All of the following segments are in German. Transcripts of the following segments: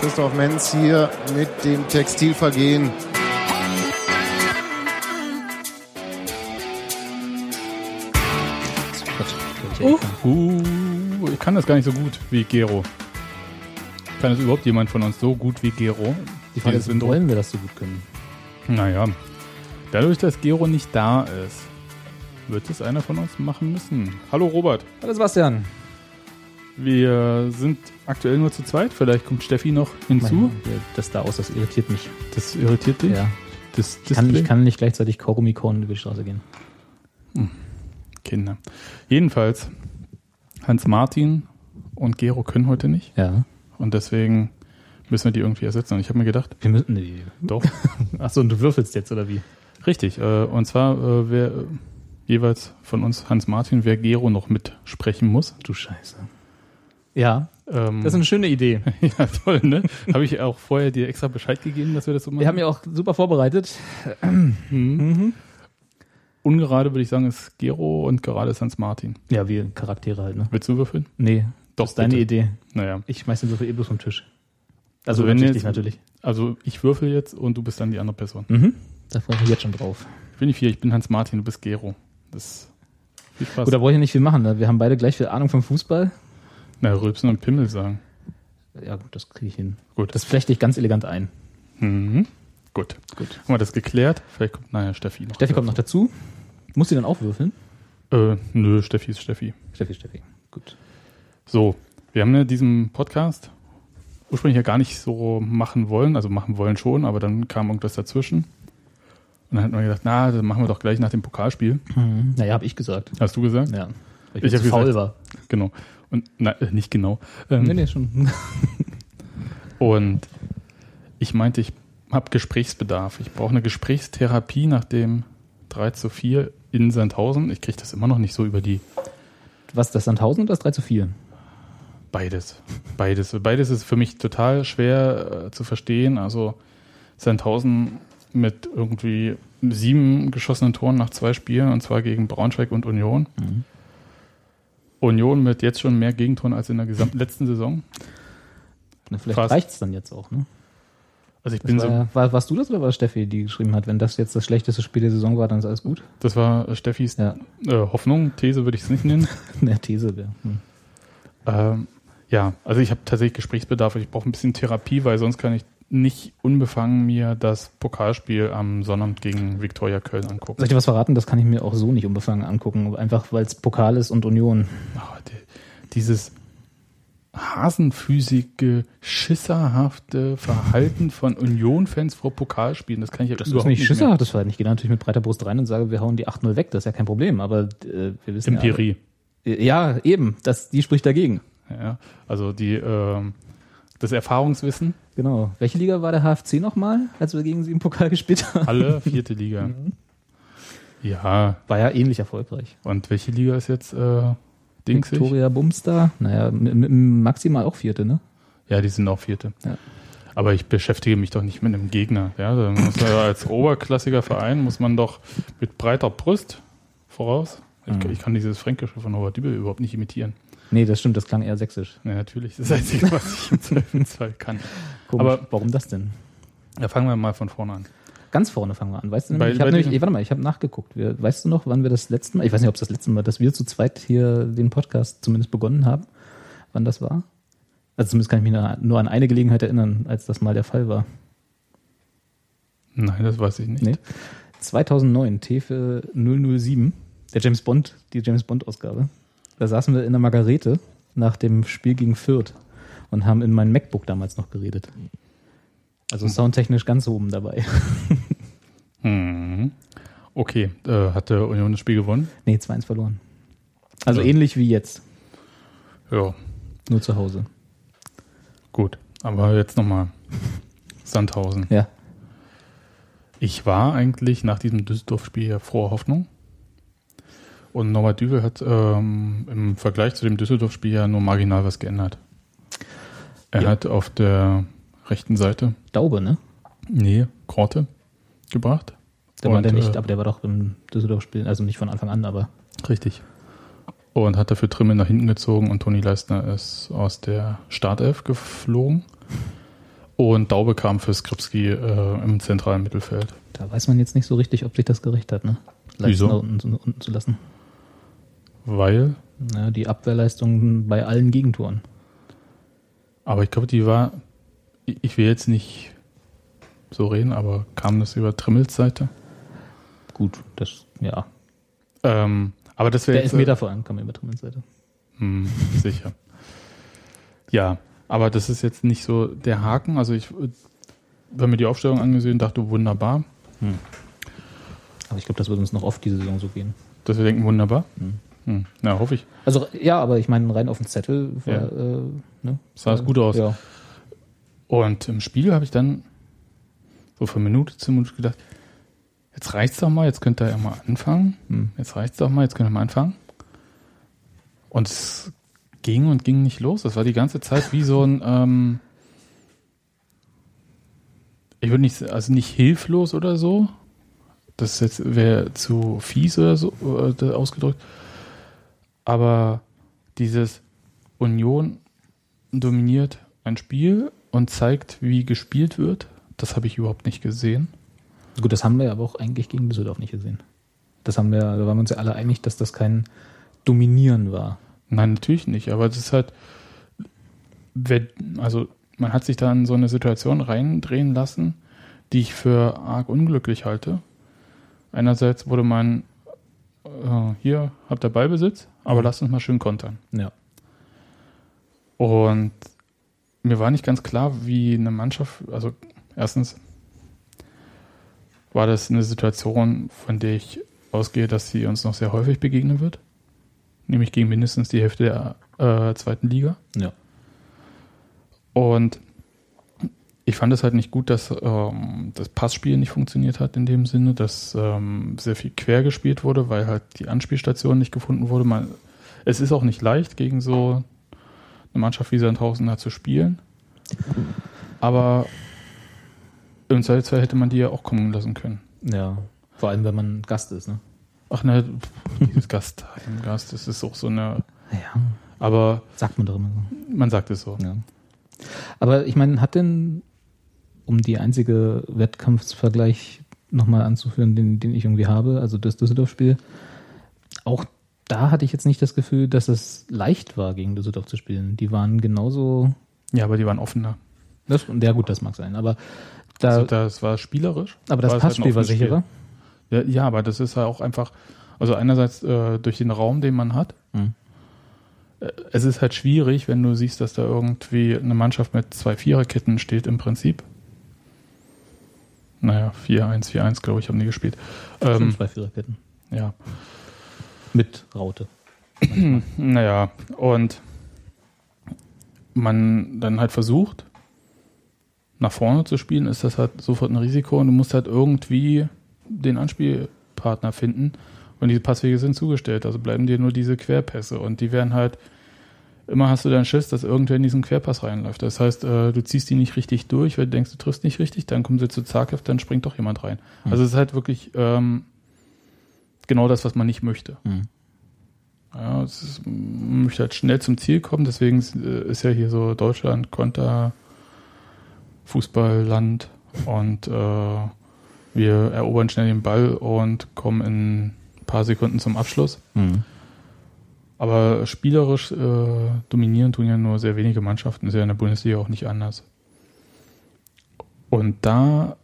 Christoph Menz hier mit dem Textilvergehen. Uh, uh, ich kann das gar nicht so gut wie Gero. Kann das überhaupt jemand von uns so gut wie Gero? Die Frage ist, wollen wir das so gut können? Naja, dadurch, dass Gero nicht da ist, wird es einer von uns machen müssen. Hallo Robert, Hallo Sebastian. Wir sind aktuell nur zu zweit. Vielleicht kommt Steffi noch hinzu. Mein, das da aus, das irritiert mich. Das irritiert dich? Ja. Das Ich kann, ich kann nicht gleichzeitig und über die Straße gehen. Kinder. Jedenfalls, Hans-Martin und Gero können heute nicht. Ja. Und deswegen müssen wir die irgendwie ersetzen. Und ich habe mir gedacht, Wir müssen. Nee. doch, Achso, und du würfelst jetzt, oder wie? richtig. Äh, und zwar, äh, wer äh, jeweils von uns Hans-Martin, wer Gero noch mitsprechen muss. Du Scheiße. Ja, Ähm, das ist eine schöne Idee. ja, toll, ne? habe ich auch vorher dir extra Bescheid gegeben, dass wir das so machen? Wir haben ja auch super vorbereitet. Mhm. Ungerade würde ich sagen, ist Gero und gerade ist Hans-Martin. Ja, wir Charaktere halt, ne? Willst du würfeln? Nee, Doch, das ist deine bitte. Idee. Naja. Ich schmeiß den Würfel eh bloß vom Tisch. Also Also, wenn jetzt- natürlich. Also ich würfel jetzt und du bist dann die andere Person. Mhm. Da freue ich mich jetzt schon drauf. Ich bin nicht vier, ich bin Hans-Martin, du bist Gero. Das viel Spaß. Gut, da brauche ich nicht viel machen. Ne? Wir haben beide gleich viel Ahnung vom Fußball. Na, Rülpsen und Pimmel sagen. Ja, gut, das kriege ich hin. Gut. Das flechte ich ganz elegant ein. Mhm. Gut. Gut. Haben wir das geklärt? Vielleicht kommt nachher Steffi noch. Steffi kommt noch dazu. Muss sie dann auch würfeln? Äh, nö, Steffi ist Steffi. Steffi, Steffi. Gut. So, wir haben ja diesen Podcast ursprünglich ja gar nicht so machen wollen, also machen wollen schon, aber dann kam irgendwas dazwischen. Und dann hat man gedacht, na, dann machen wir doch gleich nach dem Pokalspiel. Naja, habe ich gesagt. Hast du gesagt? Ja. Weil Ich ich, faul gesagt- war. Genau. Und na, äh, nicht genau. Ähm, Nee, nee, schon. Und ich meinte, ich habe Gesprächsbedarf. Ich brauche eine Gesprächstherapie nach dem 3 zu 4 in Sandhausen. Ich kriege das immer noch nicht so über die Was, das Sandhausen oder das 3 zu 4? beides. Beides. Beides ist für mich total schwer äh, zu verstehen. Also Sandhausen mit irgendwie sieben geschossenen Toren nach zwei Spielen und zwar gegen Braunschweig und Union. Mhm. Union mit jetzt schon mehr Gegentoren als in der gesamten letzten Saison. Na, vielleicht Fast. reicht's dann jetzt auch, ne? Also ich Das bin war, so, ja- war, warst du das oder war es Steffi, die geschrieben hat, wenn das jetzt das schlechteste Spiel der Saison war, dann ist alles gut? das war äh, Steffis Ja. äh, Hoffnung, These würde ich es nicht nennen. Eine These wäre. Hm. Ähm, ja, also ich habe tatsächlich Gesprächsbedarf. Ich brauche ein bisschen Therapie, weil sonst kann ich nicht unbefangen mir das Pokalspiel am Sonnabend gegen Viktoria Köln angucken. Soll ich dir was verraten? Das kann ich mir auch so nicht unbefangen angucken. Einfach weil es Pokal ist und Union. Oh, die, dieses hasenphysige, schisserhafte Verhalten von Union-Fans vor Pokalspielen, das kann ich ja Das ist überhaupt nicht nicht Schisser, das war nicht. Ich gehe natürlich mit breiter Brust rein und sage, wir hauen die 8-0 weg. Das ist ja kein Problem. Aber äh, wir wissen. Empirie. ja. Ja, eben. Das, die spricht dagegen. Ja, also die, ähm, das Erfahrungswissen, Genau. Welche Liga war der HFC nochmal, als wir gegen sie im Pokal gespielt haben? alle vierte Liga. Mhm. Ja, War ja ähnlich erfolgreich. und welche Liga ist jetzt äh, dingsig? Victoria Bumster, naja, maximal auch vierte, ne? Ja, die sind auch Vierte. Ja. Aber ich beschäftige mich doch nicht mit einem Gegner. Ja, ja als oberklassiger Verein muss man doch mit breiter Brust voraus. Ich, Mhm. ich kann dieses Fränkische von Robert Dübel überhaupt nicht imitieren. Nee, das stimmt, das klang eher sächsisch. Ja, natürlich. Das ist das Einzige, was ich im Zweifelsfall kann. Komisch. Aber- warum das denn? Ja, fangen wir mal von vorne an. Ganz vorne fangen wir an. Weißt du, Bei- nämlich, ich habe bei nämlich, ey, warte mal, ich habe nachgeguckt. Wir, weißt du noch, wann wir das letzte Mal, ich weiß nicht, ob es das letzte Mal, dass wir zu zweit hier den Podcast zumindest begonnen haben, wann das war? Also zumindest kann ich mich nur- an eine Gelegenheit erinnern, als das mal der Fall war. Nein, das weiß ich nicht. Nee. 2009, T für 007, der James Bond, die James Bond Ausgabe. Da saßen wir in der Margarete nach dem Spiel gegen Fürth und haben in mein MacBook damals noch geredet. Also soundtechnisch ganz oben dabei. Hm. Okay, äh, hat der Union das Spiel gewonnen? Nee, 2-1 verloren. Also Ja. ähnlich wie jetzt, Ja, nur zu Hause. gut. Aber jetzt nochmal Sandhausen. Ja. Ich war eigentlich nach diesem Düsseldorf-Spiel ja froher Hoffnung. Und Norbert Düvel hat ähm, im Vergleich zu dem Düsseldorf-Spiel ja nur marginal was geändert. Er Ja. hat auf der rechten Seite, Daube, ne? nee, Korte gebracht. Der war der nicht, äh, aber der war doch im Düsseldorf-Spiel, also nicht von Anfang an, aber Richtig. und hat dafür Trimmel nach hinten gezogen und Toni Leistner ist aus der Startelf geflogen. Und Daube kam für Skripski äh, im zentralen Mittelfeld. Da weiß man jetzt nicht so richtig, ob sich das gerecht hat, ne? Wieso? Leistner Unten, unten zu lassen. Weil, Ja, die Abwehrleistung bei allen Gegentoren. aber ich glaube, die war, ich will jetzt nicht so reden, aber kam das über Trimmels Seite? Gut, das, ja. Ähm, aber das wäre Der Elfmeter vor allem kam über Trimmels Seite. Hm, sicher. Ja, aber das ist jetzt nicht so der Haken. Also ich habe mir die Aufstellung angesehen, dachte wunderbar. Aber ich glaube, das wird uns noch oft diese Saison so gehen. Dass wir denken, wunderbar. Hm. Na, hoffe ich. Also, ja, aber ich meine, rein auf den Zettel war, Ja. äh, ne? Sah es gut aus. Ja. Und im Spiel habe ich dann so von Minute zu Minute gedacht, jetzt reicht's doch mal, jetzt könnt ihr ja mal anfangen. Hm. Jetzt reicht's doch mal, jetzt könnt ihr mal anfangen. Und es ging und ging nicht los. Das war die ganze Zeit wie so ein, ähm, ich würde nicht, also nicht hilflos oder so. Das jetzt wäre zu fies oder so äh, ausgedrückt. Aber dieses Union dominiert ein Spiel und zeigt, wie gespielt wird, das habe ich überhaupt nicht gesehen. Gut, das haben wir aber auch eigentlich gegen Düsseldorf nicht gesehen. Das haben wir, da waren wir uns ja alle einig, dass das kein Dominieren war. Nein, natürlich nicht, aber es ist halt, also man hat sich da in so eine Situation reindrehen lassen, die ich für arg unglücklich halte. Einerseits wurde man, äh, hier habt ihr Ballbesitz, aber lasst uns mal schön kontern. Ja. Und mir war nicht ganz klar, wie eine Mannschaft, also erstens war das eine Situation, von der ich ausgehe, dass sie uns noch sehr häufig begegnen wird. Nämlich gegen mindestens die Hälfte der äh, zweiten Liga. Ja. Und ich fand es halt nicht gut, dass ähm, das Passspiel nicht funktioniert hat in dem Sinne, dass ähm, sehr viel quer gespielt wurde, weil halt die Anspielstation nicht gefunden wurde. Man, es ist auch nicht leicht, gegen so eine Mannschaft wie Sandhausen da zu spielen. Aber im Zweifelsfall hätte man die ja auch kommen lassen können. Ja. Vor allem, wenn man Gast ist, ne? Ach ne, dieses Gast, Gast, das ist auch so eine. Ja. Aber Sagt man doch immer so. man sagt es so. Ja. Aber ich meine, hat denn, um die einzige Wettkampfsvergleich nochmal anzuführen, den, den ich irgendwie habe, also das Düsseldorf-Spiel, auch da hatte ich jetzt nicht das Gefühl, dass es leicht war, gegen Düsseldorf zu spielen. Die waren genauso. Ja, aber die waren offener. Das, ja, gut, das mag sein. Aber da, Also das war spielerisch. aber das war halt Passspiel war offenes Spiel. sicherer. Ja, ja, aber das ist ja auch einfach, also einerseits äh, durch den Raum, den man hat. Mhm. Äh, Es ist halt schwierig, wenn du siehst, dass da irgendwie eine Mannschaft mit zwei Viererketten steht im Prinzip. Naja, 4-1, 4-1, glaube ich, haben die gespielt. Ähm, Fünf bei Viererketten. ja, Mit Raute. naja, und man dann halt versucht, nach vorne zu spielen, ist das halt sofort ein Risiko und du musst halt irgendwie den Anspielpartner finden und diese Passwege sind zugestellt, also bleiben dir nur diese Querpässe und die werden halt, immer hast du dann Schiss, dass irgendwer in diesen Querpass reinläuft. Das heißt, äh, du ziehst die nicht richtig durch, weil du denkst, du triffst nicht richtig, dann kommen sie zu zaghaft, dann springt doch jemand rein. Also es ist halt wirklich ähm, genau das, was man nicht möchte. Mhm. Ja, es ist, man möchte halt schnell zum Ziel kommen, deswegen ist, äh, ist ja hier so Deutschland Konter Fußballland und äh, wir erobern schnell den Ball und kommen in ein paar Sekunden zum Abschluss. Mhm. Aber spielerisch äh, dominieren tun ja nur sehr wenige Mannschaften, ist ja in der Bundesliga auch nicht anders. Und da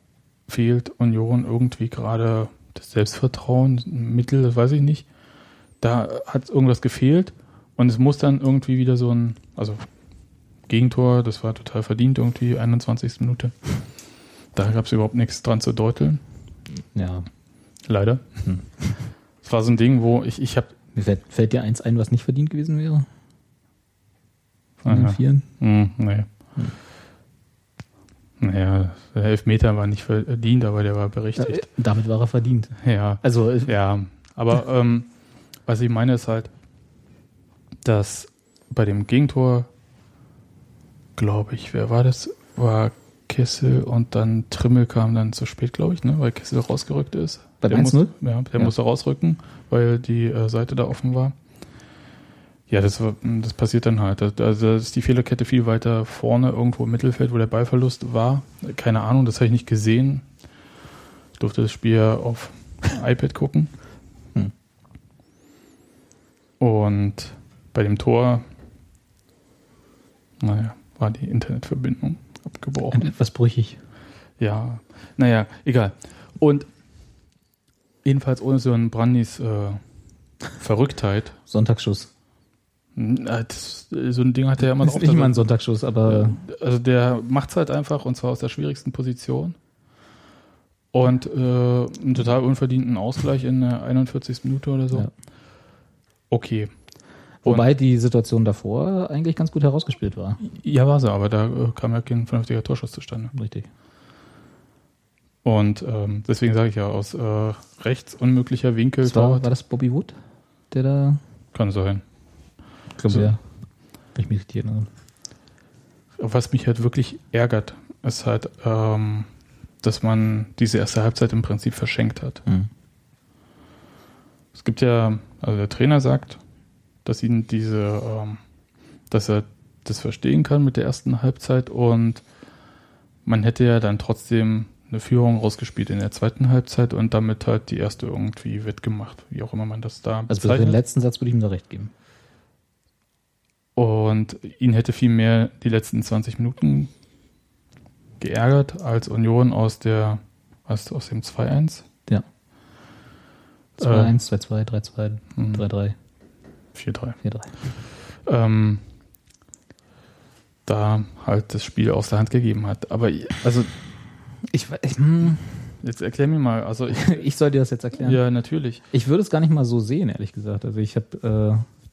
fehlt Union irgendwie gerade das Selbstvertrauen, Mittel, das weiß ich nicht. Da hat irgendwas gefehlt und es muss dann irgendwie wieder so ein, also Gegentor, das war total verdient irgendwie, 21. Minute. Da gab es überhaupt nichts dran zu deuteln, Ja. leider. Es war so ein Ding, wo ich, ich habe Mir fällt, fällt dir eins ein, was nicht verdient gewesen wäre? Von den Aha. Vieren? Hm, nee. Naja, der Elfmeter war nicht verdient, aber der war berechtigt. Äh, Damit war er verdient. Ja, Also, äh, ja. Aber ähm, was ich meine ist halt, dass bei dem Gegentor, glaube ich, wer war das? War Kessel und dann Trimmel kam dann zu spät, glaube ich, ne? weil Kessel rausgerückt ist. Beim der 1-0? muss, ja, der Ja. musste rausrücken, weil die äh, Seite da offen war. Ja, das, war- das passiert dann halt. Also da ist die Fehlerkette viel weiter vorne, irgendwo im Mittelfeld, wo der Ballverlust war. Keine Ahnung, das habe ich nicht gesehen. Ich durfte das Spiel auf iPad gucken. Hm. Und bei dem Tor, naja, war die Internetverbindung abgebrochen. Etwas brüchig. Ja, naja, egal. Und jedenfalls ohne so einen Brandis äh, Verrücktheit. Sonntagsschuss. Na, Das, so ein Ding hat er ja immer Das drauf. ist nicht mal ein Sonntagsschuss, aber also der macht es halt einfach und zwar aus der schwierigsten Position. Und äh, einen total unverdienten Ausgleich in der 41. Minute oder so. Ja. Okay. wobei die Situation davor eigentlich ganz gut herausgespielt war. Ja, war sie, aber da äh, kam ja kein vernünftiger Torschuss zustande. Richtig. Und ähm, deswegen sage ich ja, aus äh, rechts unmöglicher Winkel Das war, war das Bobby Wood, der da, kann sein. glaube, So. ja, wenn ich mich richtig erinnere. Was mich halt wirklich ärgert, ist halt, ähm, dass man diese erste Halbzeit im Prinzip verschenkt hat. Mhm. Es gibt ja, also der Trainer sagt, dass ihn diese, ähm, dass er das verstehen kann mit der ersten Halbzeit und man hätte ja dann trotzdem eine Führung rausgespielt in der zweiten Halbzeit und damit halt die erste irgendwie wettgemacht, wie auch immer man das da Also für den letzten Satz würde ich ihm da recht geben. Und ihn hätte viel mehr die letzten 20 Minuten geärgert als Union aus der aus, aus dem 2-1. Ja. Äh, 2-1, 2-2, 3-2, Mhm. 3-3, 4-3. 4-3. Ähm, da halt das Spiel aus der Hand gegeben hat. Aber also Ich, ich, hm, jetzt erklär mir mal, also ich, ich soll dir das jetzt erklären. ja natürlich. Ich würde es gar nicht mal so sehen, ehrlich gesagt. Also ich habe, äh,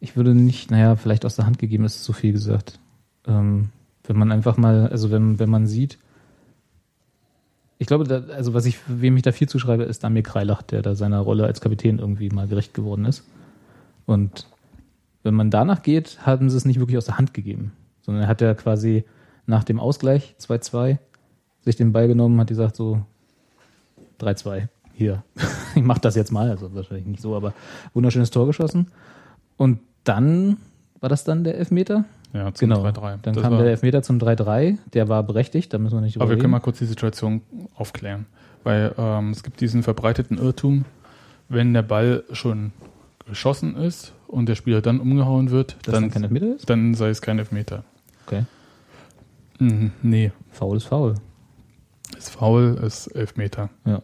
ich würde nicht, naja, vielleicht aus der Hand gegeben, ist zu viel gesagt. Ähm, wenn man einfach mal, also wenn, wenn man sieht, ich glaube, da, also was ich, wem ich da viel zuschreibe, ist Damir Kreilach, der da seiner Rolle als Kapitän irgendwie mal gerecht geworden ist. Und wenn man danach geht, haben sie es nicht wirklich aus der Hand gegeben, sondern er hat ja quasi nach dem Ausgleich 2-2 sich den Ball genommen, hat gesagt so 3-2, hier, ich mach das jetzt mal, also wahrscheinlich nicht so, aber wunderschönes Tor geschossen. Und dann, war das dann der Elfmeter? Ja, zum Genau. 3-3. Dann Das kam der Elfmeter zum 3-3, der war berechtigt, da müssen wir nicht drüber Aber wir reden. können mal kurz die Situation aufklären. Weil ähm, es gibt diesen verbreiteten Irrtum, wenn der Ball schon geschossen ist und der Spieler dann umgehauen wird, Dass dann, dann dann sei es kein Elfmeter. Okay. Mhm, nee, Foul ist faul. Ist faul, ist Elfmeter. Ja.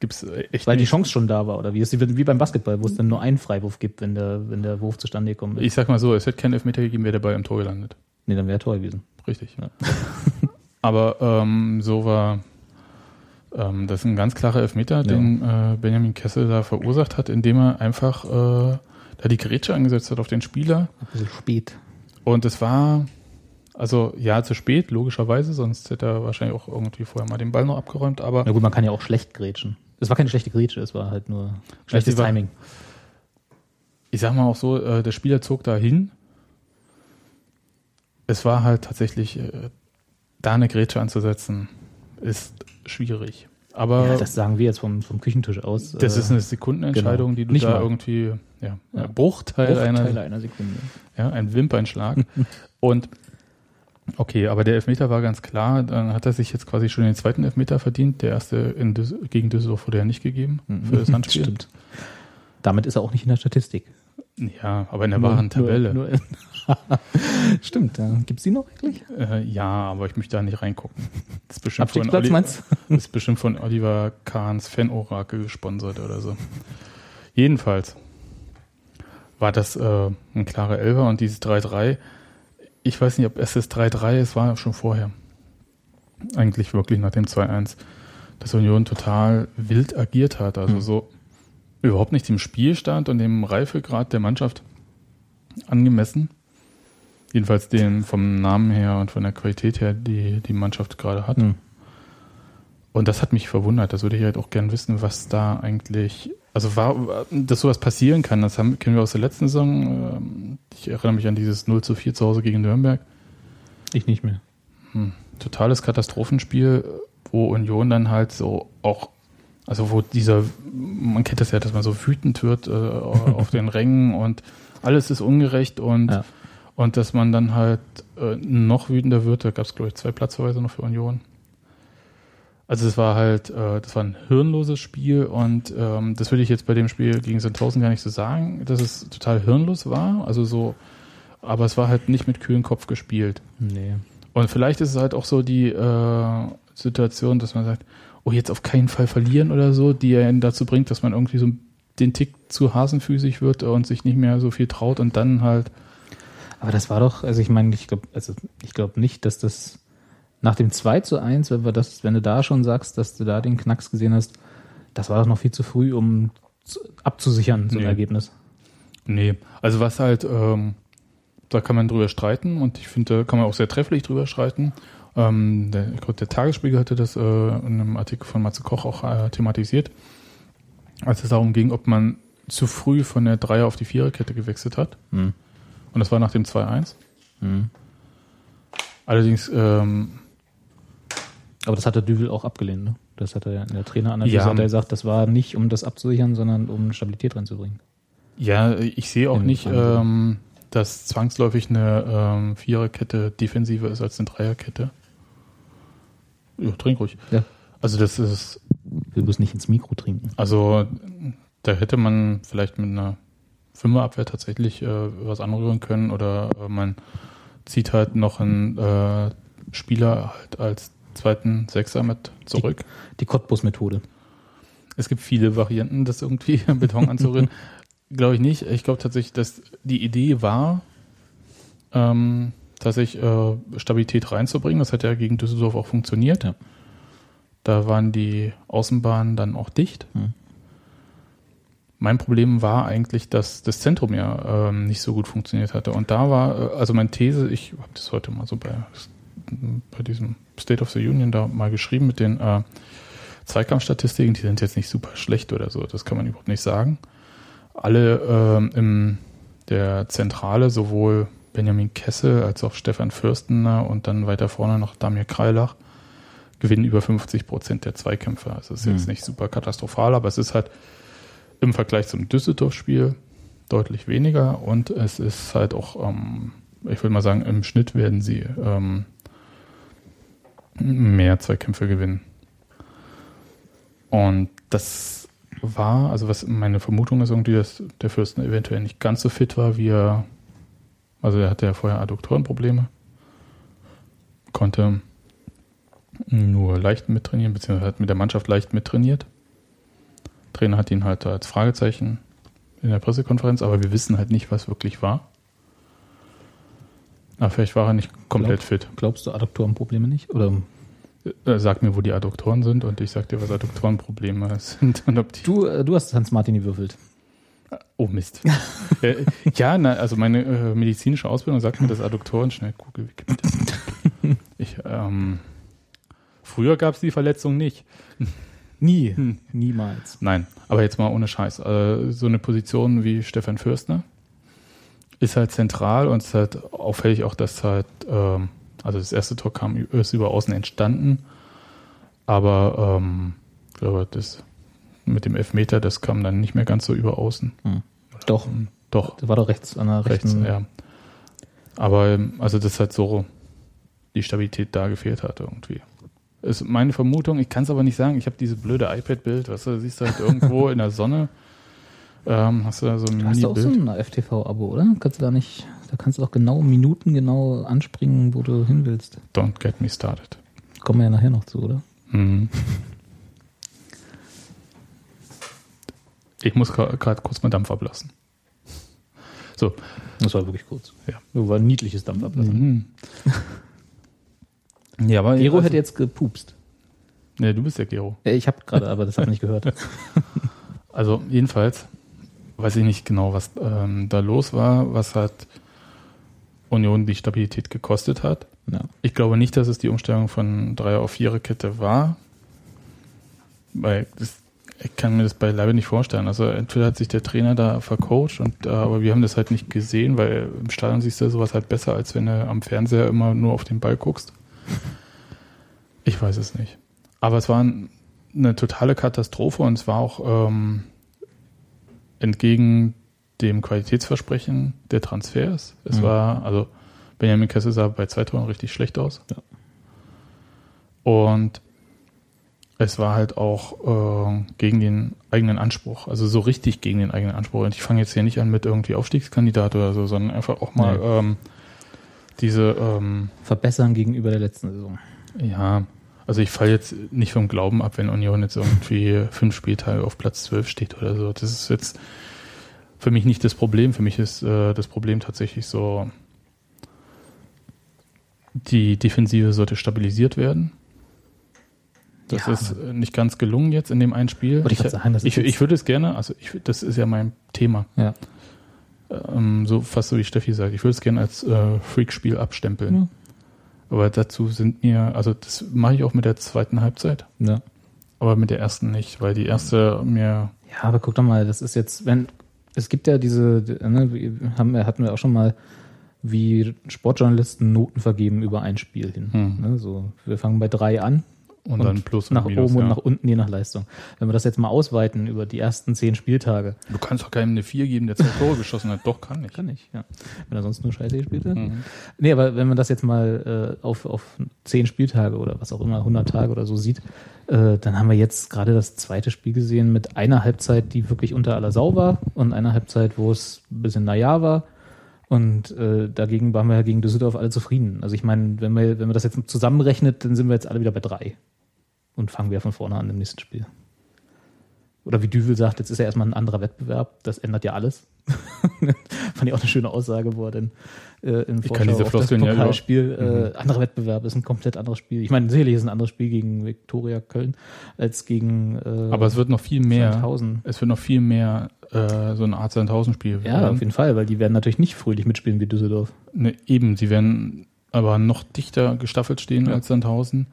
Gibt's äh, echt Weil die nicht. Chance schon da war, oder wie? Es wie beim Basketball, wo es dann nur einen Freiwurf gibt, wenn der, wenn der Wurf zustande gekommen ist. Ich sag mal so, es hätte keinen Elfmeter gegeben, wäre der Ball im Tor gelandet. nee, dann wäre Tor gewesen. Richtig. Ja. Aber ähm, so war ähm, das ist ein ganz klarer Elfmeter, den äh, Benjamin Kessel da verursacht hat, indem er einfach äh, da die Grätsche angesetzt hat auf den Spieler. Ein bisschen spät. Und es war, also ja, zu spät, logischerweise, sonst hätte er wahrscheinlich auch irgendwie vorher mal den Ball noch abgeräumt, aber Na gut, man kann ja auch schlecht grätschen. Es war keine schlechte Grätsche, es war halt nur schlechtes war- Timing. ich sag mal auch so, äh, der Spieler zog da hin. Es war halt tatsächlich, äh, da eine Grätsche anzusetzen, ist schwierig. Aber Ja, das sagen wir jetzt vom, vom Küchentisch aus. das äh, ist eine Sekundenentscheidung, genau. die du Nicht da mal. irgendwie, ja, Ja. ein Bruchteil, Bruchteile einer, einer Sekunde. ja, ein Wimpernschlag. Und okay, aber der Elfmeter war ganz klar, dann hat er sich jetzt quasi schon den zweiten Elfmeter verdient. Der erste Düs gegen Düsseldorf wurde ja nicht gegeben für das Handspiel. Stimmt. Damit ist er auch nicht in der Statistik. Ja, aber in der wahren Tabelle. Nur, nur Stimmt, ja. Gibt's die noch eigentlich? Äh, ja, aber ich möchte da nicht reingucken. Das ist bestimmt, von, Oli meinst ist bestimmt von Oliver Kahns Fan-Orakel gesponsert oder so. Jedenfalls war das äh, ein klarer Elfer und dieses 3-3, ich weiß nicht, ob es das 3-3 ist, war schon vorher. Eigentlich wirklich nach dem 2-1, dass Union total wild agiert hat. Also Hm. so überhaupt nicht dem Spielstand und dem Reifegrad der Mannschaft angemessen. Jedenfalls den vom Namen her und von der Qualität her, die die Mannschaft gerade hat. Hm. Und das hat mich verwundert. Das würde ich halt auch gern wissen, was da eigentlich, also war, dass sowas passieren kann. Das haben, kennen wir aus der letzten Saison. Ähm, Ich erinnere mich an dieses 0 zu 4 zu Hause gegen Nürnberg. Ich nicht mehr. Hm. Totales Katastrophenspiel, wo Union dann halt so auch Also wo dieser, man kennt das ja, dass man so wütend wird äh, auf den Rängen und alles ist ungerecht und, Ja. und dass man dann halt äh, noch wütender wird. Da gab es, glaube ich, zwei Platzverweise noch für Union. Also es war halt, äh, das war ein hirnloses Spiel und ähm, das würde ich jetzt bei dem Spiel gegen Sandhausen gar nicht so sagen, dass es total hirnlos war. Also so, aber es war halt nicht mit kühlen Kopf gespielt. Nee. Und vielleicht ist es halt auch so die äh, Situation, dass man sagt, oh, jetzt auf keinen Fall verlieren oder so, die einen dazu bringt, dass man irgendwie so den Tick zu hasenfüßig wird und sich nicht mehr so viel traut und dann halt, Aber das war doch, also ich meine, ich glaube, also ich glaube nicht, dass das nach dem 2 zu 1, wenn wir das, wenn du da schon sagst, dass du da den Knacks gesehen hast, das war doch noch viel zu früh, um zu, abzusichern, so ein Nee. Ergebnis. nee. Also was halt, ähm, da kann man drüber streiten und ich finde, da kann man auch sehr trefflich drüber streiten. Ähm, der, der Tagesspiegel hatte das äh, in einem Artikel von Matze Koch auch äh, thematisiert, als es darum ging, ob man zu früh von der Dreier auf die Viererkette gewechselt hat. Hm. Und das war nach dem 2-1. Hm. Allerdings, ähm, Aber das hat der Düvel auch abgelehnt, ne? Das hat er ja in der Traineranalyse Ja. hat er gesagt, das war nicht, um das abzusichern, sondern um Stabilität reinzubringen. ja, ich sehe auch Im nicht, ähm, dass zwangsläufig eine ähm, Viererkette defensiver ist als eine Dreierkette. Ja, trink ruhig. Ja. Also das ist, will bloß nicht ins Mikro trinken. also da hätte man vielleicht mit einer Fünferabwehr tatsächlich äh, was anrühren können oder äh, man zieht halt noch einen äh, Spieler halt als zweiten Sechser mit zurück. Die Cottbus-Methode. Es gibt viele Varianten, das irgendwie Beton anzurühren. glaube ich nicht. Ich glaube tatsächlich, dass die Idee war, ähm, tatsächlich äh, Stabilität reinzubringen. Das hat ja gegen Düsseldorf auch funktioniert. Ja. Da waren die Außenbahnen dann auch dicht. Hm. Mein Problem war eigentlich, dass das Zentrum ja ähm, nicht so gut funktioniert hatte. Und da war, äh, also meine These, ich habe das heute mal so bei, bei diesem State of the Union da mal geschrieben mit den äh, Zweikampfstatistiken, die sind jetzt nicht super schlecht oder so, das kann man überhaupt nicht sagen. Alle ähm, in der Zentrale, sowohl Benjamin Kessel als auch Stefan Fürstener und dann weiter vorne noch Damir Kreilach, gewinnen über 50 Prozent der Zweikämpfe. Also es ist jetzt Hm. nicht super katastrophal, aber es ist halt im Vergleich zum Düsseldorf-Spiel deutlich weniger und es ist halt auch, ähm, ich würde mal sagen, im Schnitt werden sie ähm, mehr Zweikämpfe gewinnen. Und das war, also was meine Vermutung ist irgendwie, dass der Fürsten eventuell nicht ganz so fit war, wie er, also er hatte ja vorher Adduktorenprobleme, konnte nur leicht mittrainieren, beziehungsweise hat mit der Mannschaft leicht mittrainiert. Trainer hat ihn halt als Fragezeichen in der Pressekonferenz, aber wir wissen halt nicht, was wirklich war. Aber vielleicht war er nicht komplett fit. Glaubst du Adduktorenprobleme nicht? Oder Äh, Sag mir, wo die Adduktoren sind und ich sag dir, was Adduktorenprobleme sind und ob die. du, äh, du hast Hans Martin gewürfelt. Oh Mist. äh, ja, na, also meine äh, medizinische Ausbildung sagt mir, dass Adduktoren schnell Google Wikipedia. Ich, ähm, früher gab es die Verletzung nicht. Nie. Hm. Niemals. Nein, aber jetzt mal ohne Scheiß. Äh, so eine Position wie Stefan Fürstner ist halt zentral und es ist halt auffällig auch, dass halt, ähm, also das erste Tor kam, ist über außen entstanden, aber ähm, ich glaube, das mit dem Elfmeter, das kam dann nicht mehr ganz so über außen. Doch. Doch, Das war doch rechts an der rechts, rechten. ja. Aber ähm, also das halt so die Stabilität da gefehlt hat irgendwie. Ist meine Vermutung, ich kann es aber nicht sagen. Ich habe diese blöde iPad-Bild, weißt du, siehst du halt irgendwo in der Sonne, ähm, hast du da so ein Du hast auch so ein FTV-Abo, oder? Kannst du da nicht, da kannst du doch genau Minuten genau anspringen, wo du hin willst. Don't get me started. Kommen wir ja nachher noch zu, oder? Mhm. Ich muss gerade kurz mal Dampf ablassen. So, Das war wirklich kurz. Ja. Das war ein niedliches Dampfablassen. mhm. ja, aber Gero also, hätte jetzt gepupst. Nee, du bist der Gero. Äh, Ich habe gerade, aber das habe ich nicht gehört. Also jedenfalls weiß ich nicht genau, was ähm, da los war, was hat Union die Stabilität gekostet hat. Ja. Ich glaube nicht, dass es die Umstellung von Dreier auf Vierer Kette war, weil das, ich kann mir das beileibe nicht vorstellen. Also entweder hat sich der Trainer da vercoacht, und, äh, aber wir haben das halt nicht gesehen, weil im Stadion siehst du sowas halt besser, als wenn du am Fernseher immer nur auf den Ball guckst. Ich weiß es nicht. Aber es war ein eine totale Katastrophe und es war auch ähm, entgegen dem Qualitätsversprechen der Transfers. Es Mhm. war, also Benjamin Kessel sah bei zwei Toren richtig schlecht aus. Ja. Und es war halt auch äh, gegen den eigenen Anspruch, also so richtig gegen den eigenen Anspruch. Und ich fange jetzt hier nicht an mit irgendwie Aufstiegskandidat oder so, sondern einfach auch mal Nee. ähm, diese, ähm, Verbessern gegenüber der letzten Saison. ja, also ich falle jetzt nicht vom Glauben ab, wenn Union jetzt irgendwie fünf Spieltage auf Platz 12 steht oder so. Das ist jetzt für mich nicht das Problem. Für mich ist äh, das Problem tatsächlich so, die Defensive sollte stabilisiert werden. Das Ja. ist nicht ganz gelungen jetzt in dem einen Spiel. Ich grad sagen, ich, ich würde es gerne, also ich, das ist ja mein Thema, Ja. ähm, so fast so wie Steffi sagt, ich würde es gerne als äh, Freak-Spiel abstempeln. Ja. Aber dazu sind mir, also das mache ich auch mit der zweiten Halbzeit, ja. aber mit der ersten nicht, weil die erste mir, Ja, aber guck doch mal, das ist jetzt, wenn, es gibt ja diese, ne, wir haben, wir- hatten wir auch schon mal, wie Sportjournalisten Noten vergeben über ein Spiel hin. Hm. Ne, so, wir fangen bei drei an, und, dann Plus und nach Minus. oben und ja. nach unten, je nach Leistung. Wenn wir das jetzt mal ausweiten über die ersten zehn Spieltage, Du kannst doch keinem eine 4 geben, der zwei Tore geschossen hat. Doch, kann ich. kann ich, ja. Wenn er sonst nur Scheiße gespielt hat. Mhm. Nee, aber wenn man das jetzt mal äh, auf, auf zehn Spieltage oder was auch immer, 100 Tage oder so sieht, äh, dann haben wir jetzt gerade das zweite Spiel gesehen mit einer Halbzeit, die wirklich unter aller Sau war und einer Halbzeit, wo es ein bisschen naja war. Und äh, dagegen waren wir ja gegen Düsseldorf alle zufrieden. Also ich meine, wenn wir, wenn man das jetzt zusammenrechnet, dann sind wir jetzt alle wieder bei drei. Und fangen wir von vorne an im nächsten Spiel. Oder wie Düvel sagt, jetzt ist ja erstmal ein anderer Wettbewerb. Das ändert ja alles. Fand ich auch eine schöne Aussage, wo er denn äh, im Ich kann diese auf das Floskeln ja Pokalspiel, äh, anderer Wettbewerb ist ein komplett anderes Spiel. Ich meine, sicherlich ist es ein anderes Spiel gegen Viktoria Köln als gegen äh, Aber es wird noch viel mehr, Sandhausen. es wird noch viel mehr äh, so eine Art Sandhausen-Spiel Ja, werden. auf jeden Fall, weil die werden natürlich nicht fröhlich mitspielen wie Düsseldorf. Ne, eben, sie werden aber noch dichter gestaffelt stehen Ja. als Sandhausen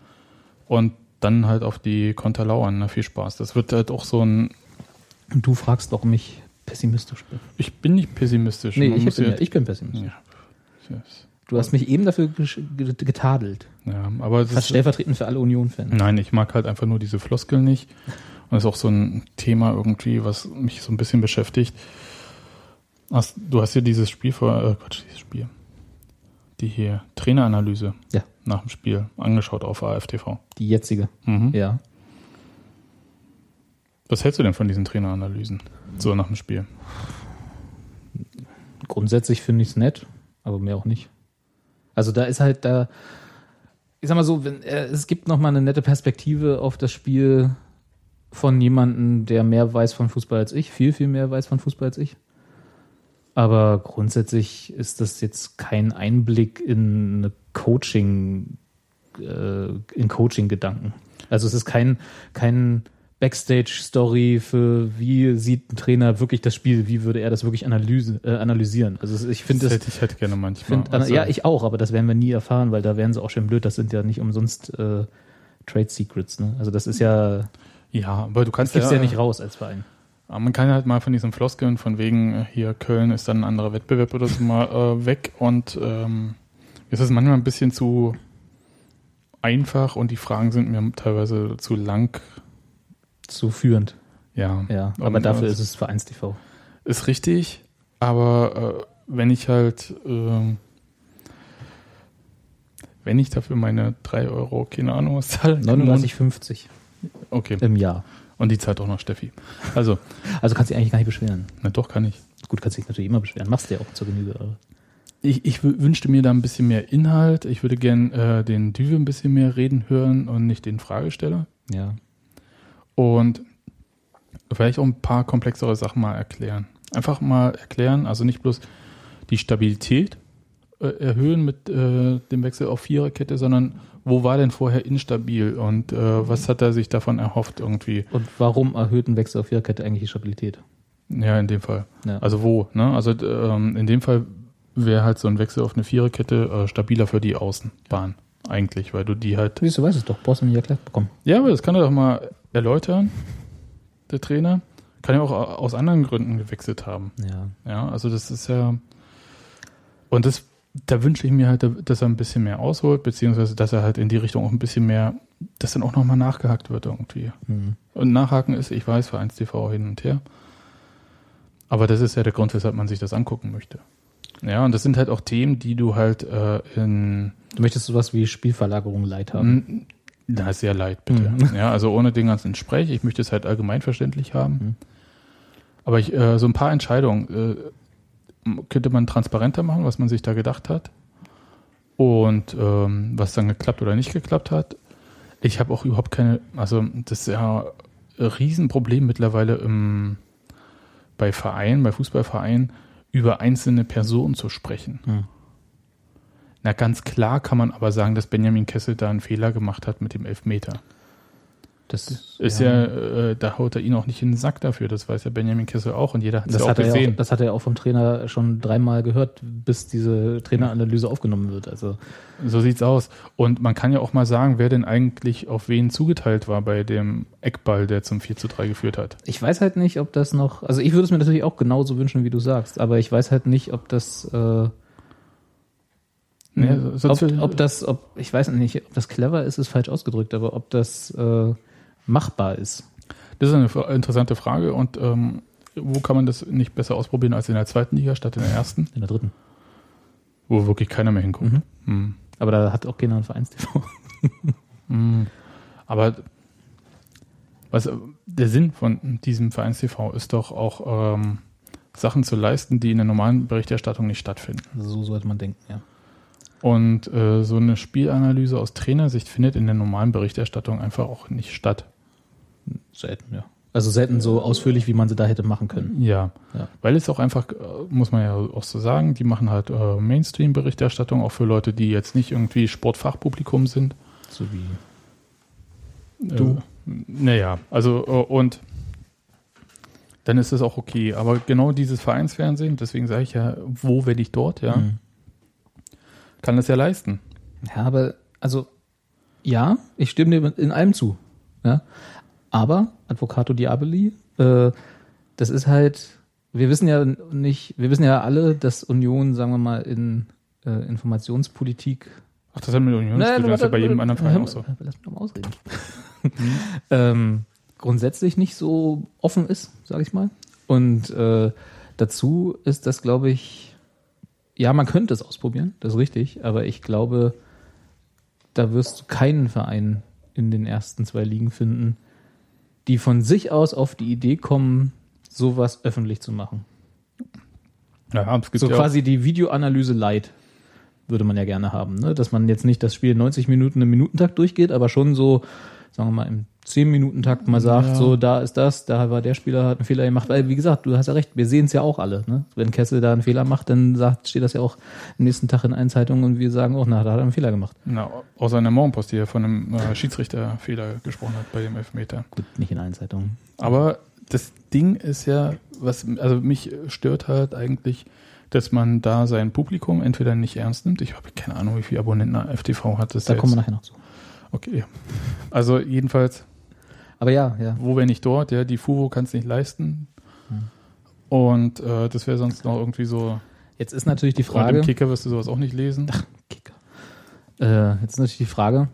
und dann halt auf die Konter lauern. Ne? Viel Spaß. Das wird halt auch so ein, du fragst, warum ich pessimistisch bin. ich bin nicht pessimistisch. Nee, ich bin, ja- ich bin pessimistisch. ja. Du hast mich eben dafür getadelt. ja, aber es Fast ist, stellvertretend für alle Union-Fans. Nein, ich mag halt einfach nur diese Floskel nicht. Und das ist auch so ein Thema irgendwie, was mich so ein bisschen beschäftigt. Hast, du hast ja dieses Spiel vor, äh, Quatsch, dieses Spiel. Die hier Traineranalyse Ja. Nach dem Spiel angeschaut auf AFTV. Die jetzige. Mhm. Ja. Was hältst du denn von diesen Traineranalysen? So nach dem Spiel. Grundsätzlich finde ich es nett, aber mehr auch nicht. Also da ist halt da, ich sag mal so, wenn, äh, es gibt noch mal eine nette Perspektive auf das Spiel von jemandem, der mehr weiß von Fußball als ich, viel, viel mehr weiß von Fußball als ich. Aber grundsätzlich ist das jetzt kein Einblick in eine Coaching, äh, in Coaching-Gedanken. Also es ist kein, kein Backstage-Story für wie sieht ein Trainer wirklich das Spiel, wie würde er das wirklich analyse, äh, analysieren. Also ich finde das hätte ich hätte gerne manchmal. find, Also, ja, ich auch, aber das werden wir nie erfahren, weil da wären sie auch schön blöd. Das sind ja nicht umsonst äh, Trade Secrets. Ne? Also das ist ja, ja, aber du das kannst gibt's ja, nicht raus als Verein. Aber man kann halt mal von diesen Floskeln, von wegen äh, hier Köln ist dann ein anderer Wettbewerb oder so mal äh, weg und ähm, ist manchmal ein bisschen zu einfach und die Fragen sind mir teilweise zu lang. Zu führend. Ja, Ja, Und, aber dafür äh, ist es Vereins-TV. ist richtig, aber äh, wenn ich halt, ähm, wenn ich dafür meine drei Euro, keine Ahnung, was zahle, im Monat- 39,50 okay, im Jahr. Und die zahlt auch noch Steffi. Also, Also kannst du dich eigentlich gar nicht beschweren. na doch, kann ich. Gut, kannst dich natürlich immer beschweren. Machst du ja auch zur Genüge. aber- Ich, ich wü- wünschte mir da ein bisschen mehr Inhalt. Ich würde gern äh, den Düwe ein bisschen mehr reden hören und nicht den Fragesteller. Ja. Und vielleicht auch ein paar komplexere Sachen mal erklären. Einfach mal erklären, also nicht bloß die Stabilität erhöhen mit äh, dem Wechsel auf Viererkette, sondern wo war denn vorher instabil und äh, was hat er sich davon erhofft irgendwie? Und warum erhöht ein Wechsel auf Viererkette eigentlich die Stabilität? Ja, in dem Fall. Ja. Also wo? Ne? Also ähm, in dem Fall wäre halt so ein Wechsel auf eine Viererkette äh, stabiler für die Außenbahn eigentlich, weil du die halt du, weißt es doch. Brauchst du nicht erklärt bekommen. Ja, aber das kann er doch mal erläutern, der Trainer. Kann ja auch aus anderen Gründen gewechselt haben. Ja. Ja, also das ist ja. Und das da wünsche ich mir halt, dass er ein bisschen mehr ausholt, beziehungsweise dass er halt in die Richtung auch ein bisschen mehr, dass dann auch nochmal nachgehakt wird irgendwie. Mhm. Und nachhaken ist, ich weiß, Vereins TV hin und her. Aber das ist ja der Grund, weshalb man sich das angucken möchte. Ja, und das sind halt auch Themen, die du halt äh, in Du möchtest sowas wie Spielverlagerung Light haben. Mm, Na, sehr leid, bitte. Mhm. Ja, also ohne den ganzen Sprech. Ich möchte es halt allgemeinverständlich haben. Mhm. Aber ich, äh, so ein paar Entscheidungen äh, könnte man transparenter machen, was man sich da gedacht hat. Und ähm, was dann geklappt oder nicht geklappt hat. Ich habe auch überhaupt keine, also das ist ja ein Riesenproblem mittlerweile im, bei Vereinen, bei Fußballvereinen, über einzelne Personen zu sprechen. Mhm. Na, ganz klar kann man aber sagen, dass Benjamin Kessel da einen Fehler gemacht hat mit dem Elfmeter. Das Ist ja, äh, da haut er ihn auch nicht in den Sack dafür. Das weiß ja Benjamin Kessel auch und jeder hat es das, ja auch hat er ja gesehen. auch, das hat er ja auch vom Trainer schon dreimal gehört, bis diese Traineranalyse aufgenommen wird. Also so sieht's aus. Und man kann ja auch mal sagen, wer denn eigentlich auf wen zugeteilt war bei dem Eckball, der zum 4 zu 3 geführt hat. ich weiß halt nicht, ob das noch. Also ich würde es mir natürlich auch genauso wünschen, wie du sagst, aber ich weiß halt nicht, ob das. Äh, Nee, ob, sonst- ob das, ob ich weiß nicht, ob das clever ist, ist falsch ausgedrückt, aber ob das äh, machbar ist. Das ist eine interessante Frage und ähm, wo kann man das nicht besser ausprobieren als in der zweiten Liga statt in der ersten, In der dritten. wo wirklich keiner mehr hinguckt. Mhm. Hm. Aber da hat auch keiner ein Vereins-TV. Mm. Aber was der Sinn von diesem Vereins-TV ist doch auch ähm, Sachen zu leisten, die in der normalen Berichterstattung nicht stattfinden. Also so sollte man denken, ja. Und äh, so eine Spielanalyse aus Trainersicht findet in der normalen Berichterstattung einfach auch nicht statt. Selten, ja. Also selten so ausführlich, wie man sie da hätte machen können. Ja, Ja. weil es auch einfach, äh, muss man ja auch so sagen, die machen halt äh, Mainstream-Berichterstattung auch für Leute, die jetzt nicht irgendwie Sportfachpublikum sind. So wie Du? naja, also äh, und dann ist es auch okay. Aber genau dieses Vereinsfernsehen, deswegen sage ich ja, wo, wenn ich dort, ja, Mhm. kann das ja leisten. Ja, aber, also, ja, ich stimme dir in allem zu. Ja. Aber, Advocato Diaboli, äh, das ist halt, wir wissen ja nicht, wir wissen ja alle, dass Union, sagen wir mal, in äh, Informationspolitik. Ach, das hat mit Union Naja, das ist ja bei jedem anderen Verein auch so. Lass mich doch mal ausreden. ähm, grundsätzlich nicht so offen ist, sage ich mal. Und äh, dazu ist das, glaube ich, ja, man könnte es ausprobieren, das ist richtig, aber ich glaube, da wirst du keinen Verein in den ersten zwei Ligen finden, die von sich aus auf die Idee kommen, sowas öffentlich zu machen. Ja, es gibt So ja quasi die Videoanalyse light würde man ja gerne haben, ne? dass man jetzt nicht das Spiel 90 Minuten im Minutentakt durchgeht, aber schon so, sagen wir mal, im 10-Minuten-Takt mal sagt, Ja. so, da ist das, da war der Spieler, hat einen Fehler gemacht. Weil, wie gesagt, du hast ja recht, wir sehen es ja auch alle. Ne? Wenn Kessel da einen Fehler macht, dann sagt, steht das ja auch am nächsten Tag in allen Zeitungen und wir sagen auch, na, da hat er einen Fehler gemacht. Na, außer in der Morgenpost, die ja von einem äh, Schiedsrichterfehler gesprochen hat bei dem Elfmeter. Gut, nicht in allen Zeitungen. Aber das Ding ist ja, was, also mich stört halt eigentlich, dass man da sein Publikum entweder nicht ernst nimmt. Ich habe keine Ahnung, wie viele Abonnenten FTV hat. Das Da kommen wir nachher noch zu. Okay. Also jedenfalls, Aber ja, ja. wo wenn nicht dort, ja, die Fuvo kann es nicht leisten. Hm. Und äh, das wäre sonst noch irgendwie so. Jetzt ist natürlich die Frage. im Kicker wirst du sowas auch nicht lesen. Kicker. Äh, jetzt ist natürlich die Frage,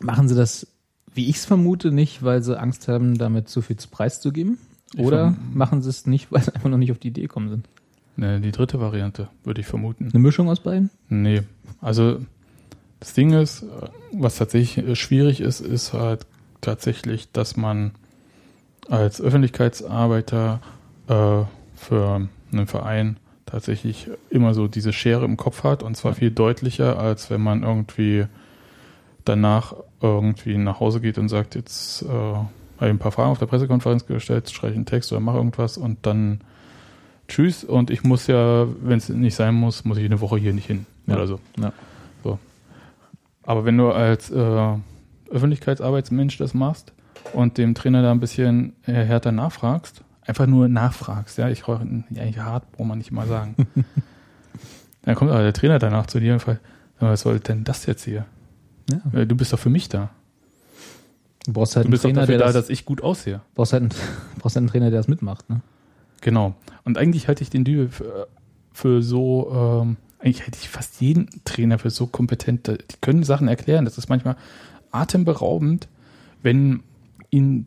machen sie das, wie ich es vermute, nicht, weil sie Angst haben, damit zu viel zu Preis zu geben? Ich Oder machen sie es nicht, weil sie einfach noch nicht auf die Idee gekommen sind? Ne, die dritte Variante, würde ich vermuten. Eine Mischung aus beiden? Nee, also das Ding ist, was tatsächlich schwierig ist, ist halt tatsächlich, dass man als Öffentlichkeitsarbeiter äh, für einen Verein tatsächlich immer so diese Schere im Kopf hat und zwar viel deutlicher, als wenn man irgendwie danach irgendwie nach Hause geht und sagt, jetzt äh, habe ich ein paar Fragen auf der Pressekonferenz gestellt, schreibe ich einen Text oder mache irgendwas und dann tschüss und ich muss ja, wenn es nicht sein muss, muss ich eine Woche hier nicht hin Ja. oder so. Ja. Aber wenn du als äh, Öffentlichkeitsarbeitsmensch das machst und dem Trainer da ein bisschen äh, härter nachfragst, einfach nur nachfragst, ja, ich rauche ja, ich hart, braucht man nicht mal sagen. dann kommt aber der Trainer danach zu dir und fragt, "Sag mal, was soll denn das jetzt hier? Ja. Äh, Du bist doch für mich da. Du brauchst halt Du einen Trainer, der da, das, dass ich gut aussehe. brauchst halt einen, brauchst halt einen Trainer, der das mitmacht. Ne? Genau. Und eigentlich halte ich den Dübel für, für so ähm, eigentlich hätte ich fast jeden Trainer für so kompetent. Die können Sachen erklären. Das ist manchmal atemberaubend, wenn ihnen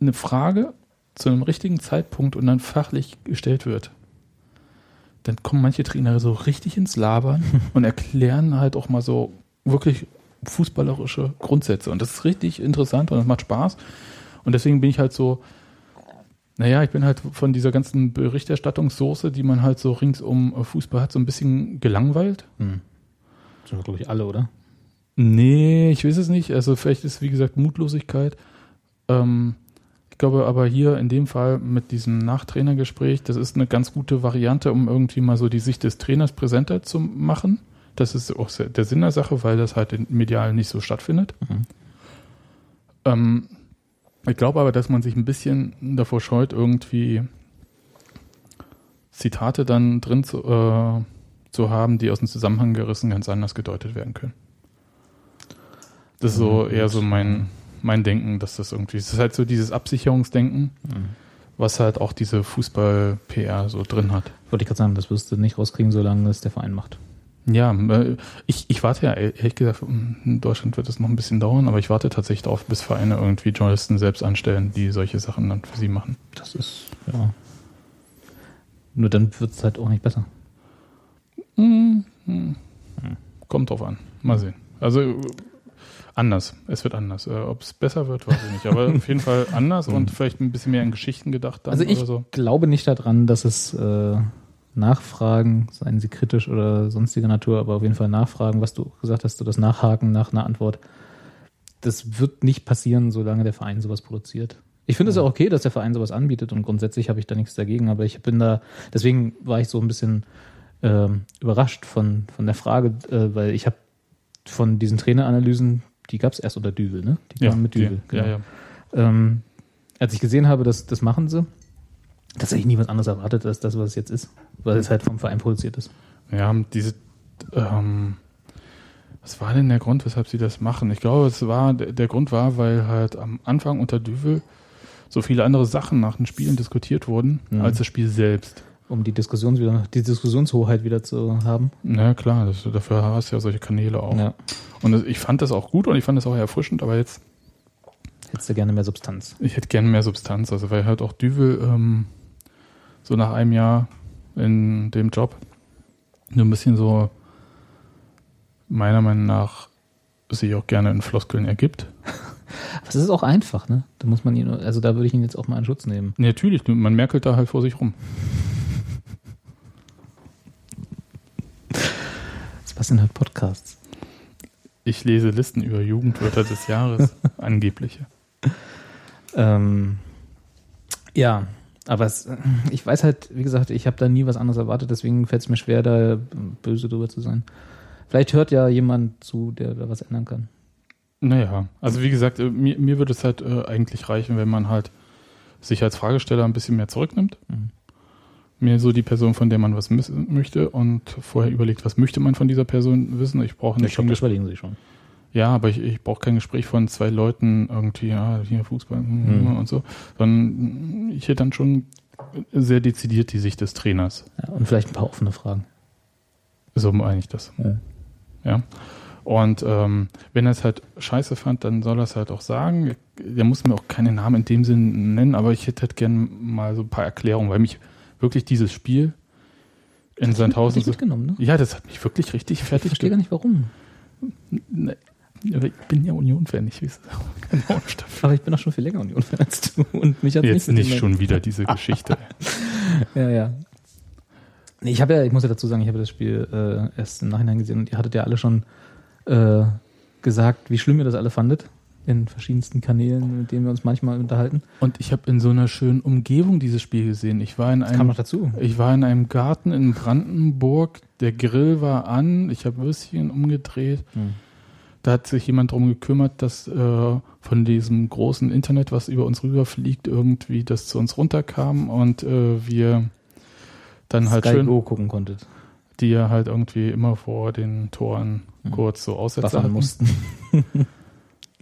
eine Frage zu einem richtigen Zeitpunkt und dann fachlich gestellt wird. Dann kommen manche Trainer so richtig ins Labern und erklären halt auch mal so wirklich fußballerische Grundsätze. Und das ist richtig interessant und das macht Spaß. Und deswegen bin ich halt so, naja, ich bin halt von dieser ganzen Berichterstattungssoße, die man halt so rings um Fußball hat, so ein bisschen gelangweilt. Hm. Sind wir, glaube ich, alle, oder? Nee, ich weiß es nicht. Also vielleicht ist, wie gesagt, Mutlosigkeit. Ähm, ich glaube aber hier in dem Fall mit diesem Nachtrainergespräch, das ist eine ganz gute Variante, um irgendwie mal so die Sicht des Trainers präsenter zu machen. Das ist auch sehr- der Sinn der Sache, weil das halt medial nicht so stattfindet. Mhm. Ähm, ich glaube aber, dass man sich ein bisschen davor scheut, irgendwie Zitate dann drin zu, äh, zu haben, die aus dem Zusammenhang gerissen ganz anders gedeutet werden können. Das ist so Mhm, eher so mein, mein Denken, dass das irgendwie, es ist halt so dieses Absicherungsdenken, Mhm. was halt auch diese Fußball-PR so drin hat. Wollte ich gerade sagen, das wirst du nicht rauskriegen, solange es der Verein macht. Ja, äh, ich, ich warte ja, ehrlich gesagt, in Deutschland wird es noch ein bisschen dauern, aber ich warte tatsächlich darauf, bis Vereine irgendwie Journalisten selbst anstellen, die solche Sachen dann für sie machen. Das ist, ja. Nur dann wird es halt auch nicht besser. Hm, hm. Kommt drauf an. Mal sehen. Also anders. Es wird anders. Äh, Ob es besser wird, weiß ich nicht. Aber auf jeden Fall anders und vielleicht ein bisschen mehr in Geschichten gedacht dann Also ich oder so. glaube nicht daran, dass es äh, Nachfragen, seien sie kritisch oder sonstiger Natur, aber auf jeden Fall Nachfragen, was du gesagt hast, so das Nachhaken nach einer Antwort. Das wird nicht passieren, solange der Verein sowas produziert. Ich finde es auch okay, dass der Verein sowas anbietet und grundsätzlich habe ich da nichts dagegen, aber ich bin da, deswegen war ich so ein bisschen ähm, überrascht von, von der Frage, äh, weil ich habe von diesen Traineranalysen, die gab es erst unter Düvel, ne? Die kamen mit Düvel. ja, ja, ja. Ähm, als ich gesehen habe, dass das machen sie, tatsächlich nie was anderes erwartet als das, was es jetzt ist, weil es halt vom Verein produziert ist. Ja, diese, ähm, was war denn der Grund, weshalb sie das machen? Ich glaube, es war, der Grund war, weil halt am Anfang unter Düvel so viele andere Sachen nach den Spielen diskutiert wurden, Mhm. als das Spiel selbst. Um die Diskussions wieder, die Diskussionshoheit wieder zu haben. Na klar, das, dafür hast du ja solche Kanäle auch. Ja. Und ich fand das auch gut und ich fand das auch erfrischend, aber jetzt, Hättest du gerne mehr Substanz. ich hätte gerne mehr Substanz, also weil halt auch Düvel ähm, so nach einem Jahr in dem Job nur ein bisschen so meiner Meinung nach sich auch gerne in Floskeln ergibt. Es ist auch einfach, ne? Da muss man ihn, also da würde ich ihn jetzt auch mal in Schutz nehmen. Natürlich, man merkelt da halt vor sich rum. Was sind halt Podcasts? Ich lese Listen über Jugendwörter des Jahres, angebliche. Ähm, ja, aber es, ich weiß halt, wie gesagt, ich habe da nie was anderes erwartet, deswegen fällt es mir schwer, da böse drüber zu sein. Vielleicht hört ja jemand zu, der da was ändern kann. Naja, also wie gesagt, äh, mir, mir würde es halt äh, eigentlich reichen, wenn man halt sich als Fragesteller ein bisschen mehr zurücknimmt. Mhm. Mir so die Person, von der man was wissen möchte und vorher überlegt, was möchte man von dieser Person wissen. Ich brauche nicht Ich glaube, das überlegen sie schon. Ja, aber ich, ich brauche kein Gespräch von zwei Leuten irgendwie, ja, hier Fußball Mhm. und so, sondern ich hätte dann schon sehr dezidiert die Sicht des Trainers. Ja, und vielleicht ein paar offene Fragen. So meine ich das. Ja. Ja. Und ähm, wenn er es halt scheiße fand, dann soll er es halt auch sagen. Der muss mir auch keine Namen in dem Sinn nennen, aber ich hätte halt gern mal so ein paar Erklärungen, weil mich wirklich dieses Spiel in Sandhausen mitgenommen, ne? Ja, das hat mich wirklich richtig Ich fertig verstehe gar nicht, warum. Aber ich bin ja Union-Fan, ich weiß. Aber ich bin auch schon viel länger Union-Fan als du. Und mich hat Jetzt nicht mitgenommen. schon wieder diese Geschichte. Ja, ja. Nee, ich habe ja, ich muss ja dazu sagen, ich habe das Spiel äh, erst im Nachhinein gesehen und ihr hattet ja alle schon äh, gesagt, wie schlimm ihr das alle fandet. In verschiedensten Kanälen, mit denen wir uns manchmal unterhalten. Und ich habe in so einer schönen Umgebung dieses Spiel gesehen. Ich war in Kam einem noch dazu. Ich war in einem Garten in Brandenburg, der Grill war an, ich habe Würstchen umgedreht. Hm. Da hat sich jemand drum gekümmert, dass äh, von diesem großen Internet, was über uns rüberfliegt, irgendwie das zu uns runterkam und äh, wir dann halt Sky schön, Go gucken konntet. die ja halt irgendwie immer vor den Toren Mhm. kurz so aussetzen mussten.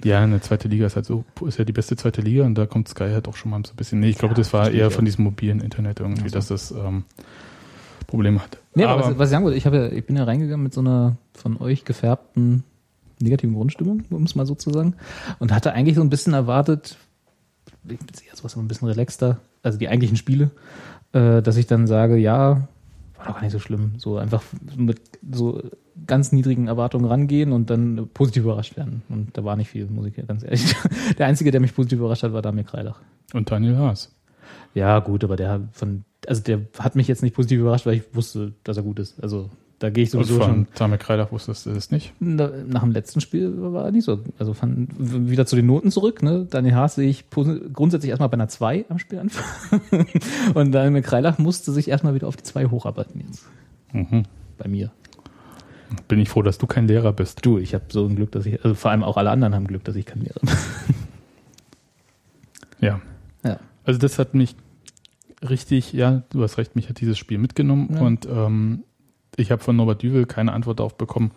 Ja, eine zweite Liga ist halt so, ist ja die beste zweite Liga und da kommt Sky halt auch schon mal so ein bisschen. Nee, ich glaube, Ja, das war eher von diesem mobilen Internet irgendwie, Ach so. dass das, ähm, Probleme hat. Nee, aber, aber was, was ich sagen wollte, ich, habe ja, ich bin ja reingegangen mit so einer von euch gefärbten negativen Grundstimmung, um es mal so zu sagen. Und hatte eigentlich so ein bisschen erwartet, ich bin eher sowas ein bisschen relaxter, also die eigentlichen Spiele, äh, dass ich dann sage, ja, war doch gar nicht so schlimm. So einfach mit so ganz niedrigen Erwartungen rangehen und dann positiv überrascht werden. Und da war nicht viel, muss ich ganz ehrlich. Der Einzige, der mich positiv überrascht hat, war Damir Kreilach. und Daniel Haas. Ja, gut, aber der von, also der hat mich jetzt nicht positiv überrascht, weil ich wusste, dass er gut ist. Also da gehe ich Und sowieso schon. von Tamir Kreidach wusstest du das nicht. Na, Nach dem letzten Spiel war er nicht so. Also fand, wieder zu den Noten zurück. Ne? Daniel Haas sehe ich grundsätzlich erstmal bei einer 2 am Spielanfang. Und Daniel Kreilach musste sich erstmal wieder auf die 2 hocharbeiten jetzt. Mhm. Bei mir. Bin ich froh, dass du kein Lehrer bist. Du, ich habe so ein Glück, dass ich, also vor allem auch alle anderen haben Glück, dass ich kein Lehrer bin. Ja. Ja. Also das hat mich richtig, ja, du hast recht, mich hat dieses Spiel mitgenommen Ja. und ähm, ich habe von Norbert Düvel keine Antwort darauf bekommen,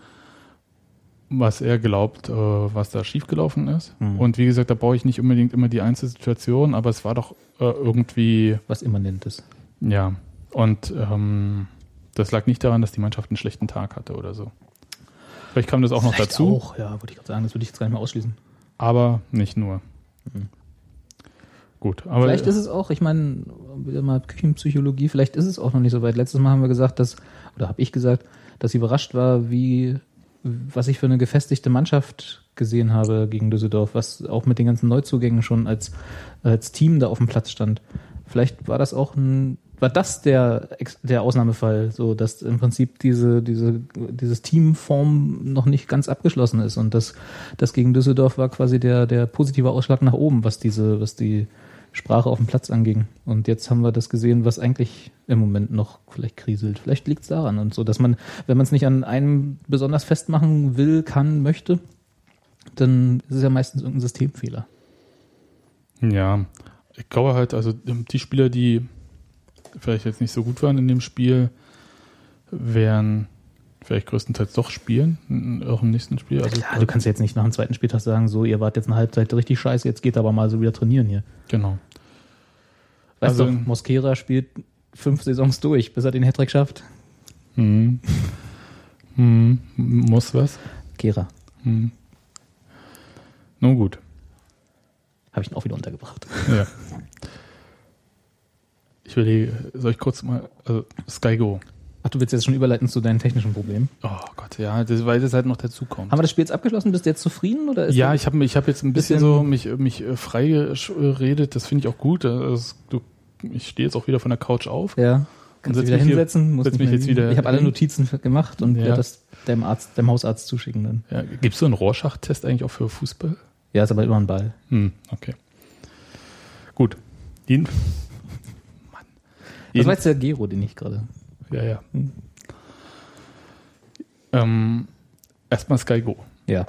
was er glaubt, äh, was da schiefgelaufen ist. Mhm. Und wie gesagt, da brauche ich nicht unbedingt immer die Einzelsituation, aber es war doch äh, irgendwie, Was immanent ist. ja. Und ähm, das lag nicht daran, dass die Mannschaft einen schlechten Tag hatte oder so. Vielleicht kam das auch noch Vielleicht dazu, Auch, ja, würde ich gerade sagen, das würde ich jetzt gar nicht mehr ausschließen. aber nicht nur. Mhm. Gut, aber vielleicht ist es auch, ich meine, wieder mal Küchenpsychologie, vielleicht ist es auch noch nicht so weit. Letztes Mal haben wir gesagt, dass, oder habe ich gesagt, dass ich überrascht war, wie, was ich für eine gefestigte Mannschaft gesehen habe gegen Düsseldorf, was auch mit den ganzen Neuzugängen schon als, als Team da auf dem Platz stand. Vielleicht war das auch ein, war das der, der Ausnahmefall, so dass im Prinzip diese, diese, dieses Teamform noch nicht ganz abgeschlossen ist und das, das gegen Düsseldorf war quasi der, der positive Ausschlag nach oben, was diese, was die Sprache auf dem Platz anging. Und jetzt haben wir das gesehen, was eigentlich im Moment noch vielleicht kriselt. Vielleicht liegt es daran und so, dass man, wenn man es nicht an einem besonders festmachen will, kann, möchte, dann ist es ja meistens irgendein Systemfehler. Ja, ich glaube halt, also die Spieler, die vielleicht jetzt nicht so gut waren in dem Spiel, werden vielleicht größtenteils doch spielen, in eurem nächsten Spiel. Also, Ja, du kannst jetzt nicht nach dem zweiten Spieltag sagen, so, ihr wart jetzt eine Halbzeit richtig scheiße, jetzt geht aber mal so wieder trainieren hier. genau. Weißt Also- du, Mosquera spielt fünf Saisons durch, bis er den Hattrick schafft. Hm. Hm. Muss was? Gera. Hm. Nun gut. Habe ich ihn auch wieder untergebracht. Ja. Ich überlege, soll ich kurz mal, also SkyGo. Ach, du willst jetzt schon überleiten zu deinen technischen Problemen. Oh Gott, ja, das, weil das halt noch dazu kommt. Haben wir das Spiel jetzt abgeschlossen? Bist du jetzt zufrieden? Oder ist Ja, ich habe ich hab jetzt ein bisschen, Bisschen- so mich, mich äh, frei geredet, das finde ich auch gut. Das, du, ich stehe jetzt auch wieder von der Couch auf. Ja. Kannst du wieder hier- hinsetzen? musst setz mich jetzt liegen. wieder Ich habe alle. Notizen gemacht und Ja. werde das dem Arzt, dem Hausarzt zuschicken dann. Ja, Gibt es so einen Rorschach-Test eigentlich auch für Fußball? Ja, ist aber immer ein Ball. Hm, okay. Gut. Jeden, Mann. Das war jetzt der Gero, den ich gerade. Ja, ja. Hm. Ähm, erstmal SkyGo. Ja.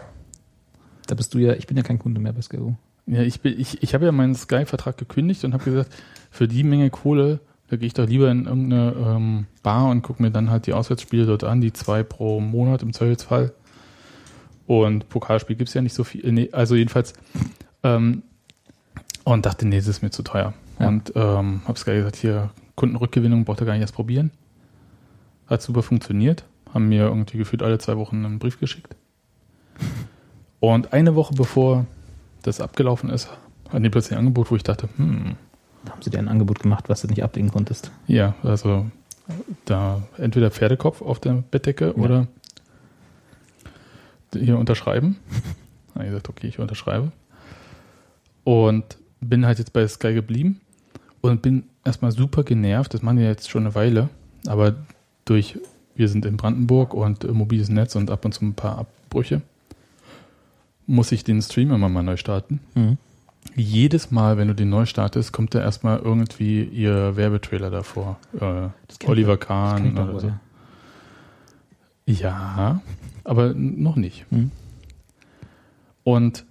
Da bist du ja, ich bin ja kein Kunde mehr bei Skyro. Ja, ich, bin- ich, ich habe ja meinen Sky-Vertrag gekündigt und habe gesagt, für die Menge Kohle, da gehe ich doch lieber in irgendeine ähm, Bar und gucke mir dann halt die Auswärtsspiele dort an, die zwei pro Monat im Zweifelsfall. Und Pokalspiel gibt's ja nicht so viel. Nee, also jedenfalls. Ähm, und dachte, nee, das ist mir zu teuer. Ja. Und ähm, habe Sky gesagt, hier, Kundenrückgewinnung braucht ihr gar nicht erst probieren. Hat super funktioniert. Haben mir irgendwie gefühlt alle zwei Wochen einen Brief geschickt. Und eine Woche bevor das abgelaufen ist, hatten die plötzlich ein Angebot, wo ich dachte, hm, Da haben sie dir ein Angebot gemacht, was du nicht ablegen konntest. ja, also da entweder Pferdekopf auf der Bettdecke oder hier unterschreiben. Habe ich gesagt, okay, ich unterschreibe. Und bin halt jetzt bei Sky geblieben und bin erstmal super genervt. Das machen die jetzt schon eine Weile, aber durch, wir sind in Brandenburg und äh, mobiles Netz und ab und zu ein paar Abbrüche, muss ich den Stream immer mal neu starten. Mhm. Jedes Mal, wenn du den neu startest, kommt da erstmal irgendwie ihr Werbetrailer davor. Äh, Oliver Kahn wohl, oder so. ja. Aber noch nicht. Mhm. Und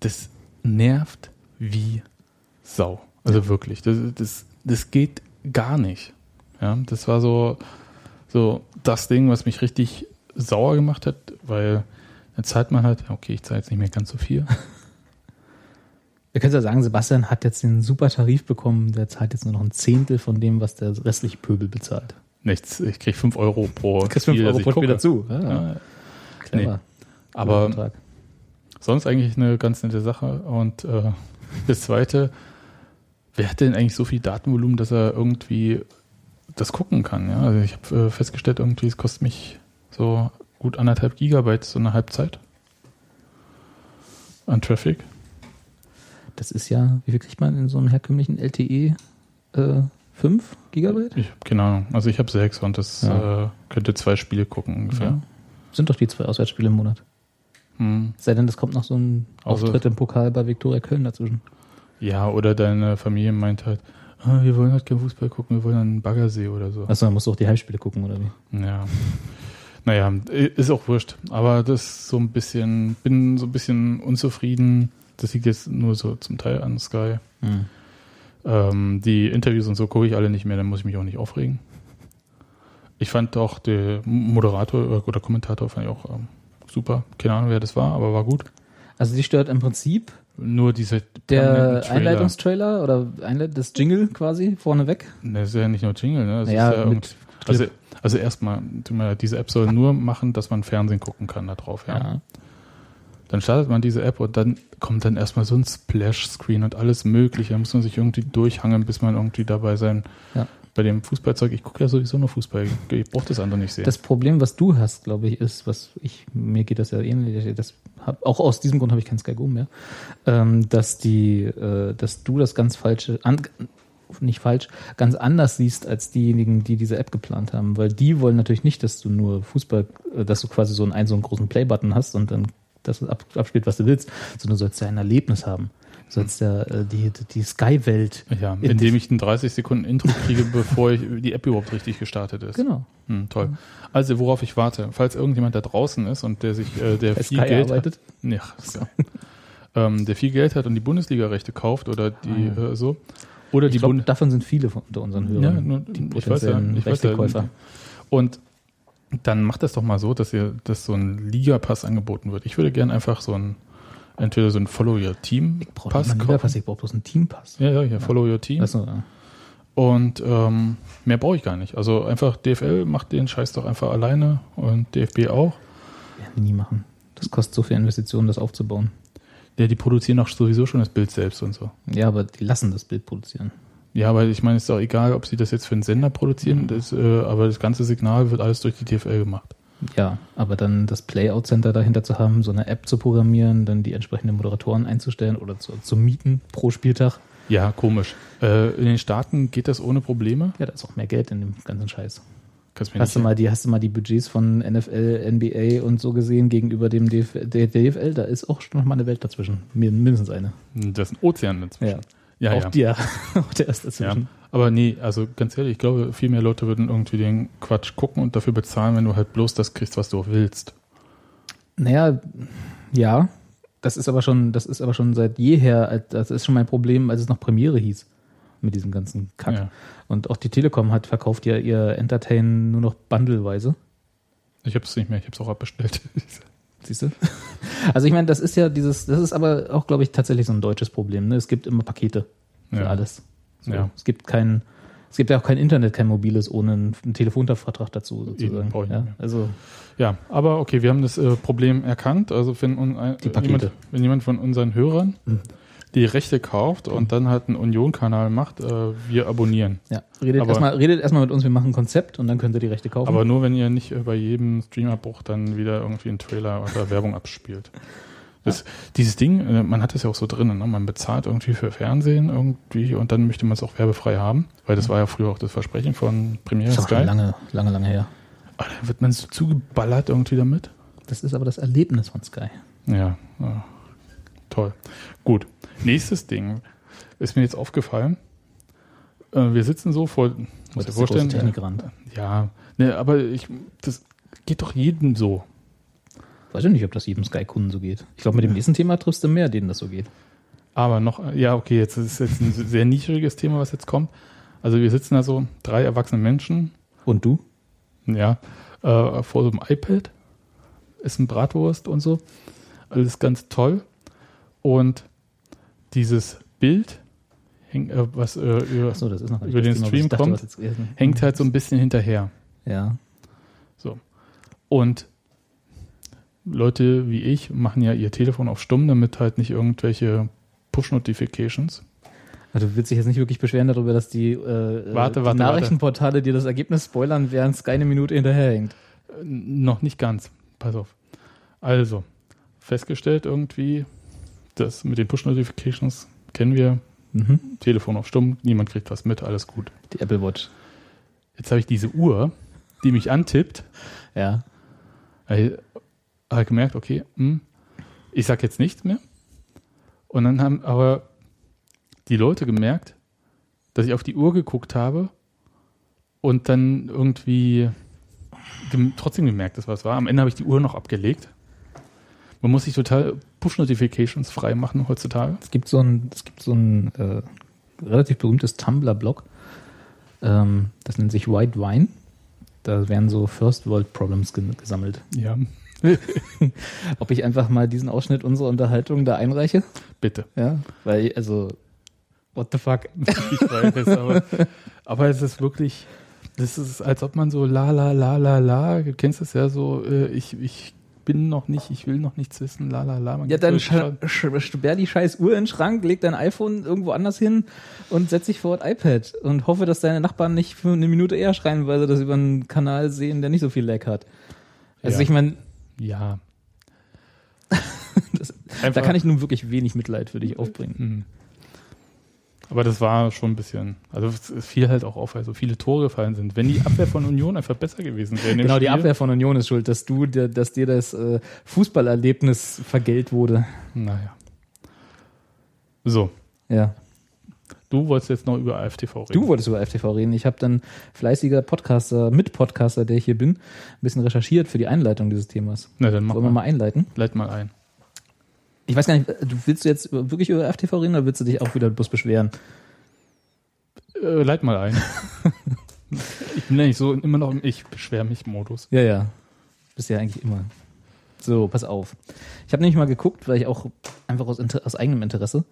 das nervt wie Sau. Also wirklich. Das, das, das geht gar nicht. Ja, das war so, so das Ding, was mich richtig sauer gemacht hat, weil dann zahlt man halt, okay, ich zahle jetzt nicht mehr ganz so viel. Wir können ja sagen, Sebastian hat jetzt den super Tarif bekommen, der zahlt jetzt nur noch ein Zehntel von dem, was der restliche Pöbel bezahlt. Nichts. Ich krieg 5 Euro pro Du kriegst 5 Spiel, das Euro ich pro Spiel dazu. Ja, Ja, clever. aber Guter Vertrag. sonst eigentlich eine ganz nette Sache. Und äh, das Zweite, wer hat denn eigentlich so viel Datenvolumen, dass er irgendwie das gucken kann? Ja? Also ich habe äh, festgestellt, irgendwie, es kostet mich so gut anderthalb Gigabyte so eine Halbzeit an Traffic. Das ist ja, wie viel kriegt man in so einem herkömmlichen LTE? Äh, 5 Gigabyte? Ich habe keine Ahnung. Also ich habe sechs und das Ja. äh, könnte zwei Spiele gucken ungefähr. Ja. Sind doch die zwei Auswärtsspiele im Monat. Hm. Sei denn, es kommt noch so ein Also- Auftritt im Pokal bei Viktoria Köln dazwischen. Ja, oder deine Familie meint halt, ah, wir wollen halt kein Fußball gucken, wir wollen einen Baggersee oder so. Achso, dann musst du auch die Heimspiele gucken, oder wie? Ja. Naja, ist auch wurscht. Aber das ist so ein bisschen, bin so ein bisschen unzufrieden. Das liegt jetzt nur so zum Teil an Sky. Ähm, die Interviews und so gucke ich alle nicht mehr, dann muss ich mich auch nicht aufregen. Ich fand auch der Moderator oder Kommentator fand ich auch ähm, super. Keine Ahnung, wer das war, aber war gut. Also die stört im Prinzip Nur diese der. Einleitungstrailer oder Einleit das Jingle quasi vorneweg. Das ist ja nicht nur Jingle, ne? Naja, ja also, also erstmal, diese App soll nur machen, dass man Fernsehen gucken kann da drauf, ja. Ja. Dann startet man diese App und dann kommt dann erstmal so ein Splash-Screen und alles mögliche. Da muss man sich irgendwie durchhangeln, bis man irgendwie dabei sein. Ja. Bei dem Fußballzeug, ich gucke ja sowieso nur Fußball. Ich, brauche das andere nicht sehen. Das Problem, was du hast, glaube ich, ist, was ich, mir geht das ja ähnlich, das hab, auch aus diesem Grund habe ich kein Sky Go mehr, ähm, dass die, äh, dass du das ganz falsche, an, nicht falsch, ganz anders siehst als diejenigen, die diese App geplant haben, weil die wollen natürlich nicht, dass du nur Fußball, äh, dass du quasi so einen, so einen großen Play-Button hast und dann das ab, abspielt, was du willst, sondern du sollst ja ein Erlebnis haben. Sollst ja äh, die, die Sky-Welt. ja, in indem ich ein 30 Sekunden Intro kriege, bevor ich, die App überhaupt richtig gestartet ist. Genau. Hm, toll. Also, worauf ich warte, falls irgendjemand da draußen ist und der sich, äh, der Bei viel Sky Geld arbeitet? hat, nee, Sky. ähm, der viel Geld hat und die Bundesliga-Rechte kauft oder die äh, so, oder Ich die glaube, Bund davon sind viele von, unter unseren Hörern. Ja, nur, die ich weiß ja, ich weiß ja. Und dann macht das doch mal so, dass ihr, dass so ein Liga-Pass angeboten wird. Ich würde gerne einfach so ein, entweder so ein Follow Your Team Braucht Pass man kaufen. Pass, ich brauche bloß einen Teampass. Ja, ja, ja, Follow Your Team. Achso, ja. Und ähm, mehr brauche ich gar nicht. Also einfach DFL macht den Scheiß doch einfach alleine und DFB auch. Werden nie machen. Das kostet so viel Investitionen, das aufzubauen. Ja, die produzieren auch sowieso schon das Bild selbst und so. Ja, aber die lassen das Bild produzieren. Ja, aber ich meine, es ist doch egal, ob sie das jetzt für einen Sender produzieren, das, äh, aber das ganze Signal wird alles durch die DFL gemacht. Ja, aber dann das Playout-Center dahinter zu haben, so eine App zu programmieren, dann die entsprechenden Moderatoren einzustellen oder zu, zu mieten pro Spieltag. Ja, komisch. Äh, in den Staaten geht das ohne Probleme. Ja, da ist auch mehr Geld in dem ganzen Scheiß. Kannst Hast du, mal die, hast du mal die Budgets von NFL, NBA und so gesehen gegenüber dem DF, der DFL? Da ist auch schon noch mal eine Welt dazwischen. Min- Mindestens eine. Das ist ein Ozean dazwischen. Ja, ja. auch ja. der, auch der ist ja. Aber nee, also ganz ehrlich, ich glaube, viel mehr Leute würden irgendwie den Quatsch gucken und dafür bezahlen, wenn du halt bloß das kriegst, was du auch willst. Naja, ja, das ist aber schon, das ist aber schon seit jeher, das ist schon mein Problem, als es noch Premiere hieß. Mit diesem ganzen Kack. Ja. Und auch die Telekom hat verkauft ja ihr Entertain nur noch bundleweise. Ich hab's nicht mehr, ich hab's auch abbestellt. Siehst du? Also ich meine, das ist ja dieses, das ist aber auch, glaube ich, tatsächlich so ein deutsches Problem. Ne? Es gibt immer Pakete für Ja. alles. So, Ja. Es gibt kein, es gibt ja auch kein Internet, kein mobiles ohne einen, einen Telefonvertrag dazu Eben, sozusagen. ich ja? Also ja, aber okay, wir haben das äh, Problem erkannt. Also wenn, Pakete. jemand, wenn jemand von unseren Hörern Mhm. die Rechte kauft und dann halt einen Union-Kanal macht, äh, wir abonnieren. ja, redet erstmal erstmal mit uns, wir machen ein Konzept und dann könnt ihr die Rechte kaufen. Aber nur, wenn ihr nicht äh, bei jedem Streamerbruch dann wieder irgendwie einen Trailer oder Werbung abspielt. Das, Dieses Ding, äh, man hat das ja auch so drin, ne? man bezahlt irgendwie für Fernsehen irgendwie und dann möchte man es auch werbefrei haben, weil das war ja früher auch das Versprechen von Premiere das ist auch schon Sky. lange, lange, lange her. Aber dann wird man so zugeballert irgendwie damit. Das ist aber das Erlebnis von Sky. Ja, ja, toll. Gut, nächstes Ding ist mir jetzt aufgefallen. Äh, wir sitzen so vor, muss ich vorstellen, Technikrand. ja, ne, aber ich, das geht doch jedem so. Weiß ich nicht, ob das jedem Sky-Kunden so geht. Ich glaube, mit dem nächsten Thema triffst du mehr, denen das so geht. Aber noch, ja, okay, jetzt ist jetzt ein sehr nischiges Thema, was jetzt kommt. Also wir sitzen da so, drei erwachsene Menschen, Und du? ja, äh, vor so einem iPad, essen Bratwurst und so. Alles ganz toll. Und dieses Bild häng, äh, was äh, über, nicht über den Thema, Stream dachte, kommt, hängt halt so ein bisschen hinterher. Ja. So. Und Leute wie ich machen ja ihr Telefon auf stumm, damit halt nicht irgendwelche Push-Notifications. Also du willst dich jetzt nicht wirklich beschweren darüber, dass die, äh, Warte, die warte, Nachrichtenportale dir das Ergebnis spoilern, während Sky eine Minute hinterherhängt. Äh, Noch nicht ganz. Pass auf. Also, festgestellt irgendwie, das mit den Push-Notifications kennen wir. Mhm. Telefon auf stumm, niemand kriegt was mit, alles gut. Die Apple Watch. Jetzt habe ich diese Uhr, die mich antippt. Ja. Ich habe gemerkt, okay, hm, ich sag jetzt nichts mehr. Und dann haben aber die Leute gemerkt, dass ich auf die Uhr geguckt habe und dann irgendwie gem trotzdem gemerkt, dass was war. Am Ende habe ich die Uhr noch abgelegt. Man muss sich total Push-Notifications frei machen heutzutage. Es gibt so ein, es gibt so ein äh, relativ berühmtes Tumblr-Blog. Ähm, das nennt sich White Wine. Da werden so First World Problems ge gesammelt. Ja, Ob ich einfach mal diesen Ausschnitt unserer Unterhaltung da einreiche? bitte. Ja. Weil, also, what the fuck? Ich weiß, aber, aber es ist wirklich, das ist, als ob man so la la la la la, du kennst es ja so, äh, ich, ich bin noch nicht, ich will noch nichts wissen, la la la. Man Ja, dann so- sch sperr die scheiß Uhr in den Schrank, leg dein iPhone irgendwo anders hin und setz dich vor das iPad und hoffe, dass deine Nachbarn nicht für eine Minute eher schreien, weil sie das über einen Kanal sehen, der nicht so viel Lag hat. Also Ja. ich meine, Ja. Das- da kann ich nun wirklich wenig Mitleid für dich aufbringen. Hm. Aber das war schon ein bisschen, also es fiel halt auch auf, weil so viele Tore gefallen sind. Wenn die Abwehr von Union einfach besser gewesen wäre. Genau, die Spiel- Abwehr von Union ist schuld, dass du, dir- dass dir das äh, Fußballerlebnis vergällt wurde. Naja. So, Ja. Du wolltest jetzt noch über AFTV reden. Du wolltest über FTV reden. Ich habe dann fleißiger Podcaster, Mitpodcaster, der ich hier bin, ein bisschen recherchiert für die Einleitung dieses Themas. Na, dann mach Wollen wir mal. mal einleiten? Leit mal ein. Ich weiß gar nicht, du willst du jetzt wirklich über FTV reden oder willst du dich auch wieder bloß beschweren? Äh, leit mal ein. ich bin eigentlich so immer noch im Ich beschwer mich Modus. Ja, ja. Bist ja eigentlich immer. So, pass auf. Ich habe nämlich mal geguckt, weil ich auch einfach aus, Inter aus eigenem Interesse.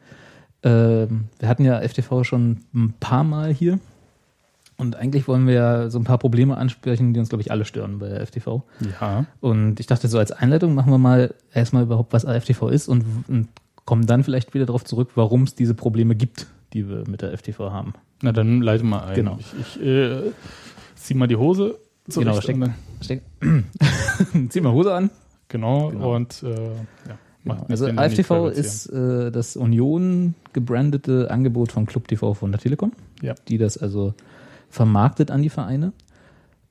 Ähm, wir hatten ja FTV schon ein paar Mal hier. Und eigentlich wollen wir ja so ein paar Probleme ansprechen, die uns, glaube ich, alle stören bei der FTV. Ja. Und ich dachte, so als Einleitung machen wir mal erstmal überhaupt, was FTV ist und, und kommen dann vielleicht wieder darauf zurück, warum es diese Probleme gibt, die wir mit der FTV haben. Na, dann leite mal ein. Genau. Ich, ich äh, zieh mal die Hose zurecht. Genau, steck- Steck. Zieh mal Hose an. genau, Genau. und äh, ja. Mich Also nicht AFTV ist äh, das Union gebrandete Angebot von Club TV von der Telekom, Ja. die das also vermarktet an die Vereine.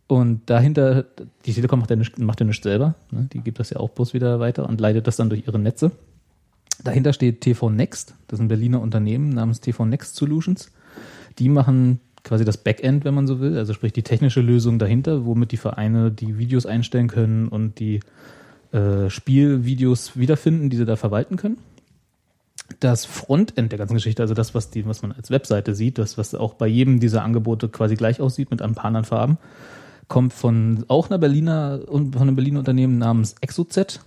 Und dahinter, die Telekom macht ja nichts, macht ja nichts selber, ne? die gibt das ja auch bloß wieder weiter und leitet das dann durch ihre Netze. Dahinter steht TV Next, das ist ein Berliner Unternehmen namens TV Next Solutions. Die machen quasi das Backend, wenn man so will, also sprich die technische Lösung dahinter, womit die Vereine die Videos einstellen können und die äh, Spielvideos wiederfinden, die sie da verwalten können. Das Frontend der ganzen Geschichte, also das, was, die, was man als Webseite sieht, das, was auch bei jedem dieser Angebote quasi gleich aussieht mit ein paar anderen Farben, kommt von auch einer Berliner, von einem Berliner Unternehmen namens ExoZ.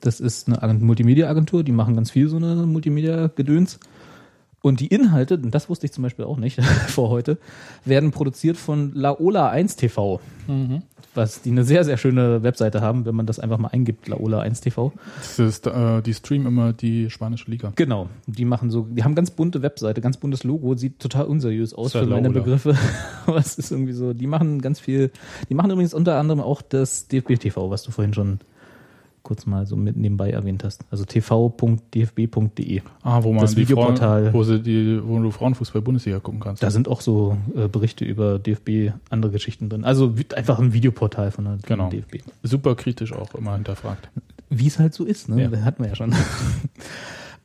Das ist eine Agent- Multimedia-Agentur, die machen ganz viel so eine Multimedia-Gedöns. Und die Inhalte, und das wusste ich zum Beispiel auch nicht vor heute, werden produziert von Laola 1 TV. Was die eine sehr, sehr schöne Webseite haben, wenn man das einfach mal eingibt, Laola 1 TV. Das ist, äh, die streamen immer die spanische Liga. Genau. Die machen so, die haben ganz bunte Webseite, ganz buntes Logo, sieht total unseriös aus für meine. Begriffe. Aber es ist irgendwie so, die machen ganz viel, die machen übrigens unter anderem auch das DFB TV, was du vorhin schon kurz mal so mit nebenbei erwähnt hast. Also tv.dfb.de. Ah, wo man Das Videoportal. Frauen, wo, die, wo du Frauenfußball-Bundesliga gucken kannst. Da sind auch so äh, Berichte über DFB, andere Geschichten drin. Also einfach ein Videoportal von der Genau. DFB. Super kritisch auch immer hinterfragt. Wie es halt so ist, ne? Ja. Das hatten wir ja schon.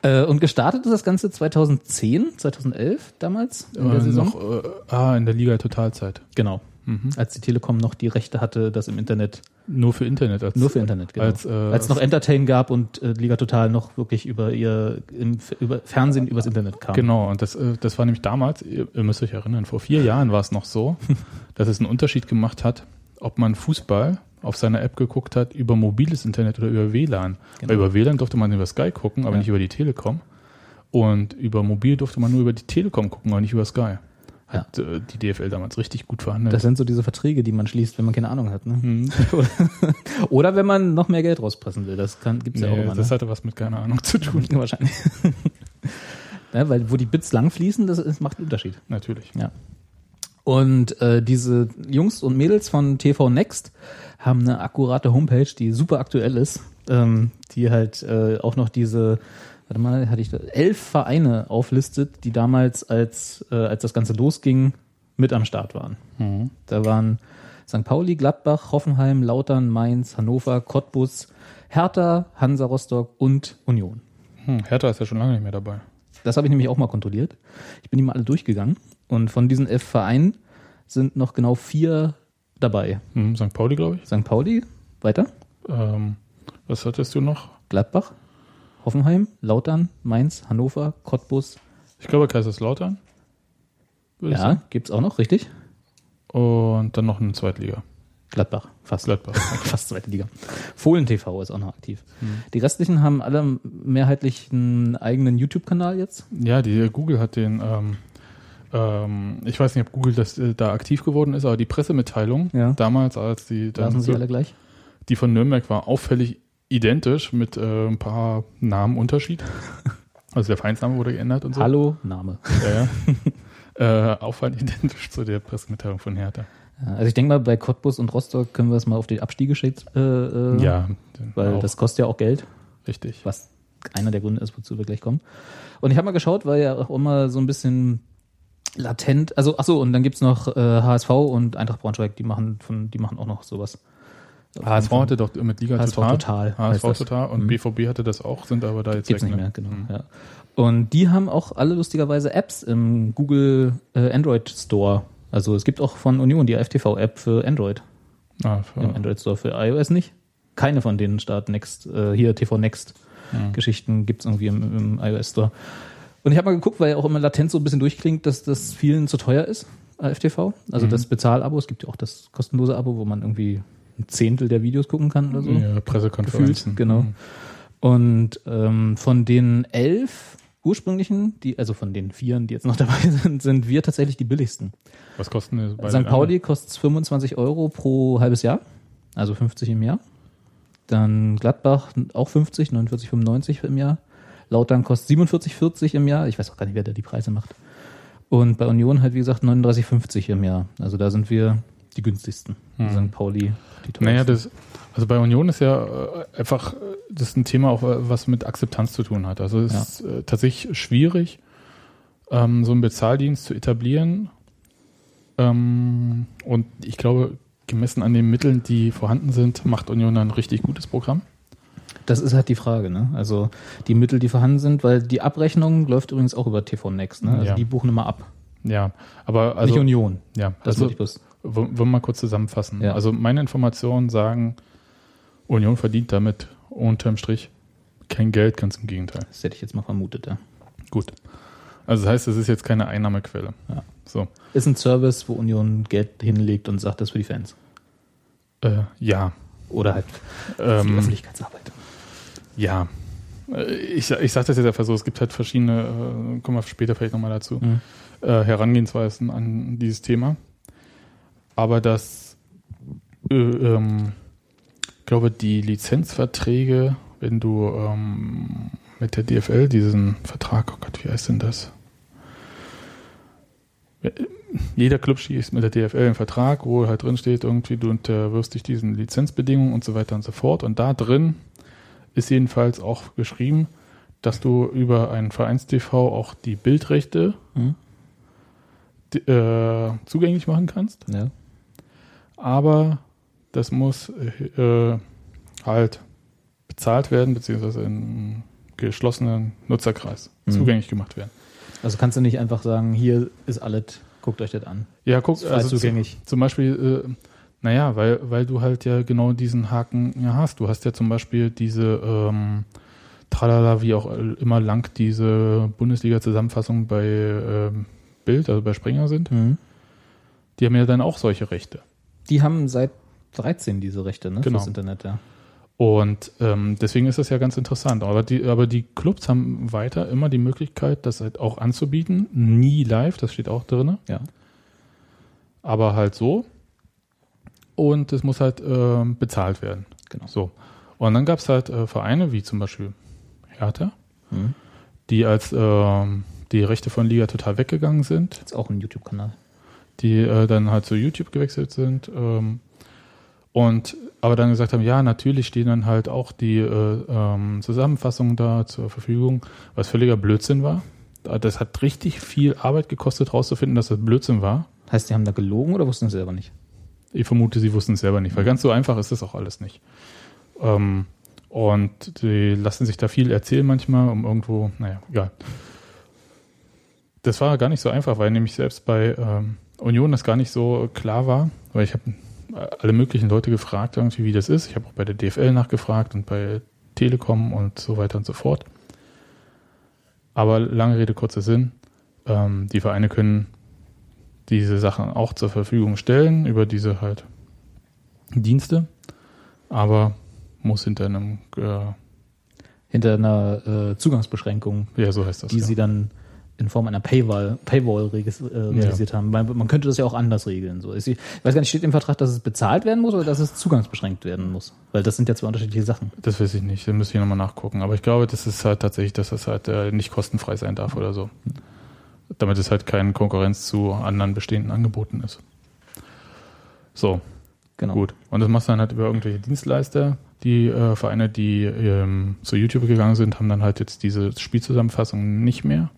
Äh, Und gestartet ist das Ganze 2010, 2011 damals in der Äh, Saison. noch, äh, ah, in der Liga Totalzeit. Genau. Mhm. Als die Telekom noch die Rechte hatte, das im Internet, Nur für Internet. Als, nur für Internet, genau. Als, äh, Als noch Entertain gab und äh, Liga Total noch wirklich über ihr im, über Fernsehen übers Internet kam. Genau, und das, äh, das war nämlich damals, ihr, ihr müsst euch erinnern, vor vier Jahren war es noch so, dass es einen Unterschied gemacht hat, ob man Fußball auf seiner App geguckt hat, über mobiles Internet oder über WLAN. Genau. Weil über WLAN durfte man über Sky gucken, aber Ja. nicht über die Telekom. Und über Mobil durfte man nur über die Telekom gucken, aber nicht über Sky. Hat äh, die DFL damals richtig gut verhandelt. Das sind so diese Verträge, die man schließt, wenn man keine Ahnung hat. Ne? Hm. Oder, wenn man noch mehr Geld rauspressen will. Das kann, gibt's ja auch Nee, immer. das Ne? hatte was mit keine Ahnung zu tun. Wahrscheinlich. ja, weil wo die Bits lang fließen, das ist, macht einen Unterschied. Natürlich. Ja. Und äh, diese Jungs und Mädels von TV Next haben eine akkurate Homepage, die super aktuell ist, ähm, die halt äh, auch noch diese, warte mal, hatte ich da, elf Vereine auflistet, die damals, als, äh, als das Ganze losging, mit am Start waren. Da waren St. Pauli, Gladbach, Hoffenheim, Lautern, Mainz, Hannover, Cottbus, Hertha, Hansa Rostock und Union. Hm, Hertha ist ja schon lange nicht mehr dabei. Das habe ich nämlich auch mal kontrolliert. Ich bin die mal alle durchgegangen. Und von diesen elf Vereinen sind noch genau vier dabei. Hm, St. Pauli, glaube ich. St. Pauli, weiter. Ähm, was hattest du noch? Gladbach, Hoffenheim, Lautern, Mainz, Hannover, Cottbus. Ich glaube Kaiserslautern. Ja, sagen. gibt's auch noch, richtig? Und dann noch eine Zweitliga. Gladbach, fast. Gladbach. Fast zweite Liga. Fohlen TV ist auch noch aktiv. Die restlichen haben alle mehrheitlich einen eigenen YouTube-Kanal jetzt. Ja, die Google hat den, ähm, ähm, ich weiß nicht, ob Google das, äh, da aktiv geworden ist, aber die Pressemitteilung Ja. damals, als die dann Lassen sie alle gleich. die von Nürnberg war auffällig identisch mit äh, ein paar Namen Unterschied. Also der Vereinsname wurde geändert und so. Hallo, Name. Ja, ja. äh, auffallend identisch zu der Pressemitteilung von Hertha. Also ich denke mal, bei Cottbus und Rostock können wir es mal auf die Abstiege schätzen, äh, äh, Ja, weil auch das kostet ja auch Geld. richtig. was einer der Gründe ist, wozu wir gleich kommen. Und ich habe mal geschaut, weil ja auch immer so ein bisschen latent, also ach so, und dann gibt's noch äh, HSV und Eintracht Braunschweig, die machen von, die machen auch noch sowas. HSV hatte doch mit Liga HSV Total. Total HSV. Total und Mhm. BVB hatte das auch, sind aber da jetzt Gibt's weg, nicht ne? mehr, genau. Mhm. Ja. Und die haben auch alle lustigerweise Apps im Google äh, Android Store. Also es gibt auch von Union die FTV-App für Android Ah, für, im Android Store, für iOS nicht. Keine von denen Start Next, äh, hier TV Next Mhm. Geschichten gibt's irgendwie im, im iOS Store. Und ich habe mal geguckt, weil ja auch immer latent so ein bisschen durchklingt, dass das vielen zu teuer ist, FTV. Also das Bezahlabo, es gibt ja auch das kostenlose Abo, wo man irgendwie ein Zehntel der Videos gucken kann oder so. ja, Pressekonferenzen. Gefühlt, genau. Mhm. Und ähm, von den elf ursprünglichen, die, also von den vieren, die jetzt noch dabei sind, sind wir tatsächlich die billigsten. Was kosten die bei St. Pauli kostet 25 Euro pro halbes Jahr, also 50 im Jahr. Dann Gladbach auch 50, 49,95 im Jahr. Lautern kostet 47,40 im Jahr. Ich weiß auch gar nicht, wer da die Preise macht. Und bei Union halt, wie gesagt, 39,50 im Jahr. Also da sind wir die günstigsten. St. Pauli die teuersten. Hm. Naja, das, also bei Union ist ja äh, einfach, äh, das ist ein Thema auch, äh, was mit Akzeptanz zu tun hat. Also es Ja. ist tatsächlich schwierig, ähm, so einen Bezahldienst zu etablieren. Ähm, und ich glaube, gemessen an den Mitteln, die vorhanden sind, macht Union ein richtig gutes Programm. Das ist halt die Frage, ne? Also die Mittel, die vorhanden sind, weil die Abrechnung läuft übrigens auch über TV Next, ne? Also Ja. die buchen immer ab. Ja, aber also, Nicht Union. ja, Das also ich bloß. Wollen wir mal kurz zusammenfassen. Ja. Also meine Informationen sagen, Union verdient damit unterm Strich kein Geld, ganz im Gegenteil. Das hätte ich jetzt mal vermutet, ja. Gut. Also das heißt, es ist jetzt keine Einnahmequelle. Ja. So. Ist ein Service, wo Union Geld hinlegt und sagt, das für die Fans. Äh, ja. Oder halt für die Ähm, Öffentlichkeitsarbeit. ja. Äh, Ich, ich sage das jetzt einfach so, es gibt halt verschiedene, äh, kommen wir später vielleicht nochmal dazu, Mhm. äh, Herangehensweisen an dieses Thema. Aber das, äh, ähm, ich glaube, die Lizenzverträge, wenn du ähm, mit der DFL diesen Vertrag, oh Gott, wie heißt denn das? Äh, Jeder Club schließt mit der DFL einen Vertrag, wo halt drin steht, irgendwie, du unterwirfst dich diesen Lizenzbedingungen und so weiter und so fort. Und da drin ist jedenfalls auch geschrieben, dass du über einen Vereins-TV auch die Bildrechte Mhm. äh, zugänglich machen kannst. Ja. Aber das muss äh, halt bezahlt werden, beziehungsweise in geschlossenen Nutzerkreis Mhm. zugänglich gemacht werden. Also kannst du nicht einfach sagen, hier ist alles, guckt euch das an. Ja, guck, Ist frei also zugänglich. Zum Beispiel, äh, naja, weil, weil du halt ja genau diesen Haken ja hast. Du hast ja zum Beispiel diese ähm, Tralala, wie auch immer lang diese Bundesliga-Zusammenfassung bei ähm, Bild, also bei Springer sind. Mhm. Die haben ja dann auch solche Rechte. Die haben seit 13 diese Rechte, ne? Genau. Fürs Internet, ja. Und ähm, deswegen ist das ja ganz interessant. Aber die, aber die Clubs haben weiter immer die Möglichkeit, das halt auch anzubieten. Nie live, das steht auch drin. Ja. Aber halt so. Und es muss halt ähm, bezahlt werden. Genau. So. Und dann gab es halt äh, Vereine wie zum Beispiel Hertha, Mhm. die als ähm, die Rechte von Liga total weggegangen sind, Ist auch ein YouTube-Kanal. Die äh, dann halt zu YouTube gewechselt sind ähm, und aber dann gesagt haben, ja, natürlich stehen dann halt auch die äh, ähm, Zusammenfassungen da zur Verfügung, was völliger Blödsinn war. Das hat richtig viel Arbeit gekostet, rauszufinden, dass das Blödsinn war. Heißt, die haben da gelogen oder wussten es selber nicht? Ich vermute, sie wussten es selber nicht, weil ganz so einfach ist das auch alles nicht. Ähm, und die lassen sich da viel erzählen manchmal, um irgendwo, naja, egal. Das war gar nicht so einfach, weil nämlich selbst bei ähm, Union das gar nicht so klar war, weil ich habe alle möglichen Leute gefragt, irgendwie, wie das ist. Ich habe auch bei der DFL nachgefragt und bei Telekom und so weiter und so fort. Aber lange Rede, kurzer Sinn. Ähm, die Vereine können diese Sachen auch zur Verfügung stellen über diese halt Dienste, aber muss hinter einem, äh, Hinter einer äh, Zugangsbeschränkung, ja, so heißt das. die ja. sie dann in Form einer Paywall, Paywall äh, realisiert haben. Man, man könnte das ja auch anders regeln. So. Ich weiß gar nicht, steht im Vertrag, dass es bezahlt werden muss oder dass es zugangsbeschränkt werden muss? Weil das sind ja zwei unterschiedliche Sachen. Das weiß ich nicht, da müsste ich nochmal nachgucken. Aber ich glaube, das ist halt tatsächlich, dass das halt äh, nicht kostenfrei sein darf oder so. Damit es halt keine Konkurrenz zu anderen bestehenden Angeboten ist. So, Genau. gut. Und das machst du dann halt über irgendwelche Dienstleister. Die äh, Vereine, die ähm, zu YouTube gegangen sind, haben dann halt jetzt diese Spielzusammenfassung nicht mehr.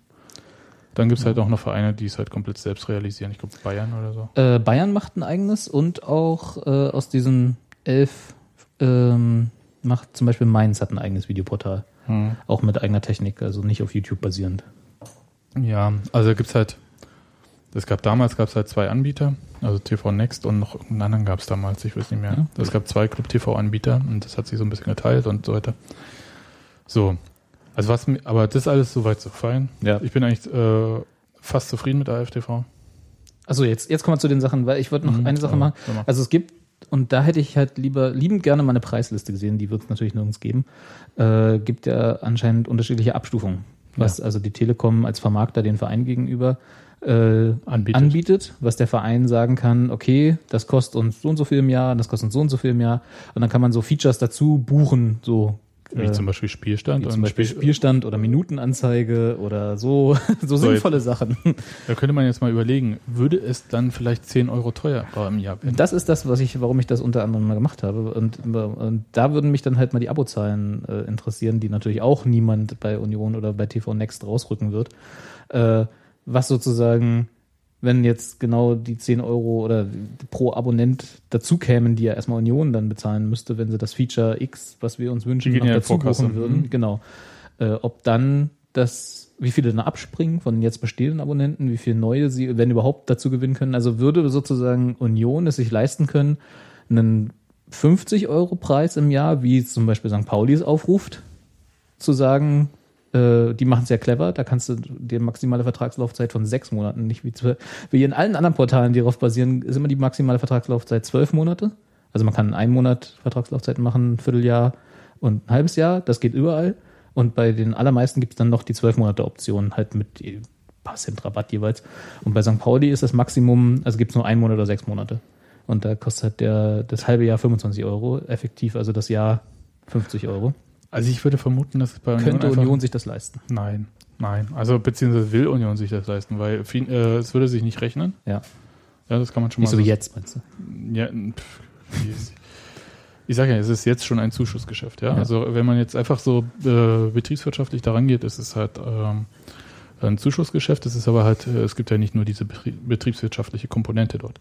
Dann gibt es halt auch noch Vereine, die es halt komplett selbst realisieren. Ich glaube Bayern oder so. Äh, Bayern macht ein eigenes und auch äh, aus diesen elf ähm, macht zum Beispiel Mainz hat ein eigenes Videoportal. Hm. Auch mit eigener Technik, also nicht auf YouTube basierend. Ja, also gibt es halt, es gab damals gab es halt zwei Anbieter, also TV Next und noch irgendeinen anderen gab es damals, ich weiß nicht mehr. Ja. Es gab zwei Club TV Anbieter und das hat sich so ein bisschen geteilt und so weiter. So, also was mir, aber das ist alles soweit so fein. Ja. Ich bin eigentlich äh, fast zufrieden mit AFTV. Also jetzt, jetzt kommen wir zu den Sachen, weil ich wollte noch Mhm, eine Sache ja, machen. mal. Also es gibt, und da hätte ich halt lieber, liebend gerne mal eine Preisliste gesehen, die wird es natürlich nirgends geben. Äh, gibt ja anscheinend unterschiedliche Abstufungen, was also die Telekom als Vermarkter den Verein gegenüber äh, Anbietet. anbietet, was der Verein sagen kann, okay, das kostet uns so und so viel im Jahr, das kostet uns so und so viel im Jahr. Und dann kann man so Features dazu buchen, so Wie äh, zum Beispiel Spielstand. wie zum Beispiel Spiel- Spielstand oder Minutenanzeige oder so, so So, sinnvolle Sachen. Da könnte man jetzt mal überlegen, würde es dann vielleicht 10 Euro teurer im Jahr werden? Das ist das, was ich, warum ich das unter anderem mal gemacht habe. Und, und da würden mich dann halt mal die Abozahlen äh, interessieren, die natürlich auch niemand bei Union oder bei TV Next rausrücken wird. Äh, was sozusagen, wenn jetzt genau die 10 Euro oder pro Abonnent dazu kämen, die ja erstmal Union dann bezahlen müsste, wenn sie das Feature X, was wir uns wünschen, noch dazu buchen würden. Mhm. Genau. Äh, ob dann das, wie viele dann abspringen von den jetzt bestehenden Abonnenten, wie viele neue sie, wenn überhaupt, dazu gewinnen können. Also würde sozusagen Union es sich leisten können, einen 50 Euro Preis im Jahr, wie zum Beispiel St. Pauli es aufruft, zu sagen, äh, die machen es ja clever, da kannst du die maximale Vertragslaufzeit von sechs Monaten, nicht wie, wie in allen anderen Portalen, die darauf basieren, ist immer die maximale Vertragslaufzeit zwölf Monate. Also man kann einen Monat Vertragslaufzeit machen, ein Vierteljahr und ein halbes Jahr, das geht überall. Und bei den allermeisten gibt es dann noch die zwölf Monate Option, halt mit ein paar Cent Rabatt jeweils. Und bei St. Pauli ist das Maximum, also gibt es nur einen Monat oder sechs Monate. Und da kostet der, das halbe Jahr 25 Euro, effektiv, also das Jahr 50 Euro. Also ich würde vermuten, dass es bei Union Könnte Union sich das leisten? Nein, nein. Also beziehungsweise will Union sich das leisten, weil viel, äh, es würde sich nicht rechnen. Ja. Ja, das kann man schon Nicht mal so wie jetzt, meinst du? Ja, pff, ich sage ja, es ist jetzt schon ein Zuschussgeschäft. Ja? Ja. Also wenn man jetzt einfach so äh, betriebswirtschaftlich daran geht, ist es halt ähm, ein Zuschussgeschäft. Es ist aber halt, äh, es gibt ja nicht nur diese betrie betriebswirtschaftliche Komponente dort.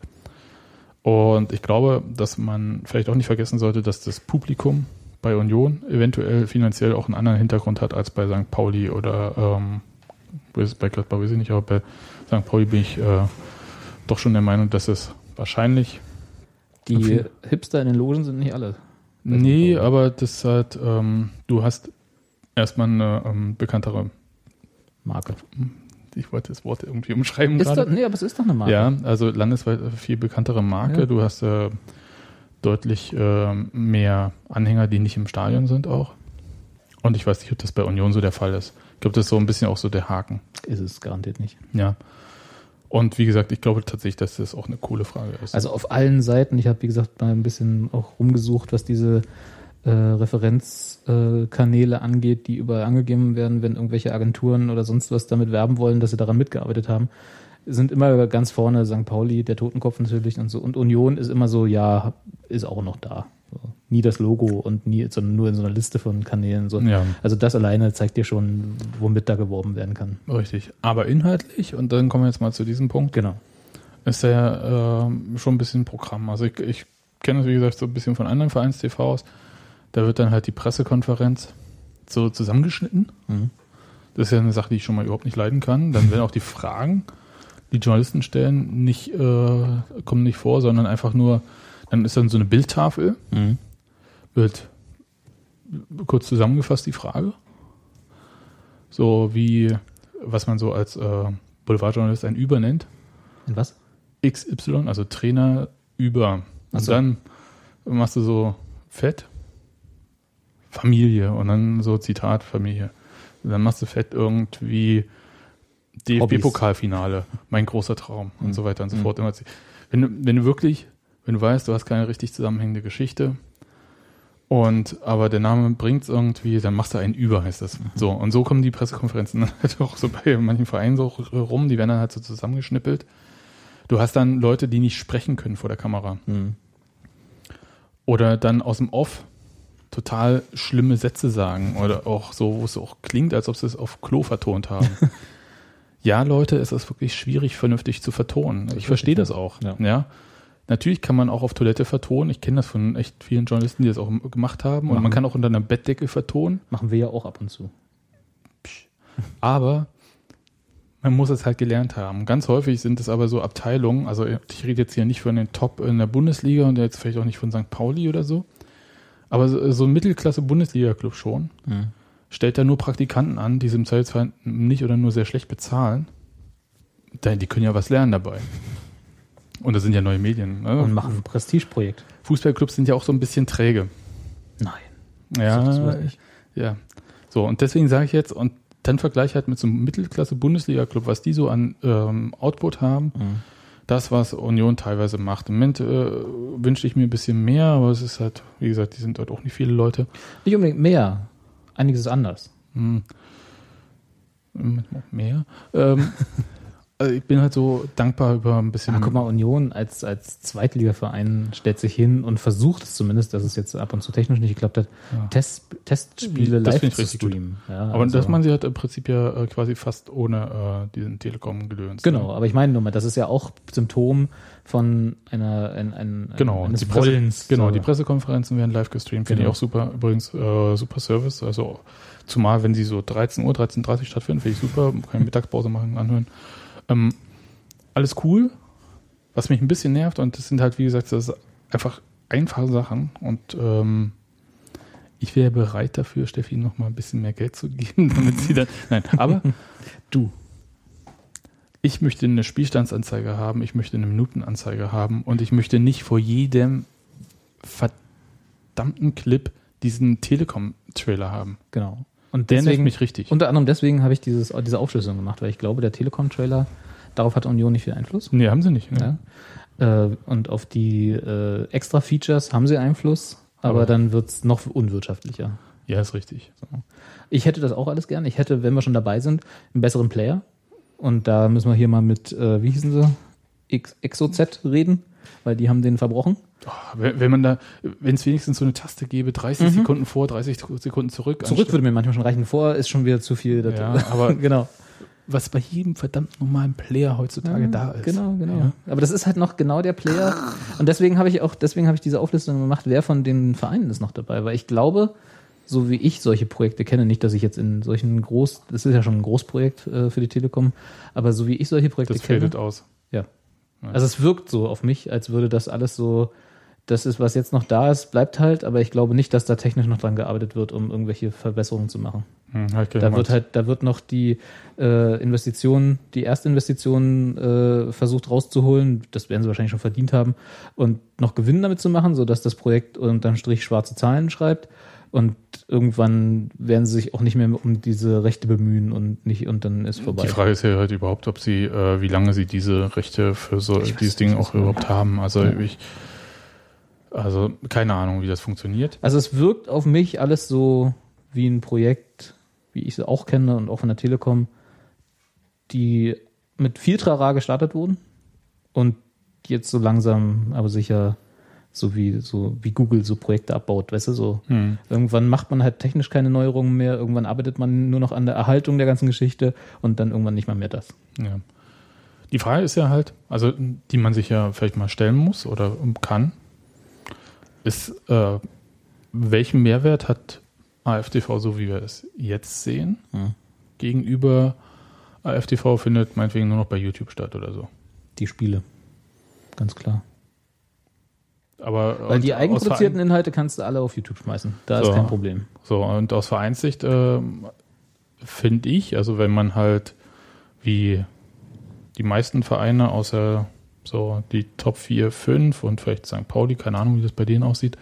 Und ich glaube, dass man vielleicht auch nicht vergessen sollte, dass das Publikum bei Union eventuell finanziell auch einen anderen Hintergrund hat als bei St. Pauli oder ähm, bei Gladbach weiß ich nicht, aber bei St. Pauli bin ich äh, doch schon der Meinung, dass es wahrscheinlich Die Hipster in den Logen sind nicht alle. Nee, aber das ist halt, ähm, du hast erstmal eine ähm, bekanntere, Marke. ich wollte das Wort irgendwie umschreiben Ist gerade. doch, nee, aber es ist doch eine Marke. Ja, also landesweit viel bekanntere Marke. Ja. Du hast äh, deutlich ähm, mehr Anhänger, die nicht im Stadion sind auch. Und ich weiß nicht, ob das bei Union so der Fall ist. Ich glaube, das ist so ein bisschen auch so der Haken. Ist es garantiert nicht. Ja. Und wie gesagt, ich glaube tatsächlich, dass das auch eine coole Frage ist. Also auf allen Seiten, ich habe wie gesagt mal ein bisschen auch rumgesucht, was diese äh, Referenzkanäle angeht, die überall angegeben werden, wenn irgendwelche Agenturen oder sonst was damit werben wollen, dass sie daran mitgearbeitet haben, sind immer ganz vorne St. Pauli, der Totenkopf natürlich und so. Und Union ist immer so, ja, ist auch noch da. So. Nie das Logo und nie, sondern nur in so einer Liste von Kanälen. So. Ja. Also das alleine zeigt dir schon, womit da geworben werden kann. Richtig. Aber inhaltlich, und dann kommen wir jetzt mal zu diesem Punkt, Genau. ist ja ähm, schon ein bisschen Programm. Also ich, ich kenne es, wie gesagt, so ein bisschen von anderen Vereins-TVs. Da wird dann halt die Pressekonferenz so zusammengeschnitten. Mhm. Das ist ja eine Sache, die ich schon mal überhaupt nicht leiden kann. Dann werden auch die Fragen, die Journalisten stellen, nicht, äh, kommen nicht vor, sondern einfach nur, dann ist dann so eine Bildtafel, Mhm. wird kurz zusammengefasst die Frage. So wie, was man so als äh, Boulevardjournalist ein Über nennt. Und was? XY, also Trainer über. Und so. dann machst du so fett Familie und dann so Zitat Familie. Und dann machst du fett irgendwie. DFB-Pokalfinale, mein großer Traum und Mhm. so weiter und so Mhm. fort. Wenn du, wenn du wirklich, wenn du weißt, du hast keine richtig zusammenhängende Geschichte und aber der Name bringt es irgendwie, dann machst du einen über, heißt das. Mhm. So, und so kommen die Pressekonferenzen dann halt auch so bei manchen Vereinen so rum, die werden dann halt so zusammengeschnippelt. Du hast dann Leute, die nicht sprechen können vor der Kamera. Mhm. Oder dann aus dem Off total schlimme Sätze sagen. Oder auch so, wo es auch klingt, als ob sie es auf Klo vertont haben. ja, Leute, es ist wirklich schwierig, vernünftig zu vertonen. Ich ist verstehe richtig, das auch. ja. Ja. Natürlich kann man auch auf Toilette vertonen. Ich kenne das von echt vielen Journalisten, die das auch gemacht haben. Und Machen. man kann auch unter einer Bettdecke vertonen. Machen wir ja auch ab und zu. Aber man muss es halt gelernt haben. Ganz häufig sind es aber so Abteilungen, also ich rede jetzt hier nicht von den Top in der Bundesliga und jetzt vielleicht auch nicht von St. Pauli oder so, aber so, so ein Mittelklasse-Bundesliga-Club schon, Mhm. Stellt da nur Praktikanten an, die sie im Zweifelsfall nicht oder nur sehr schlecht bezahlen. Die können ja was lernen dabei. Und das sind ja neue Medien. Ne? Und machen ein Prestigeprojekt. Fußballclubs sind ja auch so ein bisschen träge. Nein. Ja, das nicht? ja. So, und deswegen sage ich jetzt, und dann vergleich halt mit so einem Mittelklasse-Bundesliga-Club, was die so an ähm, Output haben, Mhm. das, was Union teilweise macht. Im Moment äh, wünschte ich mir ein bisschen mehr, aber es ist halt, wie gesagt, die sind dort auch nicht viele Leute. Nicht unbedingt mehr. Einiges ist anders. Hm. Mehr. Ähm, also ich bin halt so dankbar über ein bisschen. Ah, guck mal, Union als, als Zweitligaverein stellt sich hin und versucht es zumindest, dass es jetzt ab und zu technisch nicht geklappt hat, Ja. Test, Testspiele Das live ich zu streamen. Ja, aber also- das man sie hat im Prinzip ja äh, quasi fast ohne äh, diesen Telekom-Gedöns. Genau, aber ich meine nur mal, das ist ja auch Symptom von einer ein, ein, Genau, eines die Presse, Wollens. genau, so. die Pressekonferenzen werden live gestreamt, finde Genau. ich auch super. Übrigens, äh, super Service. Also, zumal, wenn sie so 13 Uhr, 13.30 Uhr stattfinden, finde ich super. Kann Mittagspause machen, anhören. Ähm, alles cool. Was mich ein bisschen nervt, und das sind halt, wie gesagt, das einfach einfache Sachen. Und ähm, ich wäre bereit dafür, Steffi noch mal ein bisschen mehr Geld zu geben, damit sie dann. Nein, aber Du. ich möchte eine Spielstandsanzeige haben, ich möchte eine Minutenanzeige haben und ich möchte nicht vor jedem verdammten Clip diesen Telekom-Trailer haben. Genau. Und Der deswegen, mich richtig. unter anderem deswegen habe ich dieses, diese Aufschlüsselung gemacht, weil ich glaube, der Telekom-Trailer, darauf hat Union nicht viel Einfluss. nee, haben sie nicht. Ne? Ja. Äh, und auf die äh, Extra-Features haben sie Einfluss, aber, Aber- dann wird es noch unwirtschaftlicher. Ja, ist richtig. Ich hätte das auch alles gern. Ich hätte, wenn wir schon dabei sind, einen besseren Player. Und da müssen wir hier mal mit, äh, wie hießen sie? X ExoZ reden, weil die haben den verbrochen. Oh, wenn, man da, wenn es wenigstens so eine Taste gäbe, 30 Sekunden vor, 30 Sekunden zurück. Mhm. Zurück würde mir manchmal schon reichen. Vor ist schon wieder zu viel. Ja, aber- genau. was bei jedem verdammt normalen Player heutzutage da ist. Genau, genau. Ja. Aber das ist halt noch genau der Player. Und deswegen habe ich auch, deswegen habe ich diese Auflistung gemacht, wer von den Vereinen ist noch dabei. Weil ich glaube, so wie ich solche Projekte kenne, nicht, dass ich jetzt in solchen Groß, das ist ja schon ein Großprojekt äh, für die Telekom, aber so wie ich solche Projekte Das kenne. fadet aus. Ja. Also es wirkt so auf mich, als würde das alles so das ist, was jetzt noch da ist, bleibt halt, aber ich glaube nicht, dass da technisch noch dran gearbeitet wird, um irgendwelche Verbesserungen zu machen. Hm, halt Da wird halt, da wird noch die äh, Investition, die Erstinvestition äh, versucht rauszuholen. Das werden sie wahrscheinlich schon verdient haben und noch Gewinn damit zu machen, sodass das Projekt unterm Strich schwarze Zahlen schreibt. Und irgendwann werden sie sich auch nicht mehr um diese Rechte bemühen und nicht und dann ist vorbei. Die Frage ist ja halt überhaupt, ob sie, äh, wie lange sie diese Rechte für so dieses Ding auch überhaupt haben. Also Ja. ich, also keine Ahnung, wie das funktioniert. Also es wirkt auf mich alles so wie ein Projekt, wie ich es auch kenne und auch von der Telekom, die mit viel Trara gestartet wurden und jetzt so langsam, aber sicher so wie so wie Google so Projekte abbaut, weißt du, so Hm. irgendwann macht man halt technisch keine Neuerungen mehr, irgendwann arbeitet man nur noch an der Erhaltung der ganzen Geschichte und dann irgendwann nicht mal mehr das. Ja. Die Frage ist ja halt, also die man sich ja vielleicht mal stellen muss oder kann, ist, äh, welchen Mehrwert hat AFTV, so wie wir es jetzt sehen, Hm. gegenüber AFTV findet meinetwegen nur noch bei YouTube statt oder so. Die Spiele. Ganz klar. Aber Weil die eigenproduzierten Inhalte kannst du alle auf YouTube schmeißen. Da So. ist kein Problem. So, und aus Vereinssicht ähm, finde ich, also wenn man halt wie die meisten Vereine außer so die Top 4, 5 und vielleicht St. Pauli, keine Ahnung, wie das bei denen aussieht,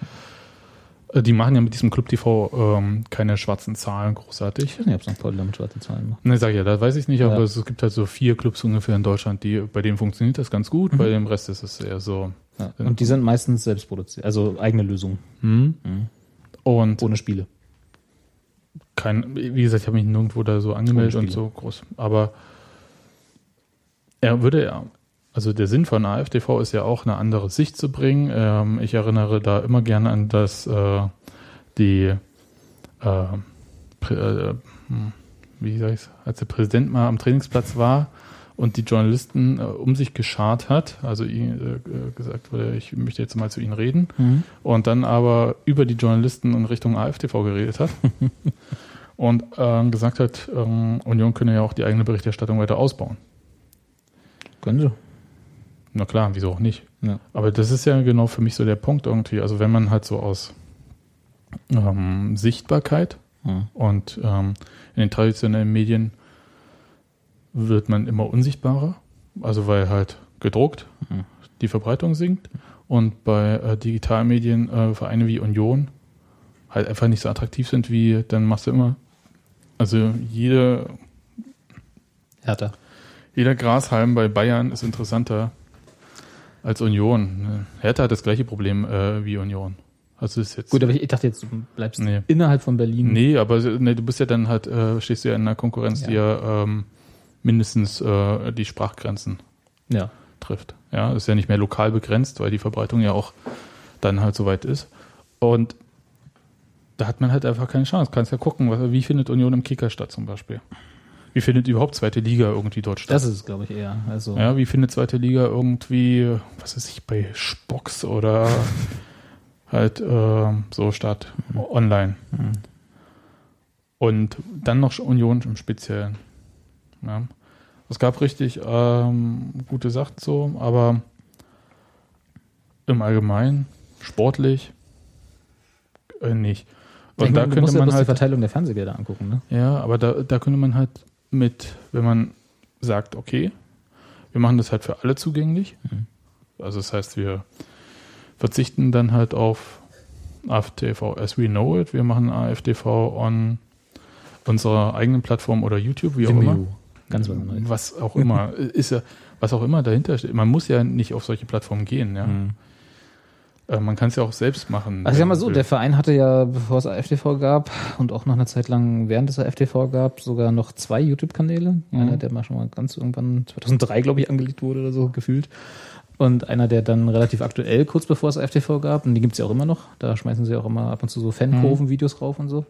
äh, die machen ja mit diesem Club TV ähm, keine schwarzen Zahlen großartig. Ich weiß nicht, ob St. Pauli damit schwarze Zahlen macht. Ne, sag ich ja, das weiß ich nicht, aber Ja. es gibt halt so vier Clubs ungefähr in Deutschland, die, bei denen funktioniert das ganz gut, bei dem Rest ist es eher so. Ja. Und die sind meistens selbst produziert, also eigene Lösungen, Hm. Und ohne Spiele. kein, wie gesagt, ich habe mich nirgendwo da so angemeldet und so groß. Aber er würde ja, also der Sinn von AFTV ist ja auch eine andere Sicht zu bringen. Ähm, ich erinnere da immer gerne an das, äh, die, äh, äh, hm, wie sag ich's, als der Präsident mal am Trainingsplatz war und die Journalisten äh, um sich geschart hat, also ihm äh, gesagt wurde, ich möchte jetzt mal zu Ihnen reden, und dann aber über die Journalisten in Richtung AFTV geredet hat und ähm, gesagt hat, ähm, Union könne ja auch die eigene Berichterstattung weiter ausbauen. Können sie. Na klar, wieso auch nicht? Ja. Aber das ist ja genau für mich so der Punkt irgendwie. Also wenn man halt so aus ähm, Sichtbarkeit Ja. und ähm, in den traditionellen Medien wird man immer unsichtbarer, also weil halt gedruckt Mhm. die Verbreitung sinkt und bei äh, Digitalmedien äh, Vereine wie Union halt einfach nicht so attraktiv sind wie, dann machst du immer, also jede, Hertha. jeder Grashalm bei Bayern ist interessanter als Union. Hertha hat das gleiche Problem äh, wie Union. Also ist jetzt Gut, aber ich, dachte jetzt, du bleibst Nee. innerhalb von Berlin. Nee, aber nee, du bist ja dann halt, äh, stehst du ja in einer Konkurrenz, die ja ähm, mindestens äh, die Sprachgrenzen Ja. trifft. Ja, ist ja nicht mehr lokal begrenzt, weil die Verbreitung ja auch dann halt so weit ist. Und da hat man halt einfach keine Chance. Kannst ja gucken, was, wie findet Union im Kicker statt zum Beispiel? Wie findet überhaupt zweite Liga irgendwie dort statt? Das ist es, glaube ich, eher. Also, Ja, wie findet zweite Liga irgendwie, was weiß ich, bei Spox oder halt äh, so statt, online. Und dann noch Union im Speziellen. Ja. Es gab richtig ähm, gute Sachen so, aber im Allgemeinen, sportlich, äh, nicht. Und ich da könnte man bloß die halt Verteilung der Fernsehgelder angucken, ne? ja, aber da, da könnte man halt mit, wenn man sagt, okay, wir machen das halt für alle zugänglich. Also das heißt, wir verzichten dann halt auf AFTV as we know it. Wir machen AFTV on unserer eigenen Plattform oder YouTube, wie auch immer. Vimeo. Ganz was auch immer. ist ja, was auch immer dahinter steht. Man muss ja nicht auf solche Plattformen gehen, ja. Äh, Man kann es ja auch selbst machen. Also ich sag mal so, der. Verein hatte ja, bevor es AFTV gab und auch noch eine Zeit lang während es AFTV gab, sogar noch zwei YouTube-Kanäle. Einer, der mal schon mal ganz irgendwann 2003, glaube ich, angelegt wurde oder so gefühlt. Und einer, der dann relativ aktuell, kurz bevor es AFTV gab, und die gibt's ja auch immer noch, da schmeißen sie auch immer ab und zu so Fankurven-Videos rauf und so.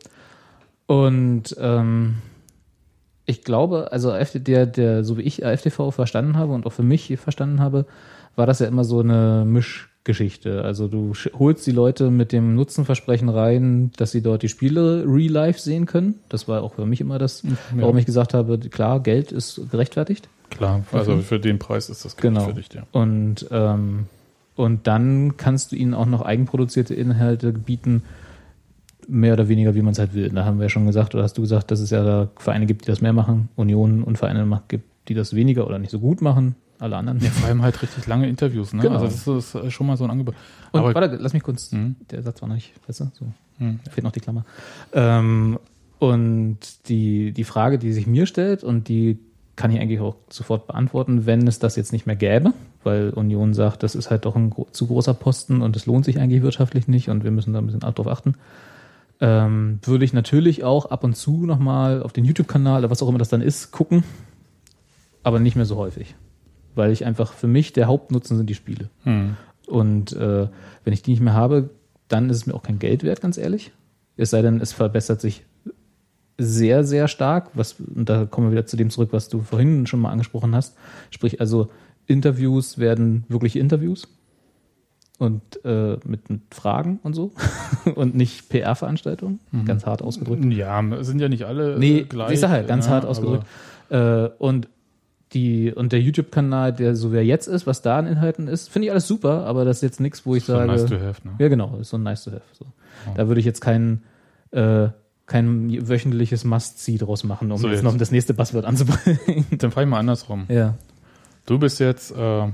Und ähm, ich glaube, also der, der, so wie ich AFTV verstanden habe und auch für mich verstanden habe, war das ja immer so eine Mischgeschichte. Also du holst die Leute mit dem Nutzenversprechen rein, dass sie dort die Spiele real life sehen können. Das war auch für mich immer das, warum ich gesagt habe, klar, Geld ist gerechtfertigt. Klar, also für den Preis ist das Genau. für dich, ja. Und ähm, Und dann kannst du ihnen auch noch eigenproduzierte Inhalte bieten, mehr oder weniger, wie man es halt will. Da haben wir ja schon gesagt, oder hast du gesagt, dass es ja da Vereine gibt, die das mehr machen, Unionen und Vereine gibt, die das weniger oder nicht so gut machen, alle anderen. Ja, vor allem halt richtig lange Interviews, ne? Genau. Also das ist schon mal so ein Angebot. Und Aber warte, lass mich kurz, Mhm. der Satz war noch nicht besser, so. Hm, fehlt noch die Klammer. Ähm, und die, die Frage, die sich mir stellt, und die kann ich eigentlich auch sofort beantworten, wenn es das jetzt nicht mehr gäbe, weil Union sagt, das ist halt doch ein zu großer Posten und es lohnt sich eigentlich wirtschaftlich nicht und wir müssen da ein bisschen drauf achten, ähm, würde ich natürlich auch ab und zu nochmal auf den YouTube-Kanal oder was auch immer das dann ist, gucken, aber nicht mehr so häufig. Weil ich einfach, für mich, der Hauptnutzen sind die Spiele. hm. Und äh, wenn ich die nicht mehr habe, dann ist es mir auch kein Geld wert, ganz ehrlich. Es sei denn, es verbessert sich sehr, sehr stark. Was, und da kommen wir wieder zu dem zurück, was du vorhin schon mal angesprochen hast. Sprich, also Interviews werden wirklich Interviews und äh, mit, mit Fragen und so und nicht PR-Veranstaltungen, ganz hart ausgedrückt. Ja, sind ja nicht alle Nee, äh, gleich. ich sag halt, ganz ja, hart ausgedrückt. Äh, und die und der YouTube-Kanal, der so wie er jetzt ist, was da an Inhalten ist, finde ich alles super, aber das ist jetzt nichts, wo ich So sage. nice to have, ne? Ja, genau, ist so ein nice to have. So. Da würde ich jetzt kein, äh, kein wöchentliches Must-See draus machen, um So jetzt jetzt. noch das nächste Buzzword anzubringen. Dann frage ich mal andersrum. ja. Du bist jetzt äh,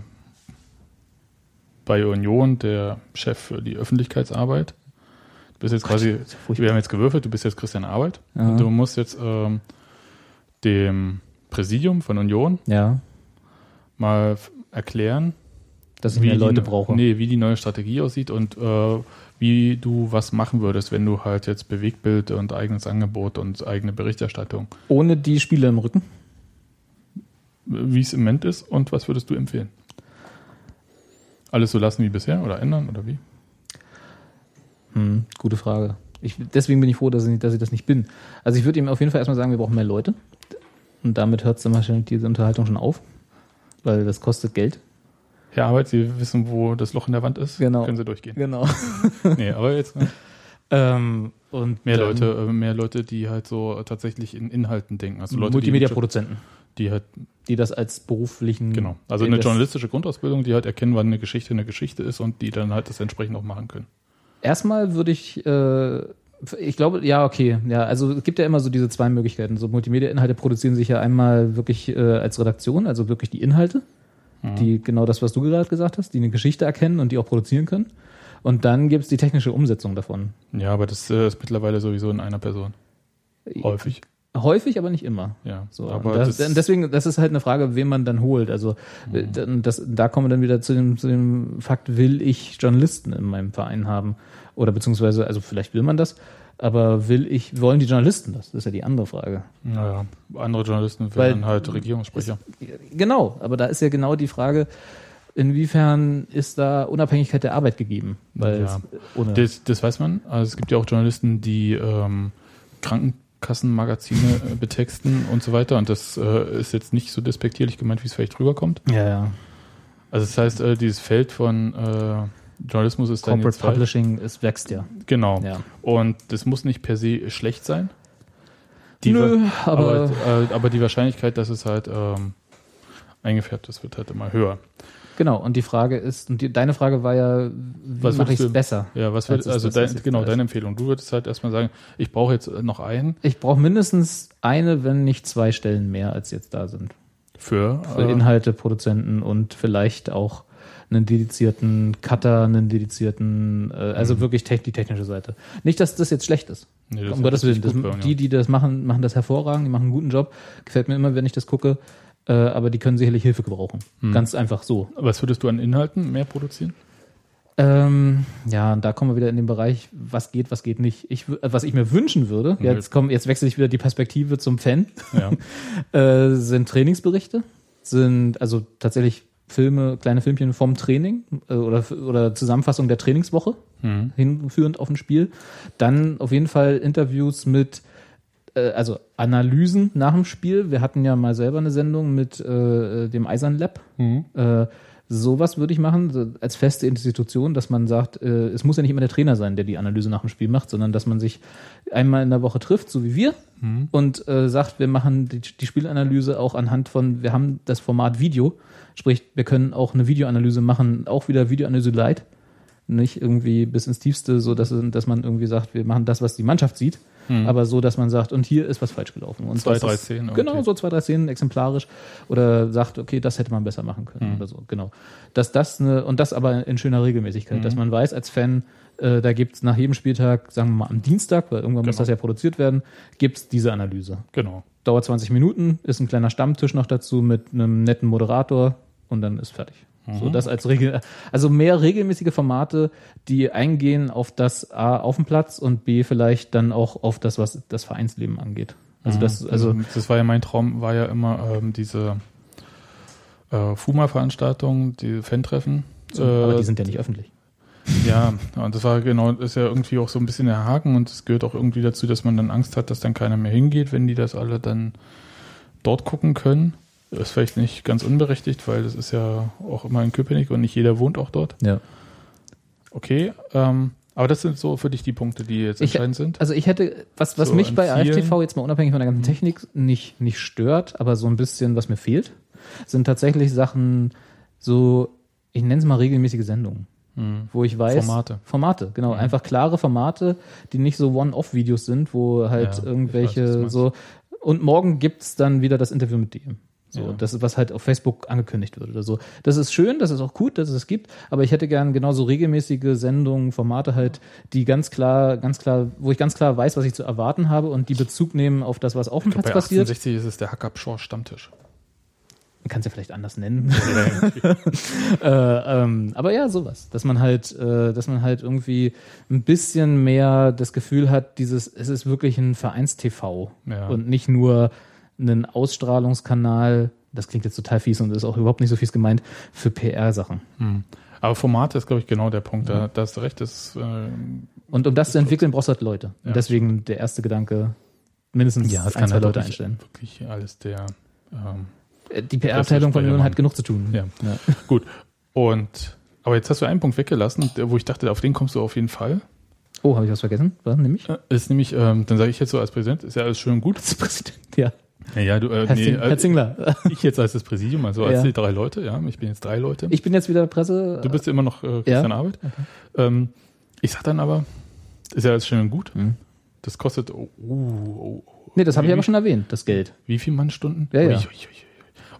bei Union der Chef für die Öffentlichkeitsarbeit. Du bist jetzt quasi, ja furchtbar. wir haben jetzt gewürfelt, du bist jetzt Christian Arbeit. Ja. Und du musst jetzt ähm, dem Präsidium von Union Ja, mal erklären, dass ich mehr die Leute ne- brauche. Nee, wie die neue Strategie aussieht und äh, wie du was machen würdest, wenn du halt jetzt Bewegbild und eigenes Angebot und eigene Berichterstattung, Ohne die Spiele im Rücken. wie es im Moment ist und was würdest du empfehlen? Alles so lassen wie bisher oder ändern oder wie? Hm, gute Frage. Ich, deswegen bin ich froh, dass ich, dass ich das nicht bin. Also ich würde ihm auf jeden Fall erstmal sagen, wir brauchen mehr Leute. Und damit hört dann wahrscheinlich diese Unterhaltung schon auf. Weil das kostet Geld. Herr Arbeit, Sie wissen, wo das Loch in der Wand ist? Genau. Können Sie durchgehen. Genau. Nee, aber jetzt äh, ähm, und mehr dann Leute, äh, mehr Leute, die halt so tatsächlich in Inhalten denken. Also Leute, die, Multimedia-Produzenten, die halt, die das als beruflichen. genau. Also eine journalistische Grundausbildung, die halt erkennen, wann eine Geschichte eine Geschichte ist und die dann halt das entsprechend auch machen können. Erstmal würde ich, äh, ich glaube, ja, okay. Ja, also es gibt ja immer so diese zwei Möglichkeiten. So Multimedia-Inhalte produzieren sich ja einmal wirklich äh, als Redaktion, also wirklich die Inhalte, die genau das, was du gerade gesagt hast, die eine Geschichte erkennen und die auch produzieren können. Und dann gibt es die technische Umsetzung davon. Ja, aber das äh, ist mittlerweile sowieso in einer Person. Häufig. Häufig, aber nicht immer. Ja. So, aber das, das, deswegen, das ist halt eine Frage, wen man dann holt. Also äh, dann- das, da kommen wir dann wieder zu dem, zu dem Fakt, will ich Journalisten in meinem Verein haben? Oder beziehungsweise, also vielleicht will man das, aber will ich, wollen die Journalisten das? Das ist ja die andere Frage. naja, andere Journalisten werden halt Regierungssprecher. Genau, aber da ist ja genau die Frage, inwiefern ist da Unabhängigkeit der Arbeit gegeben? Weil Ja. Das, das weiß man. Also es gibt ja auch Journalisten, die ähm, Krankenkassenmagazine äh, betexten und so weiter. Und das äh, ist jetzt nicht so despektierlich gemeint, wie es vielleicht rüberkommt. ja, ja. Also das heißt, äh, dieses Feld von äh, Journalismus ist dann Corporate jetzt falsch. Publishing, es wächst ja. Genau. ja. Und das muss nicht per se schlecht sein. Die Nö, aber, aber, äh, aber die Wahrscheinlichkeit, dass es halt ähm, eingefärbt ist, wird halt immer höher. genau. Und die Frage ist, und die, deine Frage war ja, wie Was mache ich es besser? Ja, was wird, es also dein, genau, ist. deine Empfehlung. Du würdest halt erstmal sagen, ich brauche jetzt noch einen Ich brauche mindestens eine, wenn nicht zwei Stellen mehr, als jetzt da sind. für, Für äh, Inhalte, Produzenten und vielleicht auch einen dedizierten Cutter, einen dedizierten, äh, also wirklich tech, die technische Seite. Nicht, dass das jetzt schlecht ist. Mhm. nee, das um Gottes Willen. Das, Union. die, die das machen, machen das hervorragend, die machen einen guten Job. Gefällt mir immer, wenn ich das gucke. Äh, aber die können sicherlich Hilfe gebrauchen. Mhm. Ganz einfach so. Was würdest du an Inhalten mehr produzieren? Ähm, ja, und da kommen wir wieder in den Bereich, was geht, was geht nicht. Ich, äh, was ich mir wünschen würde, jetzt, komm, jetzt wechsle ich wieder die Perspektive zum Fan, Ja. äh, sind Trainingsberichte, sind also tatsächlich Filme, kleine Filmchen vom Training äh, oder, oder Zusammenfassung der Trainingswoche, Mhm. hinführend auf ein Spiel. Dann auf jeden Fall Interviews mit, äh, also Analysen nach dem Spiel. Wir hatten ja mal selber eine Sendung mit äh, dem Eisern Lab. Mhm. Sowas würde ich machen, so als feste Institution, dass man sagt, äh, es muss ja nicht immer der Trainer sein, der die Analyse nach dem Spiel macht, sondern dass man sich einmal in der Woche trifft, so wie wir, und äh, sagt, wir machen die, die Spielanalyse auch anhand von, wir haben das Format Video, sprich, wir können auch eine Videoanalyse machen, auch wieder Videoanalyse Light, nicht irgendwie bis ins Tiefste, so dass, dass man irgendwie sagt, wir machen das, was die Mannschaft sieht, aber so, dass man sagt, und hier ist was falsch gelaufen. Und Zwei, drei Szenen Genau, irgendwie. so zwei, drei Szenen exemplarisch oder sagt, okay, das hätte man besser machen können oder so, genau. Dass das eine, und das aber in schöner Regelmäßigkeit, dass man weiß als Fan, äh, da gibt's nach jedem Spieltag, sagen wir mal am Dienstag, weil irgendwann muss Genau. das ja produziert werden, gibt's diese Analyse. Genau. Dauert 20 Minuten, ist ein kleiner Stammtisch noch dazu mit einem netten Moderator und dann ist fertig. So, das als Regel, also mehr regelmäßige Formate, die eingehen auf das A auf dem Platz und B vielleicht dann auch auf das, was das Vereinsleben angeht. Also das, also Also das war ja mein Traum, war ja immer ähm, diese äh, FUMA-Veranstaltung, die Fan-Treffen. aber Äh, die sind ja nicht öffentlich. Ja, und das war genau, das ist ja irgendwie auch so ein bisschen der Haken und es gehört auch irgendwie dazu, dass man dann Angst hat, dass dann keiner mehr hingeht, wenn die das alle dann dort gucken können. Das ist vielleicht nicht ganz unberechtigt, weil das ist ja auch immer in Köpenick und nicht jeder wohnt auch dort. Ja. Okay, ähm, aber das sind so für dich die Punkte, die jetzt Ich- entscheidend sind. Also ich hätte, was, was So, mich bei AFTV jetzt mal unabhängig von der ganzen Technik nicht, nicht stört, aber so ein bisschen, was mir fehlt, sind tatsächlich Sachen, so, ich nenne es mal regelmäßige Sendungen. Wo ich weiß. Formate. Formate, genau. Einfach klare Formate, die nicht so One-Off-Videos sind, wo halt Ja, weiß, irgendwelche meinst. so. Und morgen gibt's dann wieder das Interview mit dem. So, Ja. das ist, was halt auf Facebook angekündigt wird oder so. Das ist schön, das ist auch gut, dass es es gibt, aber ich hätte gern genauso regelmäßige Sendungen, Formate halt, die ganz klar, ganz klar, wo ich ganz klar weiß, was ich zu erwarten habe und die Bezug nehmen auf das, was auf dem Platz Bei passiert. 68 ist es der Hackabschor Stammtisch. Man kann es ja vielleicht anders nennen. äh, ähm, aber ja, sowas. Dass man halt, äh, dass man halt irgendwie ein bisschen mehr das Gefühl hat, dieses, es ist wirklich ein Vereins-TV Ja. und nicht nur ein Ausstrahlungskanal, das klingt jetzt total fies und ist auch überhaupt nicht so fies gemeint, für PR-Sachen. Aber Formate ist, glaube ich, genau der Punkt. Da, da hast du recht. Das, äh, Und um das zu entwickeln, brauchst du halt Leute. Ja. Und deswegen der erste Gedanke, mindestens ein, zwei halt Leute einstellen. wirklich alles der. Ähm, Äh, Die PR-Abteilung von Union hat genug zu tun. Ja. Gut. Und aber jetzt hast du einen Punkt weggelassen, wo ich dachte, auf den kommst du auf jeden Fall. Oh, habe ich was vergessen? Was, nämlich? Äh, Ist nämlich, ähm, dann sage ich jetzt so als Präsident, ist ja alles schön und gut. Präsident. Ja. Ja, ja du, äh, Herr, nee, Zing, Herr äh, Zingler. ich jetzt als das Präsidium, also als Ja. die drei Leute, ja, ich bin jetzt drei Leute. Ich bin jetzt wieder Presse. du bist immer noch äh, Christian Arbeit. Ähm, ich sag dann aber, ist ja alles schön und gut. Mhm. Das kostet, oh, oh, oh, oh. nee, das habe ich aber schon erwähnt, das Geld. Wie viel Mannstunden? Ja, ja. Ui, ui, ui.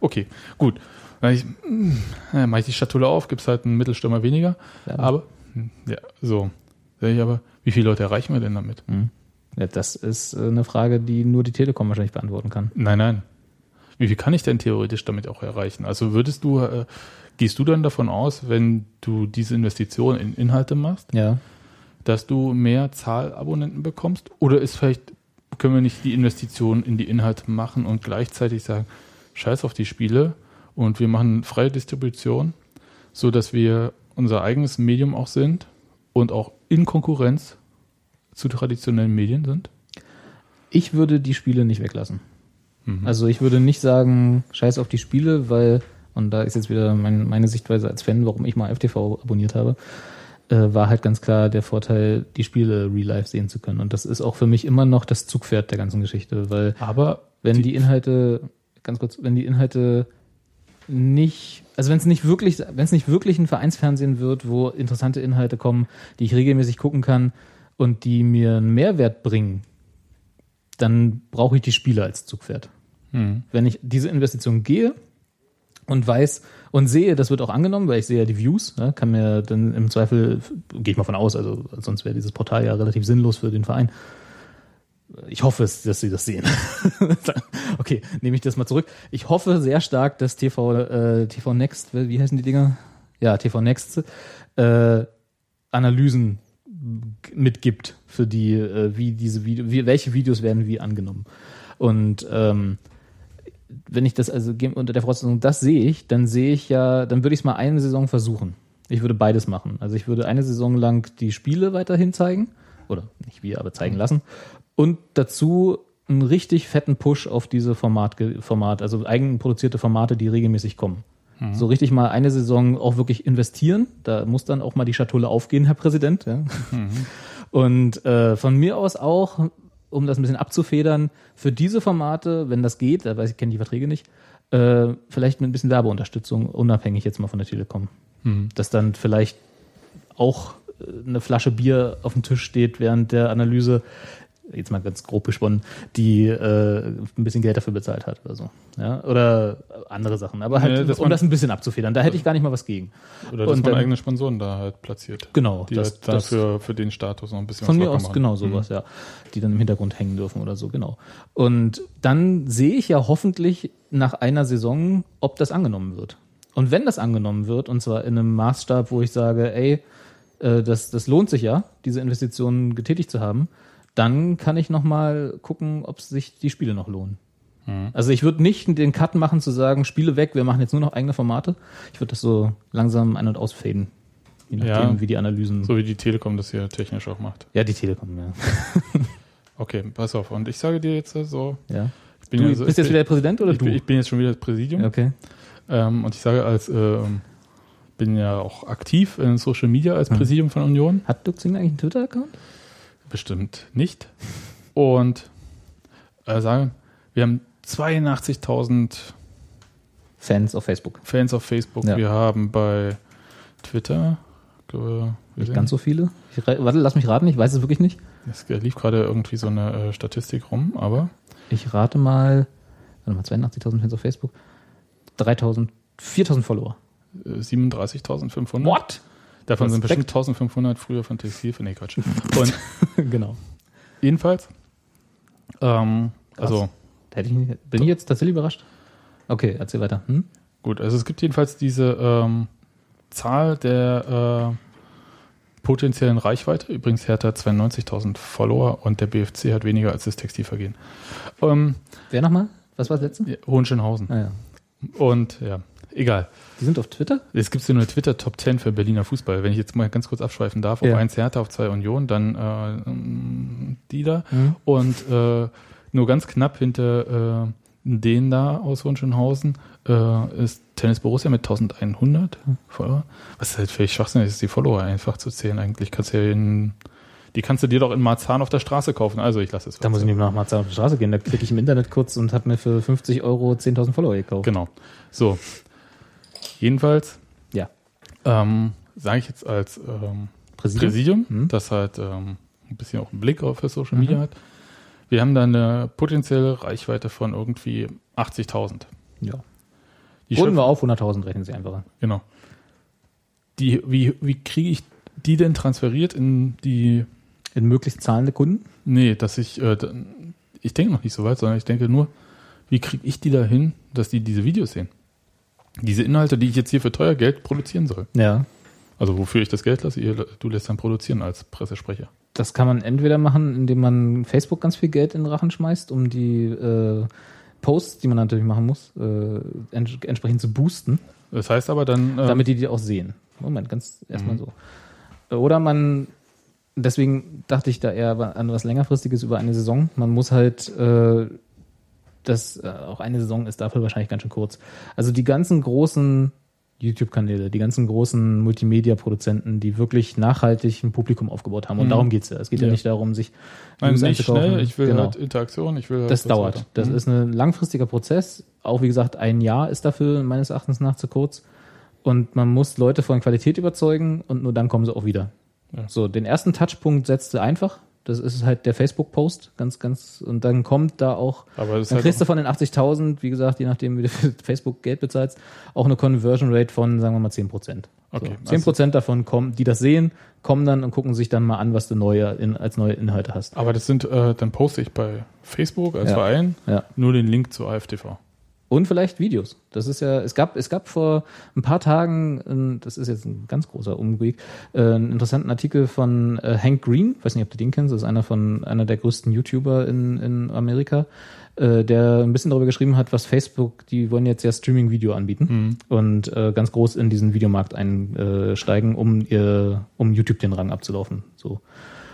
Okay, gut. Dann ich, äh, mache ich die Schatulle auf, gibt's halt einen Mittelstürmer weniger. Ja. Aber, hm, ja, so. Sag ich aber, wie viele Leute erreichen wir denn damit? Ja, das ist äh, eine Frage, die nur die Telekom wahrscheinlich beantworten kann. Nein, nein. Wie viel kann ich denn theoretisch damit auch erreichen? Also würdest du, äh, gehst du dann davon aus, wenn du diese Investition in Inhalte machst, Ja. dass du mehr Zahlabonnenten bekommst? Oder ist vielleicht, können wir nicht die Investition in die Inhalte machen und gleichzeitig sagen, scheiß auf die Spiele und wir machen freie Distribution, so dass wir unser eigenes Medium auch sind und auch in Konkurrenz zu traditionellen Medien sind? Ich würde die Spiele nicht weglassen. Mhm. Also ich würde nicht sagen, scheiß auf die Spiele, weil, und da ist jetzt wieder mein, meine Sichtweise als Fan, warum ich mal FTV abonniert habe, äh, war halt ganz klar der Vorteil, die Spiele real life sehen zu können. Und das ist auch für mich immer noch das Zugpferd der ganzen Geschichte, weil Aber wenn die, Inhalte, ganz kurz, wenn die Inhalte nicht, also wenn es nicht wirklich, wenn es nicht wirklich ein Vereinsfernsehen wird, wo interessante Inhalte kommen, die ich regelmäßig gucken kann und die mir einen Mehrwert bringen, dann brauche ich die Spiele als Zugpferd. Mhm. Wenn ich diese Investition gehe und weiß und sehe, das wird auch angenommen, weil ich sehe ja die Views, ja, kann mir dann im Zweifel, gehe ich mal von aus, also sonst wäre dieses Portal ja relativ sinnlos für den Verein. Ich hoffe dass sie das sehen. okay, nehme ich das mal zurück. Ich hoffe sehr stark, dass TV, äh, TV Next, wie heißen die Dinger? Ja, TV Next, äh, Analysen mitgibt für die, äh, wie diese Video, wie, welche Videos werden wie angenommen. Und ähm, wenn ich das also unter der Voraussetzung, das sehe ich, dann sehe ich ja, dann würde ich es mal eine Saison versuchen. Ich würde beides machen. Also ich würde eine Saison lang die Spiele weiterhin zeigen, oder nicht wir, aber zeigen lassen. Und dazu einen richtig fetten Push auf diese Format, Format also eigenproduzierte Formate, die regelmäßig kommen. So richtig mal eine Saison auch wirklich investieren. Da muss dann auch mal die Schatulle aufgehen, Herr Präsident. Ja. Und äh, von mir aus auch, um das ein bisschen abzufedern, für diese Formate, wenn das geht, da weiß ich, kenne die Verträge nicht, äh, vielleicht mit ein bisschen Werbeunterstützung, unabhängig jetzt mal von der Telekom. Dass dann vielleicht auch äh, eine Flasche Bier auf dem Tisch steht während der Analyse, jetzt mal ganz grob gesponnen, die äh, ein bisschen Geld dafür bezahlt hat oder so. Ja? Oder andere Sachen. Aber halt, dass um man- das ein bisschen abzufedern. Da hätte ich gar nicht mal was gegen. Oder dass Und man dann- eigene Sponsoren da halt platziert. Genau, Die das- halt das- dafür für den Status noch ein bisschen Von mir aus machen. genau sowas, ja. Die dann im Hintergrund hängen dürfen oder so, genau. Und dann sehe ich ja hoffentlich nach einer Saison, ob das angenommen wird. Und wenn das angenommen wird, und zwar in einem Maßstab, wo ich sage, ey, äh, das, das lohnt sich ja, diese Investitionen getätigt zu haben, dann kann ich nochmal gucken, ob sich die Spiele noch lohnen. Also ich würde nicht den Cut machen zu sagen, Spiele weg, wir machen jetzt nur noch eigene Formate. Ich würde das so langsam ein- und ausfaden. Je nachdem, Ja. wie die Analysen. So wie die Telekom das hier technisch auch macht. Ja, die Telekom, ja. Okay, pass auf. Und ich sage dir jetzt äh, so, ja. ich bin Du ja so, bist jetzt wieder der Präsident oder ich, du? bin, ich bin jetzt schon wieder das Präsidium. okay. Ähm, und ich sage als, ähm, bin ja auch aktiv in Social Media als Präsidium von Union. Hat Zingler eigentlich einen Twitter-Account? Bestimmt nicht. Und äh, sagen, wir haben 82.000 Fans auf Facebook. Fans auf Facebook. Ja. Wir haben bei Twitter, glaube, wir Nicht ganz so viele. Ich, warte, lass mich raten, ich weiß es wirklich nicht. es lief gerade irgendwie so eine äh, Statistik rum, aber Ich rate mal, warte mal, 82.000 Fans auf Facebook, 3.000, 4.000 Follower. äh, 37.500. What? Davon sind Respekt. bestimmt 1.500 früher von Textil. Nee, Quatsch. Und genau. jedenfalls, ähm, Krass. also hätte ich nicht, bin ich jetzt tatsächlich überrascht? Okay, erzähl weiter. Hm? Gut, also es gibt jedenfalls diese ähm, Zahl der äh, potenziellen Reichweite. Übrigens, Hertha hat 92.000 Follower und der BFC hat weniger als das Textilvergehen. Ähm, Wer nochmal? Was war das letzte? Hohenschönhausen. Ah, ja. Und ja, egal. Die sind auf Twitter? Es gibt so eine Twitter-Top 10 für Berliner Fußball. Wenn ich jetzt mal ganz kurz abschweifen darf, Ja. auf 1 Hertha, auf 2 Union, dann äh, die da. Mhm. Und äh, nur ganz knapp hinter äh, denen da aus Hohenschönhausen äh, ist Tennis Borussia mit 1100 Follower. Was halt völlig schwachsinnig ist, die Follower einfach zu zählen. Eigentlich kannst du ja in, die kannst du dir doch in Marzahn auf der Straße kaufen. Also ich lasse es. Da muss ich nicht. nicht nach Marzahn auf die Straße gehen. Da klicke ich im Internet kurz und habe mir für 50 Euro 10.000 Follower gekauft. Genau. So. Jedenfalls Ja. ähm, sage ich jetzt als ähm, Präsidium? Präsidium, Mhm. das halt ähm, ein bisschen auch einen Blick auf für Social Media hat. Wir haben da eine potenzielle Reichweite von irgendwie 80.000. Ja. Die Runden wir auf 100.000, rechnen Sie einfacher. Genau. Die, wie wie kriege ich die denn transferiert in die. In möglichst zahlende Kunden? Nee, dass ich. Äh, ich denke noch nicht so weit, sondern ich denke nur, wie kriege ich die da hin, dass die diese Videos sehen? Diese Inhalte, die ich jetzt hier für teuer Geld produzieren soll. Ja. Also wofür ich das Geld lasse, ihr, du lässt dann produzieren als Pressesprecher. Das kann man entweder machen, indem man Facebook ganz viel Geld in den Rachen schmeißt, um die äh, Posts, die man natürlich machen muss, äh, ents entsprechend zu boosten, Das heißt aber dann. äh, damit die die auch sehen. Moment, ganz erstmal so. Oder man, deswegen dachte ich da eher an was längerfristiges über eine Saison. Man muss halt, äh, das äh, auch eine Saison ist dafür wahrscheinlich ganz schön kurz. Also die ganzen großen YouTube-Kanäle, die ganzen großen Multimedia-Produzenten, die wirklich nachhaltig ein Publikum aufgebaut haben. Und Mhm. darum geht's ja. Es geht ja, Ja. nicht darum, sich Nein, nicht schnell, ich will Genau. halt Interaktion, ich will halt Das dauert. weiter. Das Mhm. ist ein langfristiger Prozess. Auch wie gesagt, ein Jahr ist dafür meines Erachtens nach zu kurz. Und man muss Leute von Qualität überzeugen und nur dann kommen sie auch wieder. Ja. So, den ersten Touchpunkt setzt du einfach. Das ist halt der Facebook-Post, ganz, ganz, und dann kommt da auch, Aber dann halt kriegst du von den 80.000, wie gesagt, je nachdem, wie du für Facebook Geld bezahlst, auch eine Conversion Rate von, sagen wir mal, 10 Prozent. Okay, So, 10 Prozent davon kommen, die das sehen, kommen dann und gucken sich dann mal an, was du neue, in, als neue Inhalte hast. Aber das sind, äh, dann poste ich bei Facebook als Ja. Verein Ja. nur den Link zu AFTV. Und vielleicht Videos. Das ist ja, es gab, es gab vor ein paar Tagen, das ist jetzt ein ganz großer Umweg, äh, einen interessanten Artikel von äh, Hank Green, weiß nicht, ob du den kennst, das ist einer von einer der größten YouTuber in, in Amerika, äh, der ein bisschen darüber geschrieben hat, was Facebook, die wollen jetzt ja Streaming-Video anbieten und äh, ganz groß in diesen Videomarkt einsteigen, um ihr, um YouTube den Rang abzulaufen. So.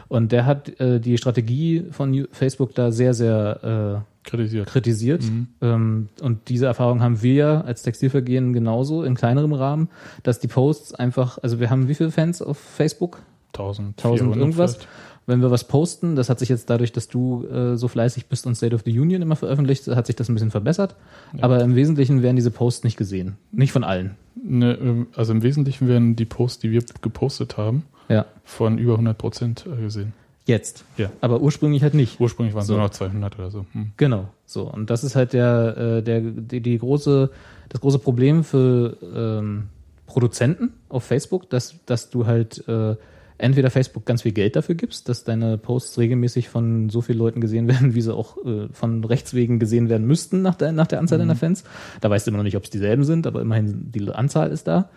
Und der hat äh, die Strategie von Facebook da sehr, sehr äh, Kritisiert. kritisiert. Ähm, und diese Erfahrung haben wir ja als Textilvergehen genauso in kleinerem Rahmen, dass die Posts einfach, also wir haben wie viele Fans auf Facebook? 1000, 1000 irgendwas. vielleicht. Wenn wir was posten, das hat sich jetzt dadurch, dass du äh, so fleißig bist und State of the Union immer veröffentlicht, hat sich das ein bisschen verbessert. Aber im Wesentlichen werden diese Posts nicht gesehen. Nicht von allen. Ne, ähm, also im Wesentlichen werden die Posts, die wir gepostet haben, Ja. von über 100 Prozent äh, gesehen. Jetzt. Ja. Aber ursprünglich halt nicht. Ursprünglich waren es So. nur noch 200 oder so. Hm. Genau, so. Und das ist halt der, äh, der, die, die große, das große Problem für ähm, Produzenten auf Facebook, dass, dass du halt äh, entweder Facebook ganz viel Geld dafür gibst, dass deine Posts regelmäßig von so vielen Leuten gesehen werden, wie sie auch äh, von Rechts wegen gesehen werden müssten nach der, nach der Anzahl deiner Fans. Da weißt du immer noch nicht, ob es dieselben sind, aber immerhin die Anzahl ist da.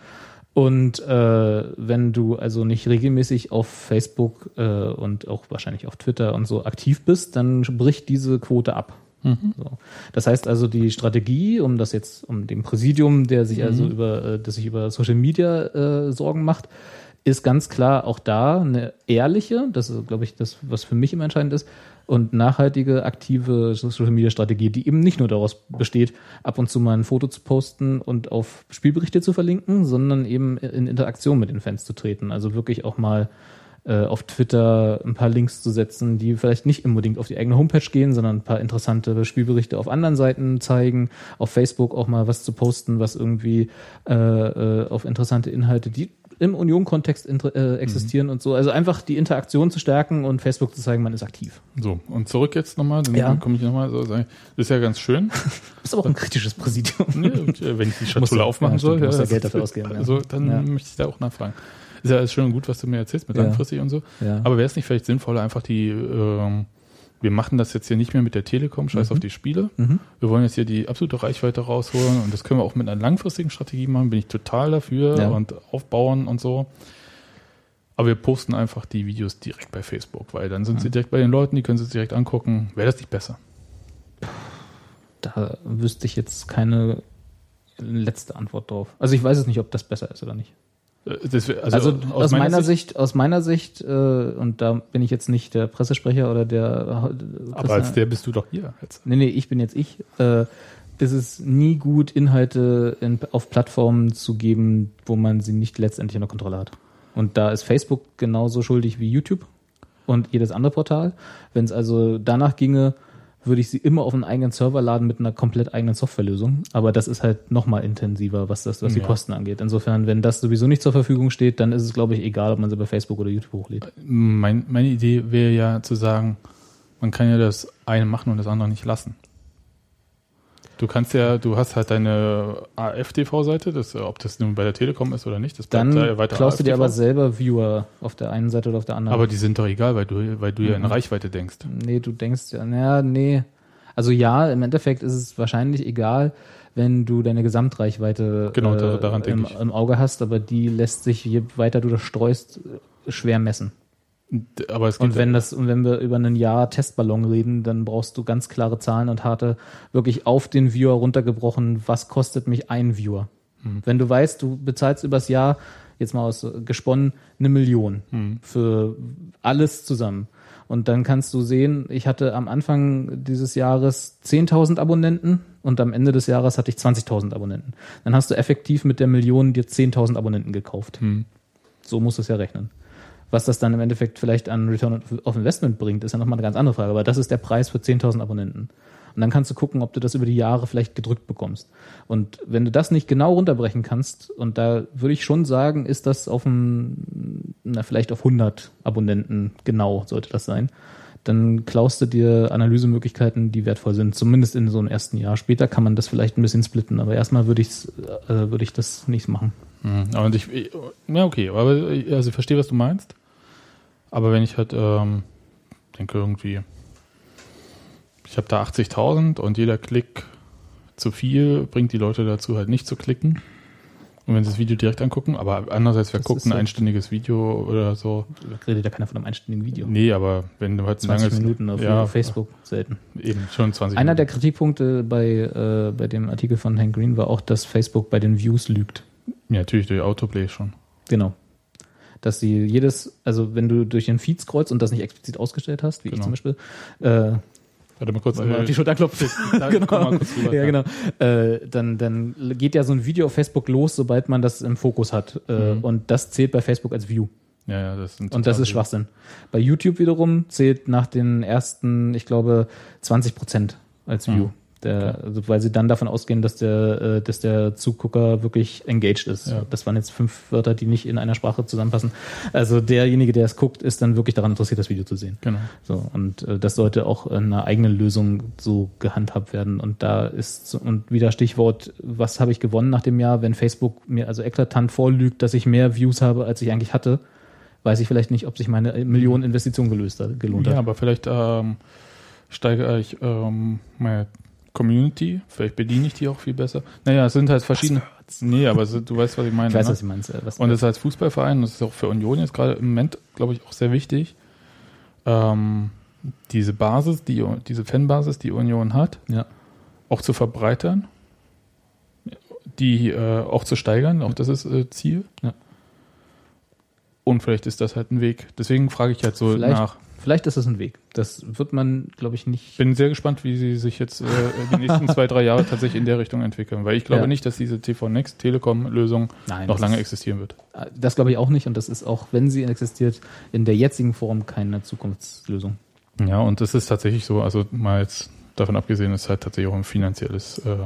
Und äh, wenn du also nicht regelmäßig auf Facebook äh, und auch wahrscheinlich auf Twitter und so aktiv bist, dann bricht diese Quote ab. So. Das heißt also, die Strategie, um das jetzt, um dem Präsidium, der sich also über, äh, das sich über Social Media äh, Sorgen macht, ist ganz klar auch da eine ehrliche, das ist, glaube ich, das, was für mich immer entscheidend ist, und nachhaltige, aktive Social Media Strategie, die eben nicht nur daraus besteht, ab und zu mal ein Foto zu posten und auf Spielberichte zu verlinken, sondern eben in Interaktion mit den Fans zu treten. Also wirklich auch mal äh, auf Twitter ein paar Links zu setzen, die vielleicht nicht unbedingt auf die eigene Homepage gehen, sondern ein paar interessante Spielberichte auf anderen Seiten zeigen, auf Facebook auch mal was zu posten, was irgendwie äh, äh, auf interessante Inhalte, die im Union-Kontext äh, existieren und so. Also einfach die Interaktion zu stärken und Facebook zu zeigen, man ist aktiv. So, und zurück jetzt nochmal, dann Ja. komme ich nochmal so das ist ja ganz schön. Ist aber auch ein kritisches Präsidium. Ne, und, äh, wenn ich die Schatulle du- aufmachen ja, stimmt, soll, du musst ja das Geld ist- dafür ausgeben, ja. Also dann Ja. möchte ich da auch nachfragen. Ist ja alles schön und gut, was du mir erzählst mit Ja. langfristig und so. Ja. Aber wäre es nicht vielleicht sinnvoller, einfach die, ähm, wir machen das jetzt hier nicht mehr mit der Telekom, scheiß Mhm. auf die Spiele. Wir wollen jetzt hier die absolute Reichweite rausholen und das können wir auch mit einer langfristigen Strategie machen, bin ich total dafür Ja. und aufbauen und so. Aber wir posten einfach die Videos direkt bei Facebook, weil dann sind sie direkt bei den Leuten, die können sie sich direkt angucken. Wäre das nicht besser? Da wüsste ich jetzt keine letzte Antwort drauf. Also ich weiß es nicht, ob das besser ist oder nicht. Äh, Das, wär- Also, aus, meiner, Sicht, aus meiner Sicht, äh, und da bin ich jetzt nicht der Pressesprecher oder der. Äh, aber als der bist du doch hier. Jetzt. Nee, nee, ich bin jetzt ich. Äh, ist es nie gut, Inhalte in, auf Plattformen zu geben, wo man sie nicht letztendlich unter Kontrolle hat. Und da ist Facebook genauso schuldig wie YouTube und jedes andere Portal. Wenn es also danach ginge, würde ich sie immer auf einen eigenen Server laden mit einer komplett eigenen Softwarelösung. Aber das ist halt nochmal intensiver, was das, was die Ja. Kosten angeht. Insofern, wenn das sowieso nicht zur Verfügung steht, dann ist es, glaube ich, egal, ob man sie bei Facebook oder YouTube hochlädt. Mein, meine Idee wäre ja zu sagen, man kann ja das eine machen und das andere nicht lassen. Du kannst ja, du hast halt deine AFTV-Seite, das, ob das nun bei der Telekom ist oder nicht, das bleibt Dann da weiter klaust du dir AFTV. aber selber Viewer auf der einen Seite oder auf der anderen. Aber die sind doch egal, weil du, weil du ja in Mhm. Reichweite denkst. Nee, du denkst ja, naja, nee. Also ja, im Endeffekt ist es wahrscheinlich egal, wenn du deine Gesamtreichweite äh, Genau, denk im, im Auge hast, aber die lässt sich, je weiter du das streust, äh, schwer messen. Aber es gibt Und wenn das, und wenn wir über ein Jahr Testballon reden, dann brauchst du ganz klare Zahlen und harte, wirklich auf den Viewer runtergebrochen, was kostet mich ein Viewer? Hm. Wenn du weißt, du bezahlst übers Jahr, jetzt mal aus äh, gesponnen, eine Million Hm. für alles zusammen. Und dann kannst du sehen, ich hatte am Anfang dieses Jahres 10.000 Abonnenten und am Ende des Jahres hatte ich 20.000 Abonnenten. Dann hast du effektiv mit der Million dir 10.000 Abonnenten gekauft. Hm. So musst du es ja rechnen. Was das dann im Endeffekt vielleicht an Return of Investment bringt, ist ja nochmal eine ganz andere Frage. Aber das ist der Preis für 10.000 Abonnenten. Und dann kannst du gucken, ob du das über die Jahre vielleicht gedrückt bekommst. Und wenn du das nicht genau runterbrechen kannst, und da würde ich schon sagen, ist das auf ein, na, vielleicht auf 100 Abonnenten genau sollte das sein, dann klaust du dir Analysemöglichkeiten, die wertvoll sind, zumindest in so einem ersten Jahr. Später kann man das vielleicht ein bisschen splitten, aber erstmal würde ich's, äh, würde ich das nicht machen. Mhm. Und ich, ja, okay, aber ich- also ich verstehe, was du meinst. Aber wenn ich halt ähm, denke irgendwie, ich habe da 80.000 und jeder Klick zu viel bringt die Leute dazu halt nicht zu klicken. Und wenn sie das Video direkt angucken, aber andererseits, wer Das guckt ein so. einstündiges Video oder so? Da redet ja keiner von einem einstündigen Video. Nee, aber wenn du halt ein 20 langes- Minuten auf ja, Facebook selten. Eben, schon 20 Einer der Minuten. Kritikpunkte bei, äh, bei dem Artikel von Hank Green war auch, dass Facebook bei den Views lügt. Ja, natürlich durch Autoplay schon. Genau. Dass sie jedes, also wenn du durch den Feed scrollst und das nicht explizit ausgestellt hast, wie ich Genau. zum Beispiel, äh, Warte mal kurz. mal auf die Schulter mal kurz rüber, ja, genau. Äh, dann, dann geht ja so ein Video auf Facebook los, sobald man das im Fokus hat. Äh, Und das zählt bei Facebook als View. Ja, ja, das sind Und das ist Schwachsinn. Bei YouTube wiederum zählt nach den ersten, ich glaube, 20 Prozent als View. Mhm. Der, also weil sie dann davon ausgehen, dass der, äh, dass der Zugucker wirklich engaged ist. Ja. Das waren jetzt fünf Wörter, die nicht in einer Sprache zusammenpassen. Also derjenige, der es guckt, ist dann wirklich daran interessiert, das Video zu sehen. Genau. So, und äh, das sollte auch in einer eigenen Lösung so gehandhabt werden. Und da ist, und wieder Stichwort, was habe ich gewonnen nach dem Jahr, wenn Facebook mir also eklatant vorlügt, dass ich mehr Views habe, als ich eigentlich hatte, weiß ich vielleicht nicht, ob sich meine Millionen Investition gelöst hat, gelohnt Ja, hat. aber vielleicht ähm, steigere ich ähm, meine Community, vielleicht bediene ich die auch viel besser. Naja, es sind halt verschiedene. Nee, aber es, du weißt, was ich meine. Ich weiß, ne? was du meinst. äh, Was, Und das als Fußballverein, das ist auch für Union jetzt gerade im Moment, glaube ich, auch sehr wichtig. Ähm, diese Basis, die, diese Fanbasis, die Union hat, ja. auch zu verbreitern, die äh, auch zu steigern, auch das ist äh, Ziel. Ja. Und vielleicht ist das halt ein Weg. Deswegen frage ich halt so Vielleicht- nach. Vielleicht ist das ein Weg. Das wird man, glaube ich, nicht. Ich bin sehr gespannt, wie sie sich jetzt äh, die nächsten zwei, drei Jahre tatsächlich in der Richtung entwickeln, weil ich glaube Ja. nicht, dass diese TV Next Telekom-Lösung noch lange ist- existieren wird. Das glaube ich auch nicht. Und das ist auch, wenn sie existiert, in der jetzigen Form keine Zukunftslösung. Ja, und das ist tatsächlich so, also mal jetzt davon abgesehen, ist halt tatsächlich auch ein finanzielles, äh,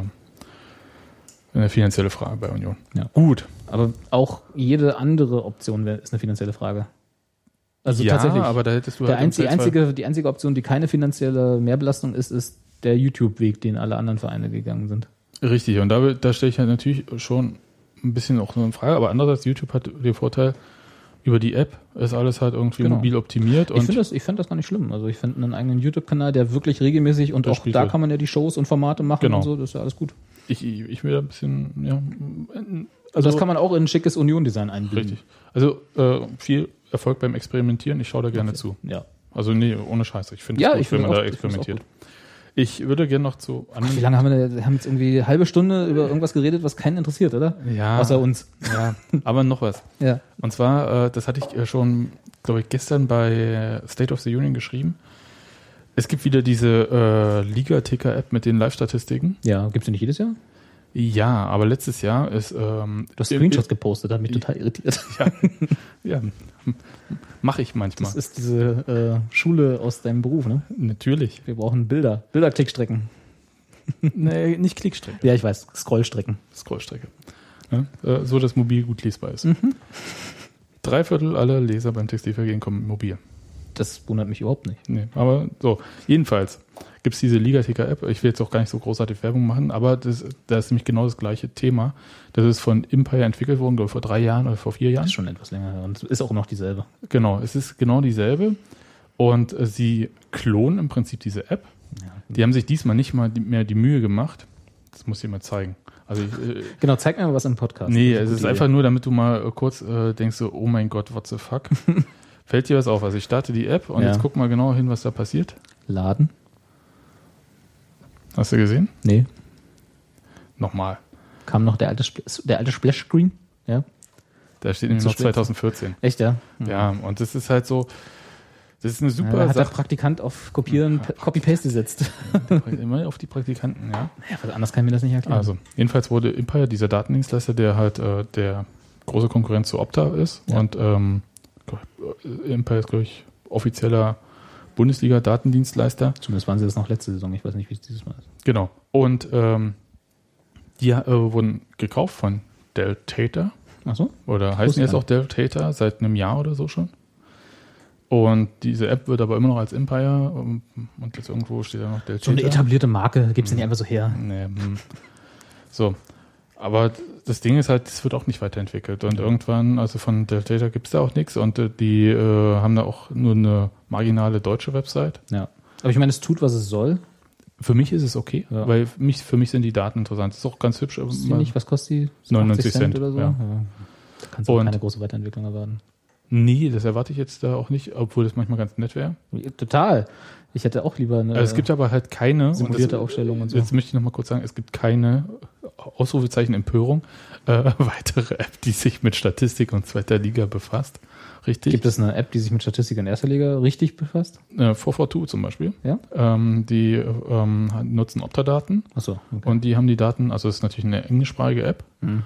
eine finanzielle Frage bei Union. Ja. Gut. Aber auch jede andere Option ist eine finanzielle Frage. Also ja, tatsächlich. aber da hättest du der halt einzige, Zweifelsfall- einzige, die einzige Option, die keine finanzielle Mehrbelastung ist, ist der YouTube-Weg, den alle anderen Vereine gegangen sind. Richtig, und da, da stelle ich halt natürlich schon ein bisschen auch so eine Frage, aber andererseits, YouTube hat den Vorteil, über die App ist alles halt irgendwie Genau. mobil optimiert Ich finde das, ich find das gar nicht schlimm. Also ich finde einen eigenen YouTube-Kanal, der wirklich regelmäßig und auch da halt. kann man ja die Shows und Formate machen Genau. und so, das ist ja alles gut. ich, ich, ich will da ein bisschen, ja, Also das kann man auch in ein schickes Union-Design einbinden. richtig. Also äh, viel Erfolg beim Experimentieren, ich schaue da gerne zu. Ja. Also nee, ohne Scheiße, ich finde Ja, es gut, ich wenn man auch- da experimentiert. Ich würde gerne noch zu Wie anderen. lange haben wir, denn- haben jetzt irgendwie eine halbe Stunde über irgendwas geredet, was keinen interessiert, oder? Ja, Außer uns. ja, aber noch was. Ja. Und zwar, äh, das hatte ich äh, schon, glaube ich, gestern bei State of the Union geschrieben. Es gibt wieder diese äh, Liga-Ticker-App mit den Live-Statistiken. Ja, gibt's die nicht jedes Jahr? Ja, aber letztes Jahr ist. Ähm, Du hast Screenshots gepostet, hat mich total irritiert. Ja, ja mache ich manchmal. Das ist diese äh, Schule aus deinem Beruf, ne? Natürlich. Wir brauchen Bilder. Bilderklickstrecken. nee, nicht Klickstrecke, Ja, ich weiß. Scrollstrecken. Scrollstrecke. Ja, äh, so, dass mobil gut lesbar ist. Drei Viertel aller Leser beim Textilvergehen kommen mit mobil. Das wundert mich überhaupt nicht. Nee, aber so, jedenfalls gibt es diese Liga-Ticker-App. Ich will jetzt auch gar nicht so großartig Werbung machen, aber das, das ist nämlich genau das gleiche Thema. Das ist von Empire entwickelt worden, glaube ich, vor drei Jahren oder vor vier Das Jahren. ist schon etwas länger her und ist auch noch dieselbe. Genau, es ist genau dieselbe. Und äh, sie klonen im Prinzip diese App. Die haben sich diesmal nicht mal die, mehr die Mühe gemacht. Das muss ich mal zeigen. Also ich, äh, Genau, zeig mir mal was im Podcast. nee, Das es ist gute einfach nur, damit du mal äh, kurz äh, denkst, so, oh mein Gott, what the fuck. Fällt dir was auf? Also ich starte die App und Ja. jetzt guck mal genau hin, was da passiert. Idee. Laden? Hast du gesehen? Nee. Nochmal. Kam noch der alte, der alte Splash-Screen? Ja. Da steht nämlich noch spät. 2014. Echt, ja? Ja, und das ist halt so, das ist eine Ja, super da hat der Sache. Praktikant auf Kopieren, P- Copy-Paste gesetzt. Immer auf die Praktikanten, ja. Ja, anders kann ich mir das nicht erklären. Also, jedenfalls wurde Empire, dieser Datendienstleister, der halt äh, der große Konkurrent zu Opta ist Ja. und ähm, Empire ist, glaube ich, offizieller Bundesliga-Datendienstleister. Zumindest waren sie das noch letzte Saison. Ich weiß nicht, wie es dieses Mal ist. Genau. Und ähm, die äh, wurden gekauft von Deltator. Ach so? Oder heißen jetzt auch Deltator seit einem Jahr oder so schon. Und diese App wird aber immer noch als Empire ähm, und jetzt irgendwo steht da noch So eine etablierte Marke gibt's ja nicht einfach so her. Nee, hm. So. Aber das Ding ist halt, es wird auch nicht weiterentwickelt. Und irgendwann, also von Deltator gibt es da auch nichts und äh, die äh, haben da auch nur eine marginale deutsche Website. Ja. Aber ich meine, es tut, was es soll. Für mich ist es okay, Ja. weil für mich, für mich sind die Daten interessant. Das ist auch ganz hübsch. Ist die nicht, was kostet die? 99 80 Cent, oder so? ja. Da kannst du Und- keine große Weiterentwicklung erwarten. Nee, das erwarte ich jetzt da auch nicht, obwohl das manchmal ganz nett wäre. Total. Ich hätte auch lieber eine Also es gibt aber halt keine. und simulierte das, Aufstellung und so. Jetzt möchte ich noch mal kurz sagen, es gibt keine Ausrufezeichen Empörung, äh, weitere App, die sich mit Statistik und zweiter Liga befasst. Richtig? Gibt es eine App, die sich mit Statistik in erster Liga richtig befasst? Äh, 442 zum Beispiel. Ja? Ähm, die ähm, nutzen Opta-Daten Achso, okay. und die haben die Daten, also es ist natürlich eine englischsprachige App Mhm.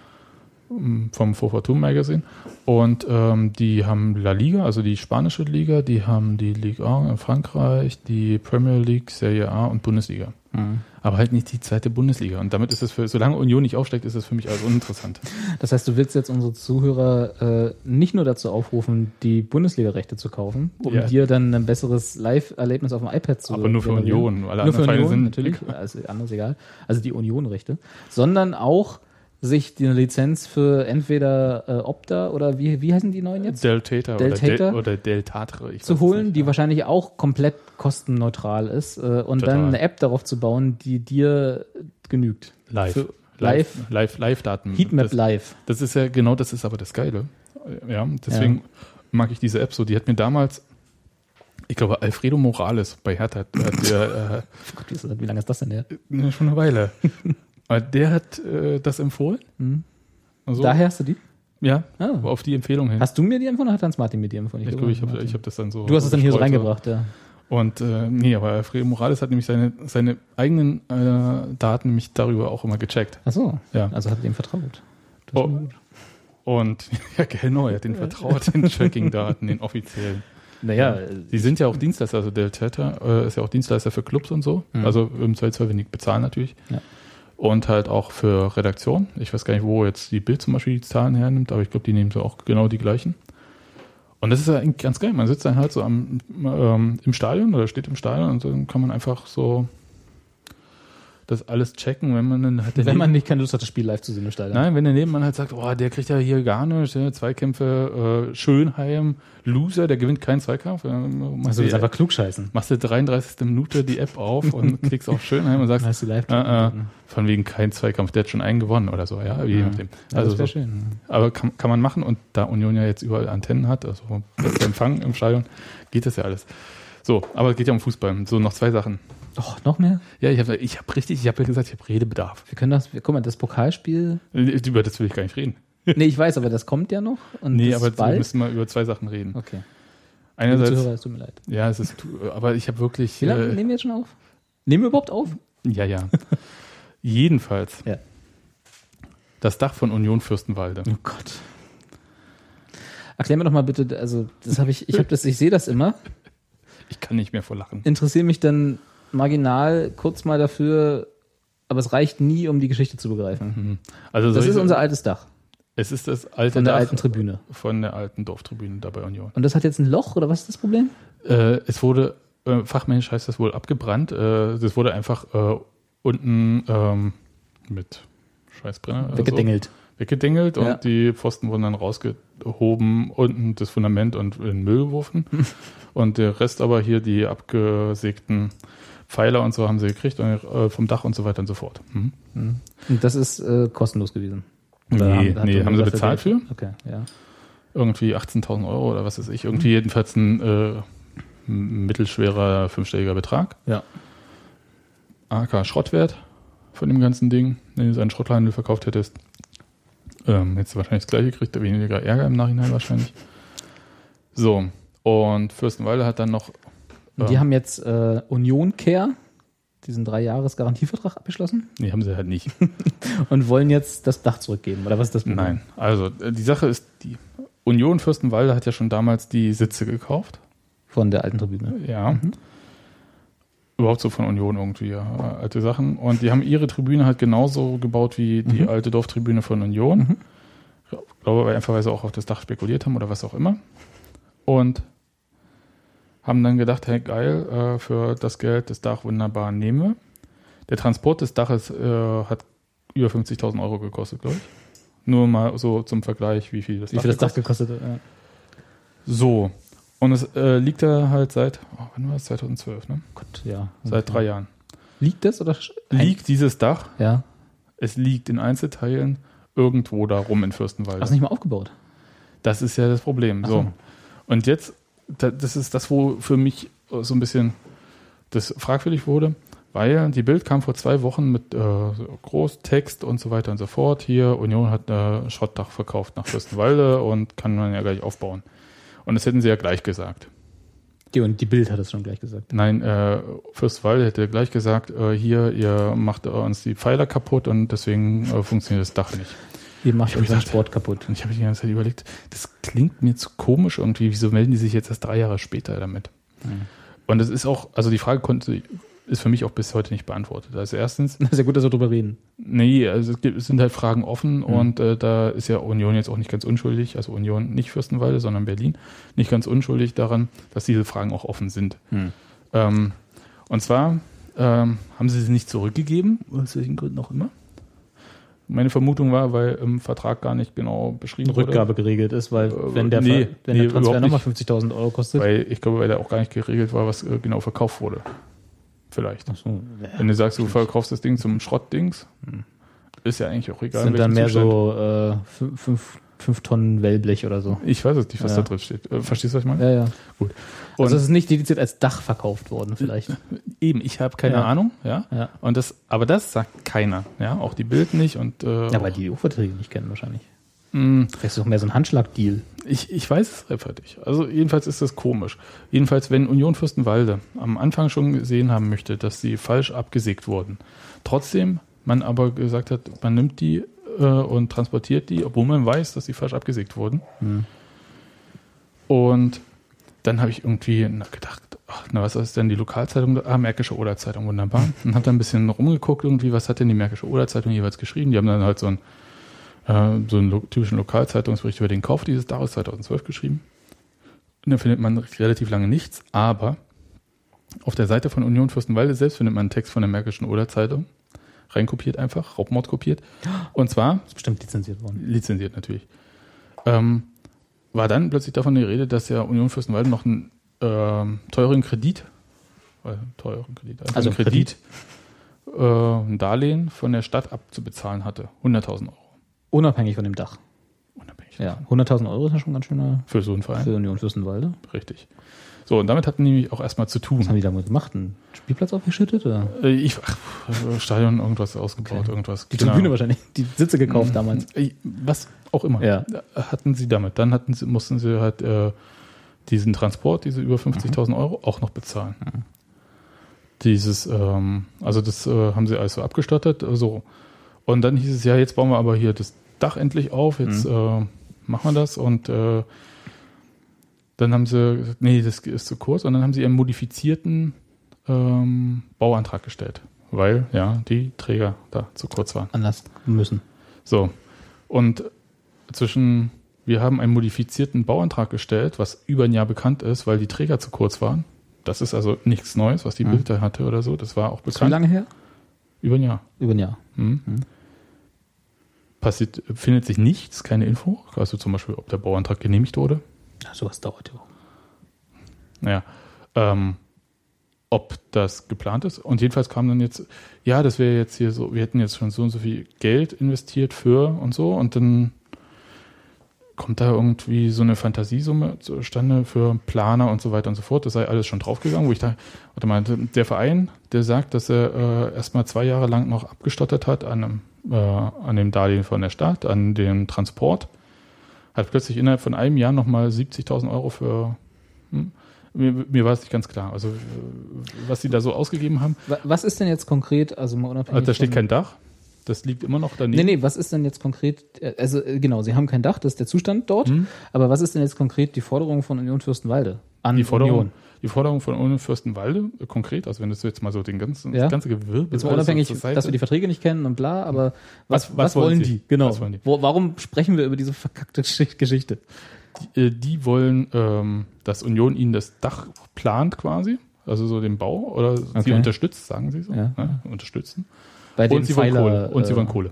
ähm, vom 442 Magazine und ähm, die haben La Liga, also die spanische Liga, die haben die Ligue 1 in Frankreich, die Premier League, Serie A und Bundesliga. Mhm. Aber halt nicht die zweite Bundesliga. Und damit ist es für, solange Union nicht aufsteigt, ist es für mich also uninteressant. Das heißt, du willst jetzt unsere Zuhörer äh, nicht nur dazu aufrufen, die Bundesliga-Rechte zu kaufen, um Ja. dir dann ein besseres Live-Erlebnis auf dem iPad zu Aber nur für. Union. Alle nur für anderen Vereine Union, sind natürlich. Also anderes egal. Also die Union-Rechte. Sondern auch sich die Lizenz für entweder äh, Opta oder wie, wie heißen die neuen jetzt? Deltata? oder, Del, oder Deltatre. ich weiß zu holen, nicht, die ja. wahrscheinlich auch komplett kostenneutral ist äh, und Total. dann eine App darauf zu bauen, die dir genügt. live. Für live. live, Live, Live-Daten. Heatmap das, Live. das ist ja, genau das ist aber das Geile. Ja, deswegen mag ich diese App so. Die hat mir damals, ich glaube, Alfredo Morales bei Hertha, hat, hat der, äh, Gott, wie, lange ist das denn her? Schon eine Weile. Aber der hat äh, das empfohlen. Mhm. Also, Daher hast du die? Ja, Ah. auf die Empfehlung hin. Hast du mir die empfohlen oder hat Hans Martin mir die empfohlen? ich glaube, ich habe ich hab das dann so. Du hast es dann hier so reingebracht, ja. Und äh, nee, aber Alfredo Morales hat nämlich seine, seine eigenen äh, Daten nämlich darüber auch immer gecheckt. Ach so. Ja. Also hat er dem vertraut. Das Oh. Und ja, genau, er hat den vertraut, den Tracking-Daten, den offiziellen. Naja, Die sind ja auch Dienstleister, also der Täter äh, ist ja auch Dienstleister für Clubs und so. Mhm. Also im Zweifelsfall wenig bezahlen natürlich. Ja. Und halt auch für Redaktion. Ich weiß gar nicht, wo jetzt die Bild zum Beispiel die Zahlen hernimmt, aber ich glaube, die nehmen so auch genau die gleichen. Und das ist ja ganz geil. Man sitzt dann halt so am, ähm, im Stadion oder steht im Stadion und dann kann man einfach so das alles checken, wenn man dann halt wenn man nicht keine Lust hat, das Spiel live zu sehen im Stadion. Nein, wenn der Nebenmann halt sagt, oh, der kriegt ja hier gar nichts, ja, Zweikämpfe, äh, Schönheim, Loser, der gewinnt keinen Zweikampf. Also du das einfach klugscheißen. machst du 33. Minute die App auf und klickst auf Schönheim und sagst, hast du live. äh, äh, von wegen kein Zweikampf, der hat schon einen gewonnen oder so, ja, je nachdem. Ja, Also das wäre so, schön. aber kann, kann man machen und da Union ja jetzt überall Antennen hat, also bester Empfang im Stadion, geht das ja alles. So, aber es geht ja um Fußball. So, noch zwei Sachen. Doch, noch mehr? Ja, ich habe ich hab richtig, ich habe ja gesagt, ich habe Redebedarf. Wir können das, wir, guck mal, das Pokalspiel. Über das will ich gar nicht reden. Nee, ich weiß, aber das kommt ja noch. Und Nee, aber ist wir bald. müssen mal über zwei Sachen reden. Okay. Einerseits, Zuhörer, es tut mir leid. ja, es ist, aber ich habe wirklich, Wie lange äh, nehmen wir jetzt schon auf? Nehmen wir überhaupt auf? ja, ja. Jedenfalls, Ja. das Dach von Union Fürstenwalde. Oh Gott. Erklär mir doch mal bitte, also das habe ich, ich habe das, ich sehe das immer, Ich kann nicht mehr vor Lachen. interessiere mich dann marginal kurz mal dafür, aber es reicht nie, um die Geschichte zu begreifen. Also Das ist unser altes Dach es ist das alte von der Dach alten Tribüne. von der alten Dorftribüne da bei Union. Und das hat jetzt ein Loch oder was ist das Problem? Äh, es wurde, äh, fachmännisch heißt das wohl abgebrannt. Äh, das wurde einfach äh, unten ähm, mit Scheißbrenner Weggedengelt. So, weggedengelt Ja. und die Pfosten wurden dann rausgehoben, unten das Fundament und in den Müll geworfen. und der Rest aber hier, die abgesägten Pfeiler und so haben sie gekriegt und, äh, vom Dach und so weiter und so fort. Mhm. Und das ist äh, kostenlos gewesen. Nee, hat nee, haben sie dafür bezahlt für? Okay, ja. Irgendwie 18.000 Euro oder was weiß ich. Irgendwie jedenfalls ein äh, mittelschwerer fünfstelliger Betrag. Ja. AK Schrottwert von dem ganzen Ding, wenn du seinen Schrotthandel verkauft hättest. Ähm, hättest du wahrscheinlich das gleiche gekriegt, weniger Ärger im Nachhinein wahrscheinlich. So, und Fürstenwalde hat dann noch. Und die ähm, haben jetzt äh, Union Care, diesen drei Jahres Garantievertrag abgeschlossen Nee, haben sie halt nicht. und wollen jetzt das Dach zurückgeben. Oder was ist das Problem? Nein. Also, äh, die Sache ist, die Union Fürstenwalde hat ja schon damals die Sitze gekauft. Von der alten Tribüne. Ja. Überhaupt so von Union irgendwie, ja, alte Sachen. Und die haben ihre Tribüne halt genauso gebaut wie die alte Dorftribüne von Union. Ich glaube, weil einfach, weil sie auch auf das Dach spekuliert haben oder was auch immer. Und haben dann gedacht, hey geil, äh, für das Geld das Dach wunderbar nehmen wir. Der Transport des Daches äh, hat über 50.000 Euro gekostet, glaube ich. Nur mal so zum Vergleich, wie viel das Wie viel das Dach gekostet hat. Ja. So. Und es äh, liegt da halt seit, oh, wann war es? 2012, ne? Gott, ja. Seit drei Jahren. Liegt das oder? Liegt dieses Dach, Ja. es liegt in Einzelteilen irgendwo da rum in Fürstenwalde. Hast du nicht mal aufgebaut? Das ist ja das Problem. So. so. Und jetzt, das ist das, wo für mich so ein bisschen das fragwürdig wurde, Weil die Bild kam vor zwei Wochen mit äh, Großtext und so weiter und so fort. Hier, Union hat äh, Schrottdach verkauft nach Fürstenwalde und kann man ja gleich aufbauen. Und das hätten sie ja gleich gesagt. Die, und die Bild hat es schon gleich gesagt. Nein, äh, Fürstwalde hätte gleich gesagt, äh, hier, ihr macht äh, uns die Pfeiler kaputt und deswegen äh, funktioniert das Dach nicht. Ihr macht unseren gedacht- Sport kaputt. Und ich habe die ganze Zeit überlegt, das klingt mir zu komisch irgendwie. Wieso melden die sich jetzt erst drei Jahre später damit? Und es ist auch, also die Frage konnte, ist für mich auch bis heute nicht beantwortet. Also erstens, Das ist ja gut, dass wir drüber reden. nee, also es, gibt, es sind halt Fragen offen und äh, da ist ja Union jetzt auch nicht ganz unschuldig, also Union nicht Fürstenwalde, sondern Berlin, nicht ganz unschuldig daran, dass diese Fragen auch offen sind. Ähm, und zwar ähm, haben sie sie nicht zurückgegeben, aus welchen Gründen auch immer. Meine Vermutung war, weil im Vertrag gar nicht genau beschrieben wurde. Rückgabe geregelt ist, weil Äh, wenn der, nee, Ver- wenn nee, der Transfer nochmal 50.000 Euro kostet. Weil ich glaube, weil da auch gar nicht geregelt war, was äh, genau verkauft wurde. Vielleicht. so, Wenn du sagst, du verkaufst das Ding zum Schrottdings, ist ja eigentlich auch egal. sind in dann mehr Zustand. so 5 fünf, fünf Tonnen Wellblech oder so. Ich weiß es nicht, was Ja. da drin steht. Äh, verstehst du, was ich meine? Ja, ja. Gut. Also Und es ist nicht dediziert als Dach verkauft worden, vielleicht. eben, ich habe keine Ja. Ahnung, ja. Ja. Und das, aber das sagt keiner, ja. Auch die Bild nicht und äh, Ja, weil die EU-Verträge nicht kennen wahrscheinlich. mh, Vielleicht ist es doch mehr so ein Handschlag-Deal. Ich, ich weiß es einfach nicht. Also jedenfalls ist das komisch. Jedenfalls, wenn Union Fürstenwalde am Anfang schon gesehen haben möchte, dass sie falsch abgesägt wurden, trotzdem man aber gesagt hat, man nimmt die äh, und transportiert die, obwohl man weiß, dass sie falsch abgesägt wurden. Und dann habe ich irgendwie na, gedacht, ach, na was ist denn die Lokalzeitung? Ah, Märkische Oder-Zeitung, wunderbar. Und habe dann ein bisschen rumgeguckt irgendwie, was hat denn die Märkische Oder-Zeitung jeweils geschrieben? Die haben dann halt so ein äh, so einen lo typischen Lokalzeitungsbericht über den Kauf dieses Daches 2012 geschrieben. Und da findet man relativ lange nichts, aber auf der Seite von Union Fürstenwalde selbst findet man einen Text von der Märkischen Oder-Zeitung. Reinkopiert einfach, Raubmord kopiert. Und zwar, Ist bestimmt lizenziert worden. lizenziert natürlich, ähm, war dann plötzlich davon die Rede, dass ja Union Fürstenwalde noch einen ähm, teuren Kredit, äh, teuren Kredit, einfach Also einen Kredit, äh, ein Darlehen von der Stadt abzubezahlen hatte. 100.000 Euro. Unabhängig von dem Dach. Unabhängig Ja, 100.000 Euro ist ja schon ganz schöner Für so einen Verein. für Union Fürstenwalde. Richtig. So, und damit hatten die nämlich auch erstmal zu Was haben tun. die damit gemacht? Einen Spielplatz aufgeschüttet? Oder? Äh, Ich, ach, Stadion, irgendwas ausgebaut, Okay. irgendwas. Die Keine Tribüne wahrscheinlich. Die Sitze gekauft damals. Äh, Was auch immer. Ja. Hatten sie damit. Dann hatten sie, mussten sie halt äh, diesen Transport, diese über 50.000 Euro, auch noch bezahlen. Dieses, ähm, also das äh, haben sie alles so abgestattet. äh, So. Und dann hieß es, ja, jetzt bauen wir aber hier das Dach endlich auf, jetzt äh, machen wir das. Und äh, dann haben sie gesagt, nee, das ist zu kurz. Und dann haben sie einen modifizierten ähm, Bauantrag gestellt, weil ja die Träger da zu kurz waren. Anders müssen. So. Und zwischen, wir haben einen modifizierten Bauantrag gestellt, was über ein Jahr bekannt ist, weil die Träger zu kurz waren. Das ist also nichts Neues, was die Mhm. Bild da hatte oder so. Das war auch Wie bekannt. lange her? Über ein Jahr. Über ein Jahr. Mhm. Passiert, findet sich nichts, keine Info. Also zum Beispiel, ob der Bauantrag genehmigt wurde. Ja, sowas dauert ja auch. Naja, ähm, ob das geplant ist. Und jedenfalls kam dann jetzt, ja, das wäre jetzt hier so, wir hätten jetzt schon so und so viel Geld investiert für und so. Und dann kommt da irgendwie so eine Fantasiesumme zustande für Planer und so weiter und so fort. Das sei alles schon draufgegangen, wo ich da, warte mal, der Verein, der sagt, dass er äh, erstmal zwei Jahre lang noch abgestottert hat an, einem, äh, an dem Darlehen von der Stadt, an dem Transport, hat plötzlich innerhalb von einem Jahr nochmal 70.000 Euro für hm, mir, mir war es nicht ganz klar. Also, was sie da so ausgegeben haben. Wa- Was ist denn jetzt konkret, also mal unabhängig Also, da steht kein Dach. Das liegt immer noch daneben. Nee, nee, was ist denn jetzt konkret, äh, also äh, genau, sie haben kein Dach, das ist der Zustand dort, Hm? aber was ist denn jetzt konkret die Forderung von Union Fürstenwalde an Die Forderung, Union? die Forderung von Union Fürstenwalde, äh, konkret, also wenn du jetzt mal so den ganzen, Ja. das ganze Gewirbel. Jetzt mal unabhängig, dass wir die Verträge nicht kennen und bla, aber was, Was- was, was wollen sie? die? Genau. Was wollen die? Wo, warum sprechen wir über diese verkackte Gesch- Geschichte? äh, die wollen, ähm, dass Union ihnen das Dach plant quasi, also so den Bau, oder sie Okay. unterstützt, sagen sie so, Ja. ne? unterstützen. Bei Und sie wollen Kohle. Und sie äh, wollen Kohle.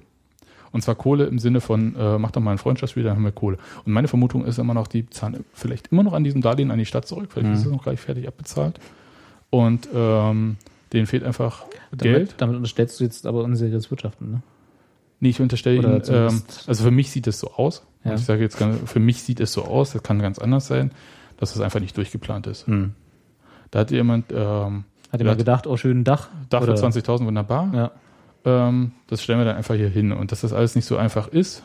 Und zwar Kohle im Sinne von, äh, mach doch mal ein Freundschaftsspiel, dann haben wir Kohle. Und meine Vermutung ist immer noch, die zahlen vielleicht immer noch an diesem Darlehen an die Stadt zurück, vielleicht Mhm. ist es noch gar nicht fertig abbezahlt. Und ähm, denen fehlt einfach damit, Geld. Damit unterstellst du jetzt aber unseriöses Wirtschaften, ne? Nee, ich unterstelle Ihnen, ähm, also für mich sieht es so aus. Ja. Ich sage jetzt, ganz- für mich sieht es so aus, das kann ganz anders sein, dass es einfach nicht durchgeplant ist. Hm. Da hat jemand, ähm, Hat jemand gedacht, oh, schönen Dach. Dach für Oder- 20.000 wunderbar. Ja. Ähm, das stellen wir dann einfach hier hin. Und dass das alles nicht so einfach ist,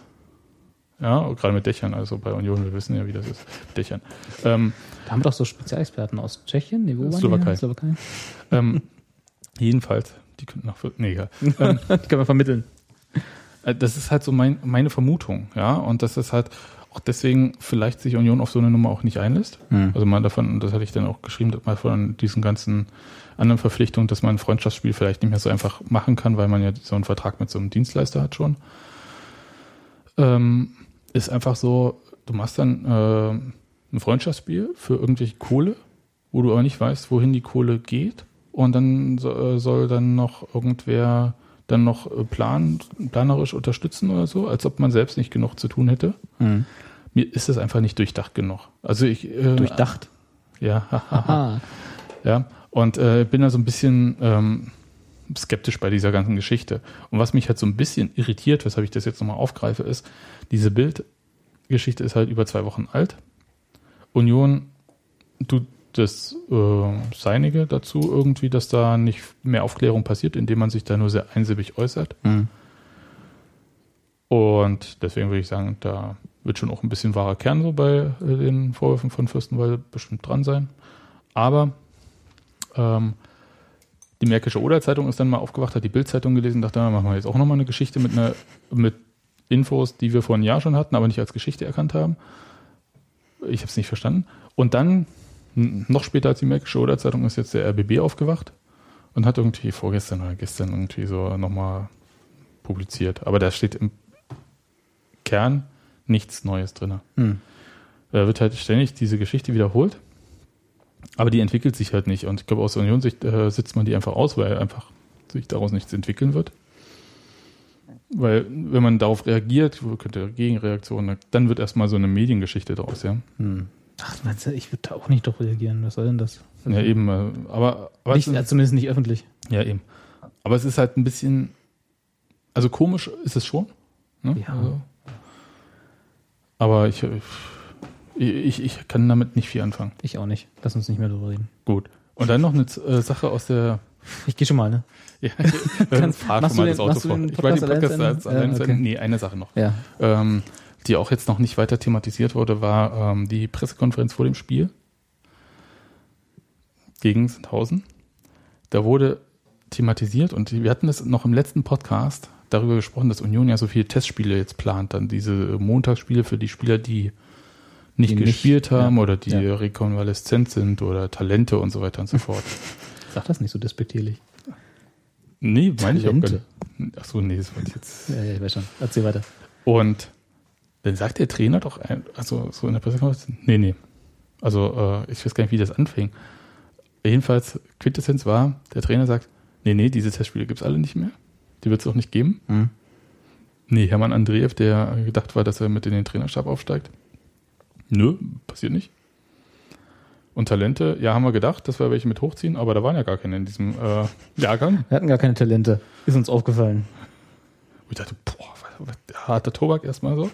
ja, gerade mit Dächern, also bei Union, wir wissen ja, wie das ist, mit Dächern. Ähm, Da haben wir doch so Spezialexperten aus Tschechien, nee, wo waren Slowakei. Slowakei. ähm, jedenfalls, die könnten noch, für- nee, egal. Die können wir vermitteln. Äh, Das ist halt so mein, meine Vermutung, ja, und das ist halt auch deswegen vielleicht sich Union auf so eine Nummer auch nicht einlässt. Hm. Also mal davon, das hatte ich dann auch geschrieben, mal von diesen ganzen anderen Verpflichtungen, dass man ein Freundschaftsspiel vielleicht nicht mehr so einfach machen kann, weil man ja so einen Vertrag mit so einem Dienstleister hat schon. Ähm, ist einfach so, du machst dann äh, ein Freundschaftsspiel für irgendwelche Kohle, wo du aber nicht weißt, wohin die Kohle geht. Und dann so, äh, soll dann noch irgendwer dann noch äh, plan, planerisch unterstützen oder so, als ob man selbst nicht genug zu tun hätte. Hm. Mir ist das einfach nicht durchdacht genug. Also ich äh, Durchdacht. ja, ja. Und äh, bin da so ein bisschen ähm, skeptisch bei dieser ganzen Geschichte. Und was mich halt so ein bisschen irritiert, weshalb ich das jetzt nochmal aufgreife, ist, diese Bildgeschichte ist halt über zwei Wochen alt. Union tut das äh, Seinige dazu irgendwie, dass da nicht mehr Aufklärung passiert, indem man sich da nur sehr einsilbig äußert. Hm. Und deswegen würde ich sagen, da wird schon auch ein bisschen wahrer Kern so bei äh, den Vorwürfen von Fürstenwalde bestimmt dran sein. Aber ähm, die Märkische Oder-Zeitung ist dann mal aufgewacht, hat die Bild-Zeitung gelesen, dachte, da machen wir jetzt auch nochmal eine Geschichte mit, einer, mit Infos, die wir vor einem Jahr schon hatten, aber nicht als Geschichte erkannt haben. Ich habe es nicht verstanden. Und dann, noch später als die Märkische Oder-Zeitung, ist jetzt der RBB aufgewacht und hat irgendwie vorgestern oder gestern irgendwie so nochmal publiziert. Aber da steht im Kern nichts Neues drin. Hm. Da wird halt ständig diese Geschichte wiederholt, aber die entwickelt sich halt nicht. Und ich glaube, aus Unionssicht äh, sitzt man die einfach aus, weil einfach sich daraus nichts entwickeln wird. Weil, wenn man darauf reagiert, könnte Gegenreaktionen, dann wird erstmal so eine Mediengeschichte draus, ja. Hm. Ach, meinst du, ich würde da auch nicht drauf reagieren. Was soll denn das? Ja, eben. äh, Aber, aber Nicht, ist, zumindest nicht öffentlich. ja, eben. Aber es ist halt ein bisschen, also komisch ist es schon. Ne? Ja. Also, aber ich, ich, ich kann damit nicht viel anfangen. Ich auch nicht. Lass uns nicht mehr drüber reden. Gut. Und dann noch eine äh, Sache aus der. Ich gehe schon mal, ne? Ja, Kannst- fahr schon mal das Auto vor. Ich wollte den Podcast als Ja, okay. Nee, eine Sache noch. Ja. Ähm, die auch jetzt noch nicht weiter thematisiert wurde, war ähm, die Pressekonferenz vor dem Spiel gegen Sandhausen. Da wurde thematisiert und wir hatten das noch im letzten Podcast darüber gesprochen, dass Union ja so viele Testspiele jetzt plant, dann diese Montagsspiele für die Spieler, die nicht Die nicht- gespielt haben ja. oder die Ja. rekonvaleszent sind oder Talente und so weiter und so fort. Sag das nicht so despektierlich. Nee, meine ich auch gar nicht. Ach so, nee, das wollte ich jetzt. Ja, ja, ich weiß schon. Erzähl weiter. Und dann sagt der Trainer doch, ein, also so in der Pressekonferenz, nee, nee. Also äh, ich weiß gar nicht, wie das anfing. Jedenfalls, Quintessenz war, der Trainer sagt, nee, nee, diese Testspiele gibt's alle nicht mehr. Die wird's auch nicht geben. Hm. Nee, Hermann Andreev, der gedacht war, dass er mit in den Trainerstab aufsteigt. Nö, passiert nicht. Und Talente, ja, haben wir gedacht, dass wir welche mit hochziehen, aber da waren ja gar keine in diesem äh, Jahrgang. Wir hatten gar keine Talente. Ist uns aufgefallen. Und ich dachte, boah, harter Tobak erstmal so.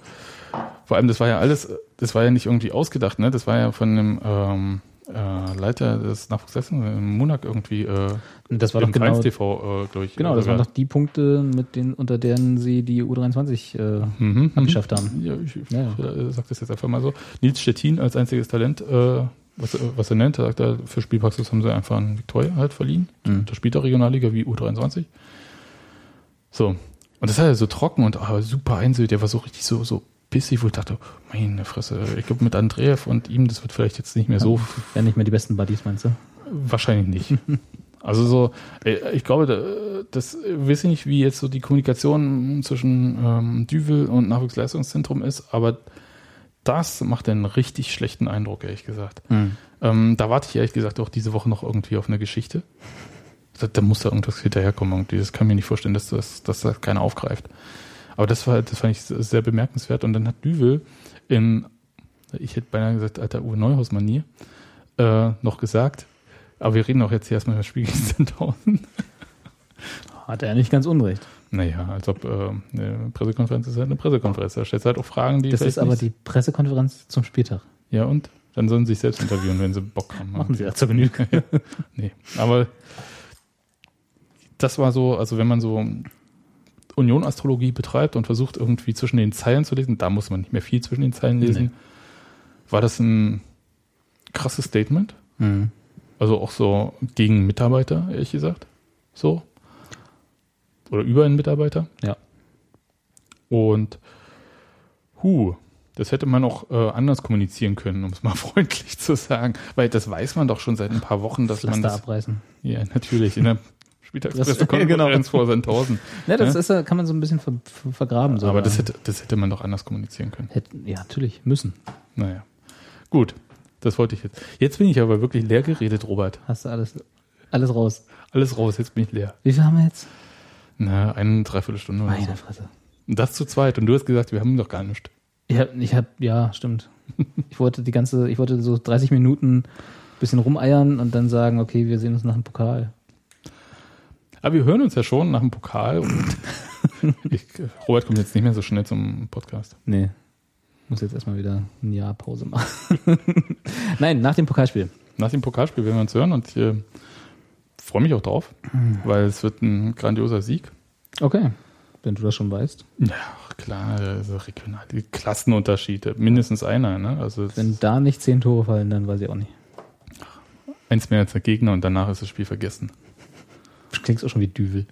Vor allem, das war ja alles, das war ja nicht irgendwie ausgedacht, ne? Das war ja von einem ähm, äh, Leiter des Nachwuchsleistungen in Monak irgendwie äh, Und das war doch im genau, TV, äh, glaube ich. genau, das sogar. waren doch die Punkte, mit denen, unter deren sie die U23 äh, mhm, abgeschafft haben. Ja, ich, ich Ja. äh, sag das jetzt einfach mal so. Nils Stettin als einziges Talent, äh, was, äh, was er nennt, er sagt er, für Spielpraxis haben sie einfach einen Victoria halt verliehen. Mhm. Da spielt er Regionalliga wie U23. So. Und das war ja so trocken und ah, super einseitig. Der war so richtig so, so pissig, wo ich dachte, meine Fresse, ich glaube mit Andreev und ihm, das wird vielleicht jetzt nicht mehr so Wären nicht mehr die besten Buddies, meinst du? Wahrscheinlich nicht. Also so, äh, ich glaube, da- das weiß ich nicht, wie jetzt so die Kommunikation zwischen ähm, Düvel und Nachwuchsleistungszentrum ist, aber das macht einen richtig schlechten Eindruck, ehrlich gesagt. Ähm, da warte ich ehrlich gesagt auch diese Woche noch irgendwie auf eine Geschichte. Da, da muss da irgendwas hinterherkommen irgendwie. Das kann ich mir nicht vorstellen, dass das, dass das keiner aufgreift. Aber das war, das fand ich sehr bemerkenswert. Und dann hat Düvel in, ich hätte beinahe gesagt, alter Uwe Neuhaus-Manier, äh, noch gesagt, aber wir reden auch jetzt hier erstmal über das Spiel gegen Sandhausen. Hat er nicht ganz unrecht. Naja, als ob äh, eine Pressekonferenz ist halt eine Pressekonferenz. Da stellst du halt auch Fragen, die Das ist aber die Pressekonferenz zum Spieltag. Ja, und? Dann sollen sie sich selbst interviewen, wenn sie Bock haben. Machen sie ja zur Genüge. Nee, aber das war so, also wenn man so Union-Astrologie betreibt und versucht irgendwie zwischen den Zeilen zu lesen, da muss man nicht mehr viel zwischen den Zeilen lesen, Nee. war das ein krasses Statement. Mhm. Also auch so gegen Mitarbeiter, ehrlich gesagt. So. Oder über einen Mitarbeiter. Ja. Und hu, das hätte man auch äh, anders kommunizieren können, um es mal freundlich zu sagen. Weil das weiß man doch schon seit ein paar Wochen, dass man Pflaster das. abreißen. Ja, natürlich. In der Das- Spieltagspressekonferenz genau. vor Sandhausen. Ja, das Ja? ist, ja- kann man so ein bisschen ver, ver, vergraben. So Aber das hätte, das hätte man doch anders kommunizieren können. Hätten, ja, natürlich, müssen. Naja. Gut, das wollte ich jetzt. Jetzt bin ich aber wirklich leer geredet, Robert. Hast du alles, alles raus. Alles raus, jetzt bin ich leer. Wie viel haben wir jetzt? Na, eine Dreiviertelstunde oder so. Meine Fresse. Und das zu zweit. Und du hast gesagt, wir haben doch gar nichts. Ich hab, ich hab, ja, stimmt. Ich wollte die ganze, ich wollte so 30 Minuten bisschen rumeiern und dann sagen, okay, wir sehen uns nach dem Pokal. Aber wir hören uns ja schon nach dem Pokal. Und ich, Robert kommt jetzt nicht mehr so schnell zum Podcast. Nee. Muss jetzt erstmal wieder ein Jahr Pause machen. Nein, nach dem Pokalspiel. Nach dem Pokalspiel werden wir uns hören und ich äh, freue mich auch drauf, weil es wird ein grandioser Sieg. Okay. Wenn du das schon weißt. Ja, klar, also regional, die Klassenunterschiede, mindestens einer, ne? Also Wenn da nicht zehn Tore fallen, dann weiß ich auch nicht. eins mehr als der Gegner und danach ist das Spiel vergessen. Du klingst auch schon wie Düvel.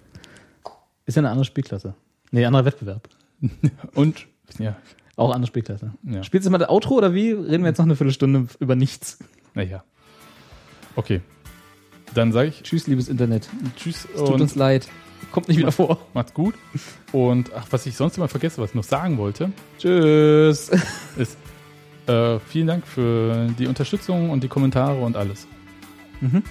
Ist ja eine andere Spielklasse. Nee, anderer Wettbewerb. Und ja, Auch andere Spielklasse. Ja. Spielst du mal das Outro oder wie? Reden wir jetzt noch eine Viertelstunde über nichts. naja. Okay. Dann sage ich Tschüss, liebes Internet. Tschüss Es tut uns leid. Kommt nicht wieder vor. macht's gut. Und ach, was ich sonst immer vergesse, was ich noch sagen wollte, Tschüss. ist äh, vielen Dank für die Unterstützung und die Kommentare und alles. Mhm.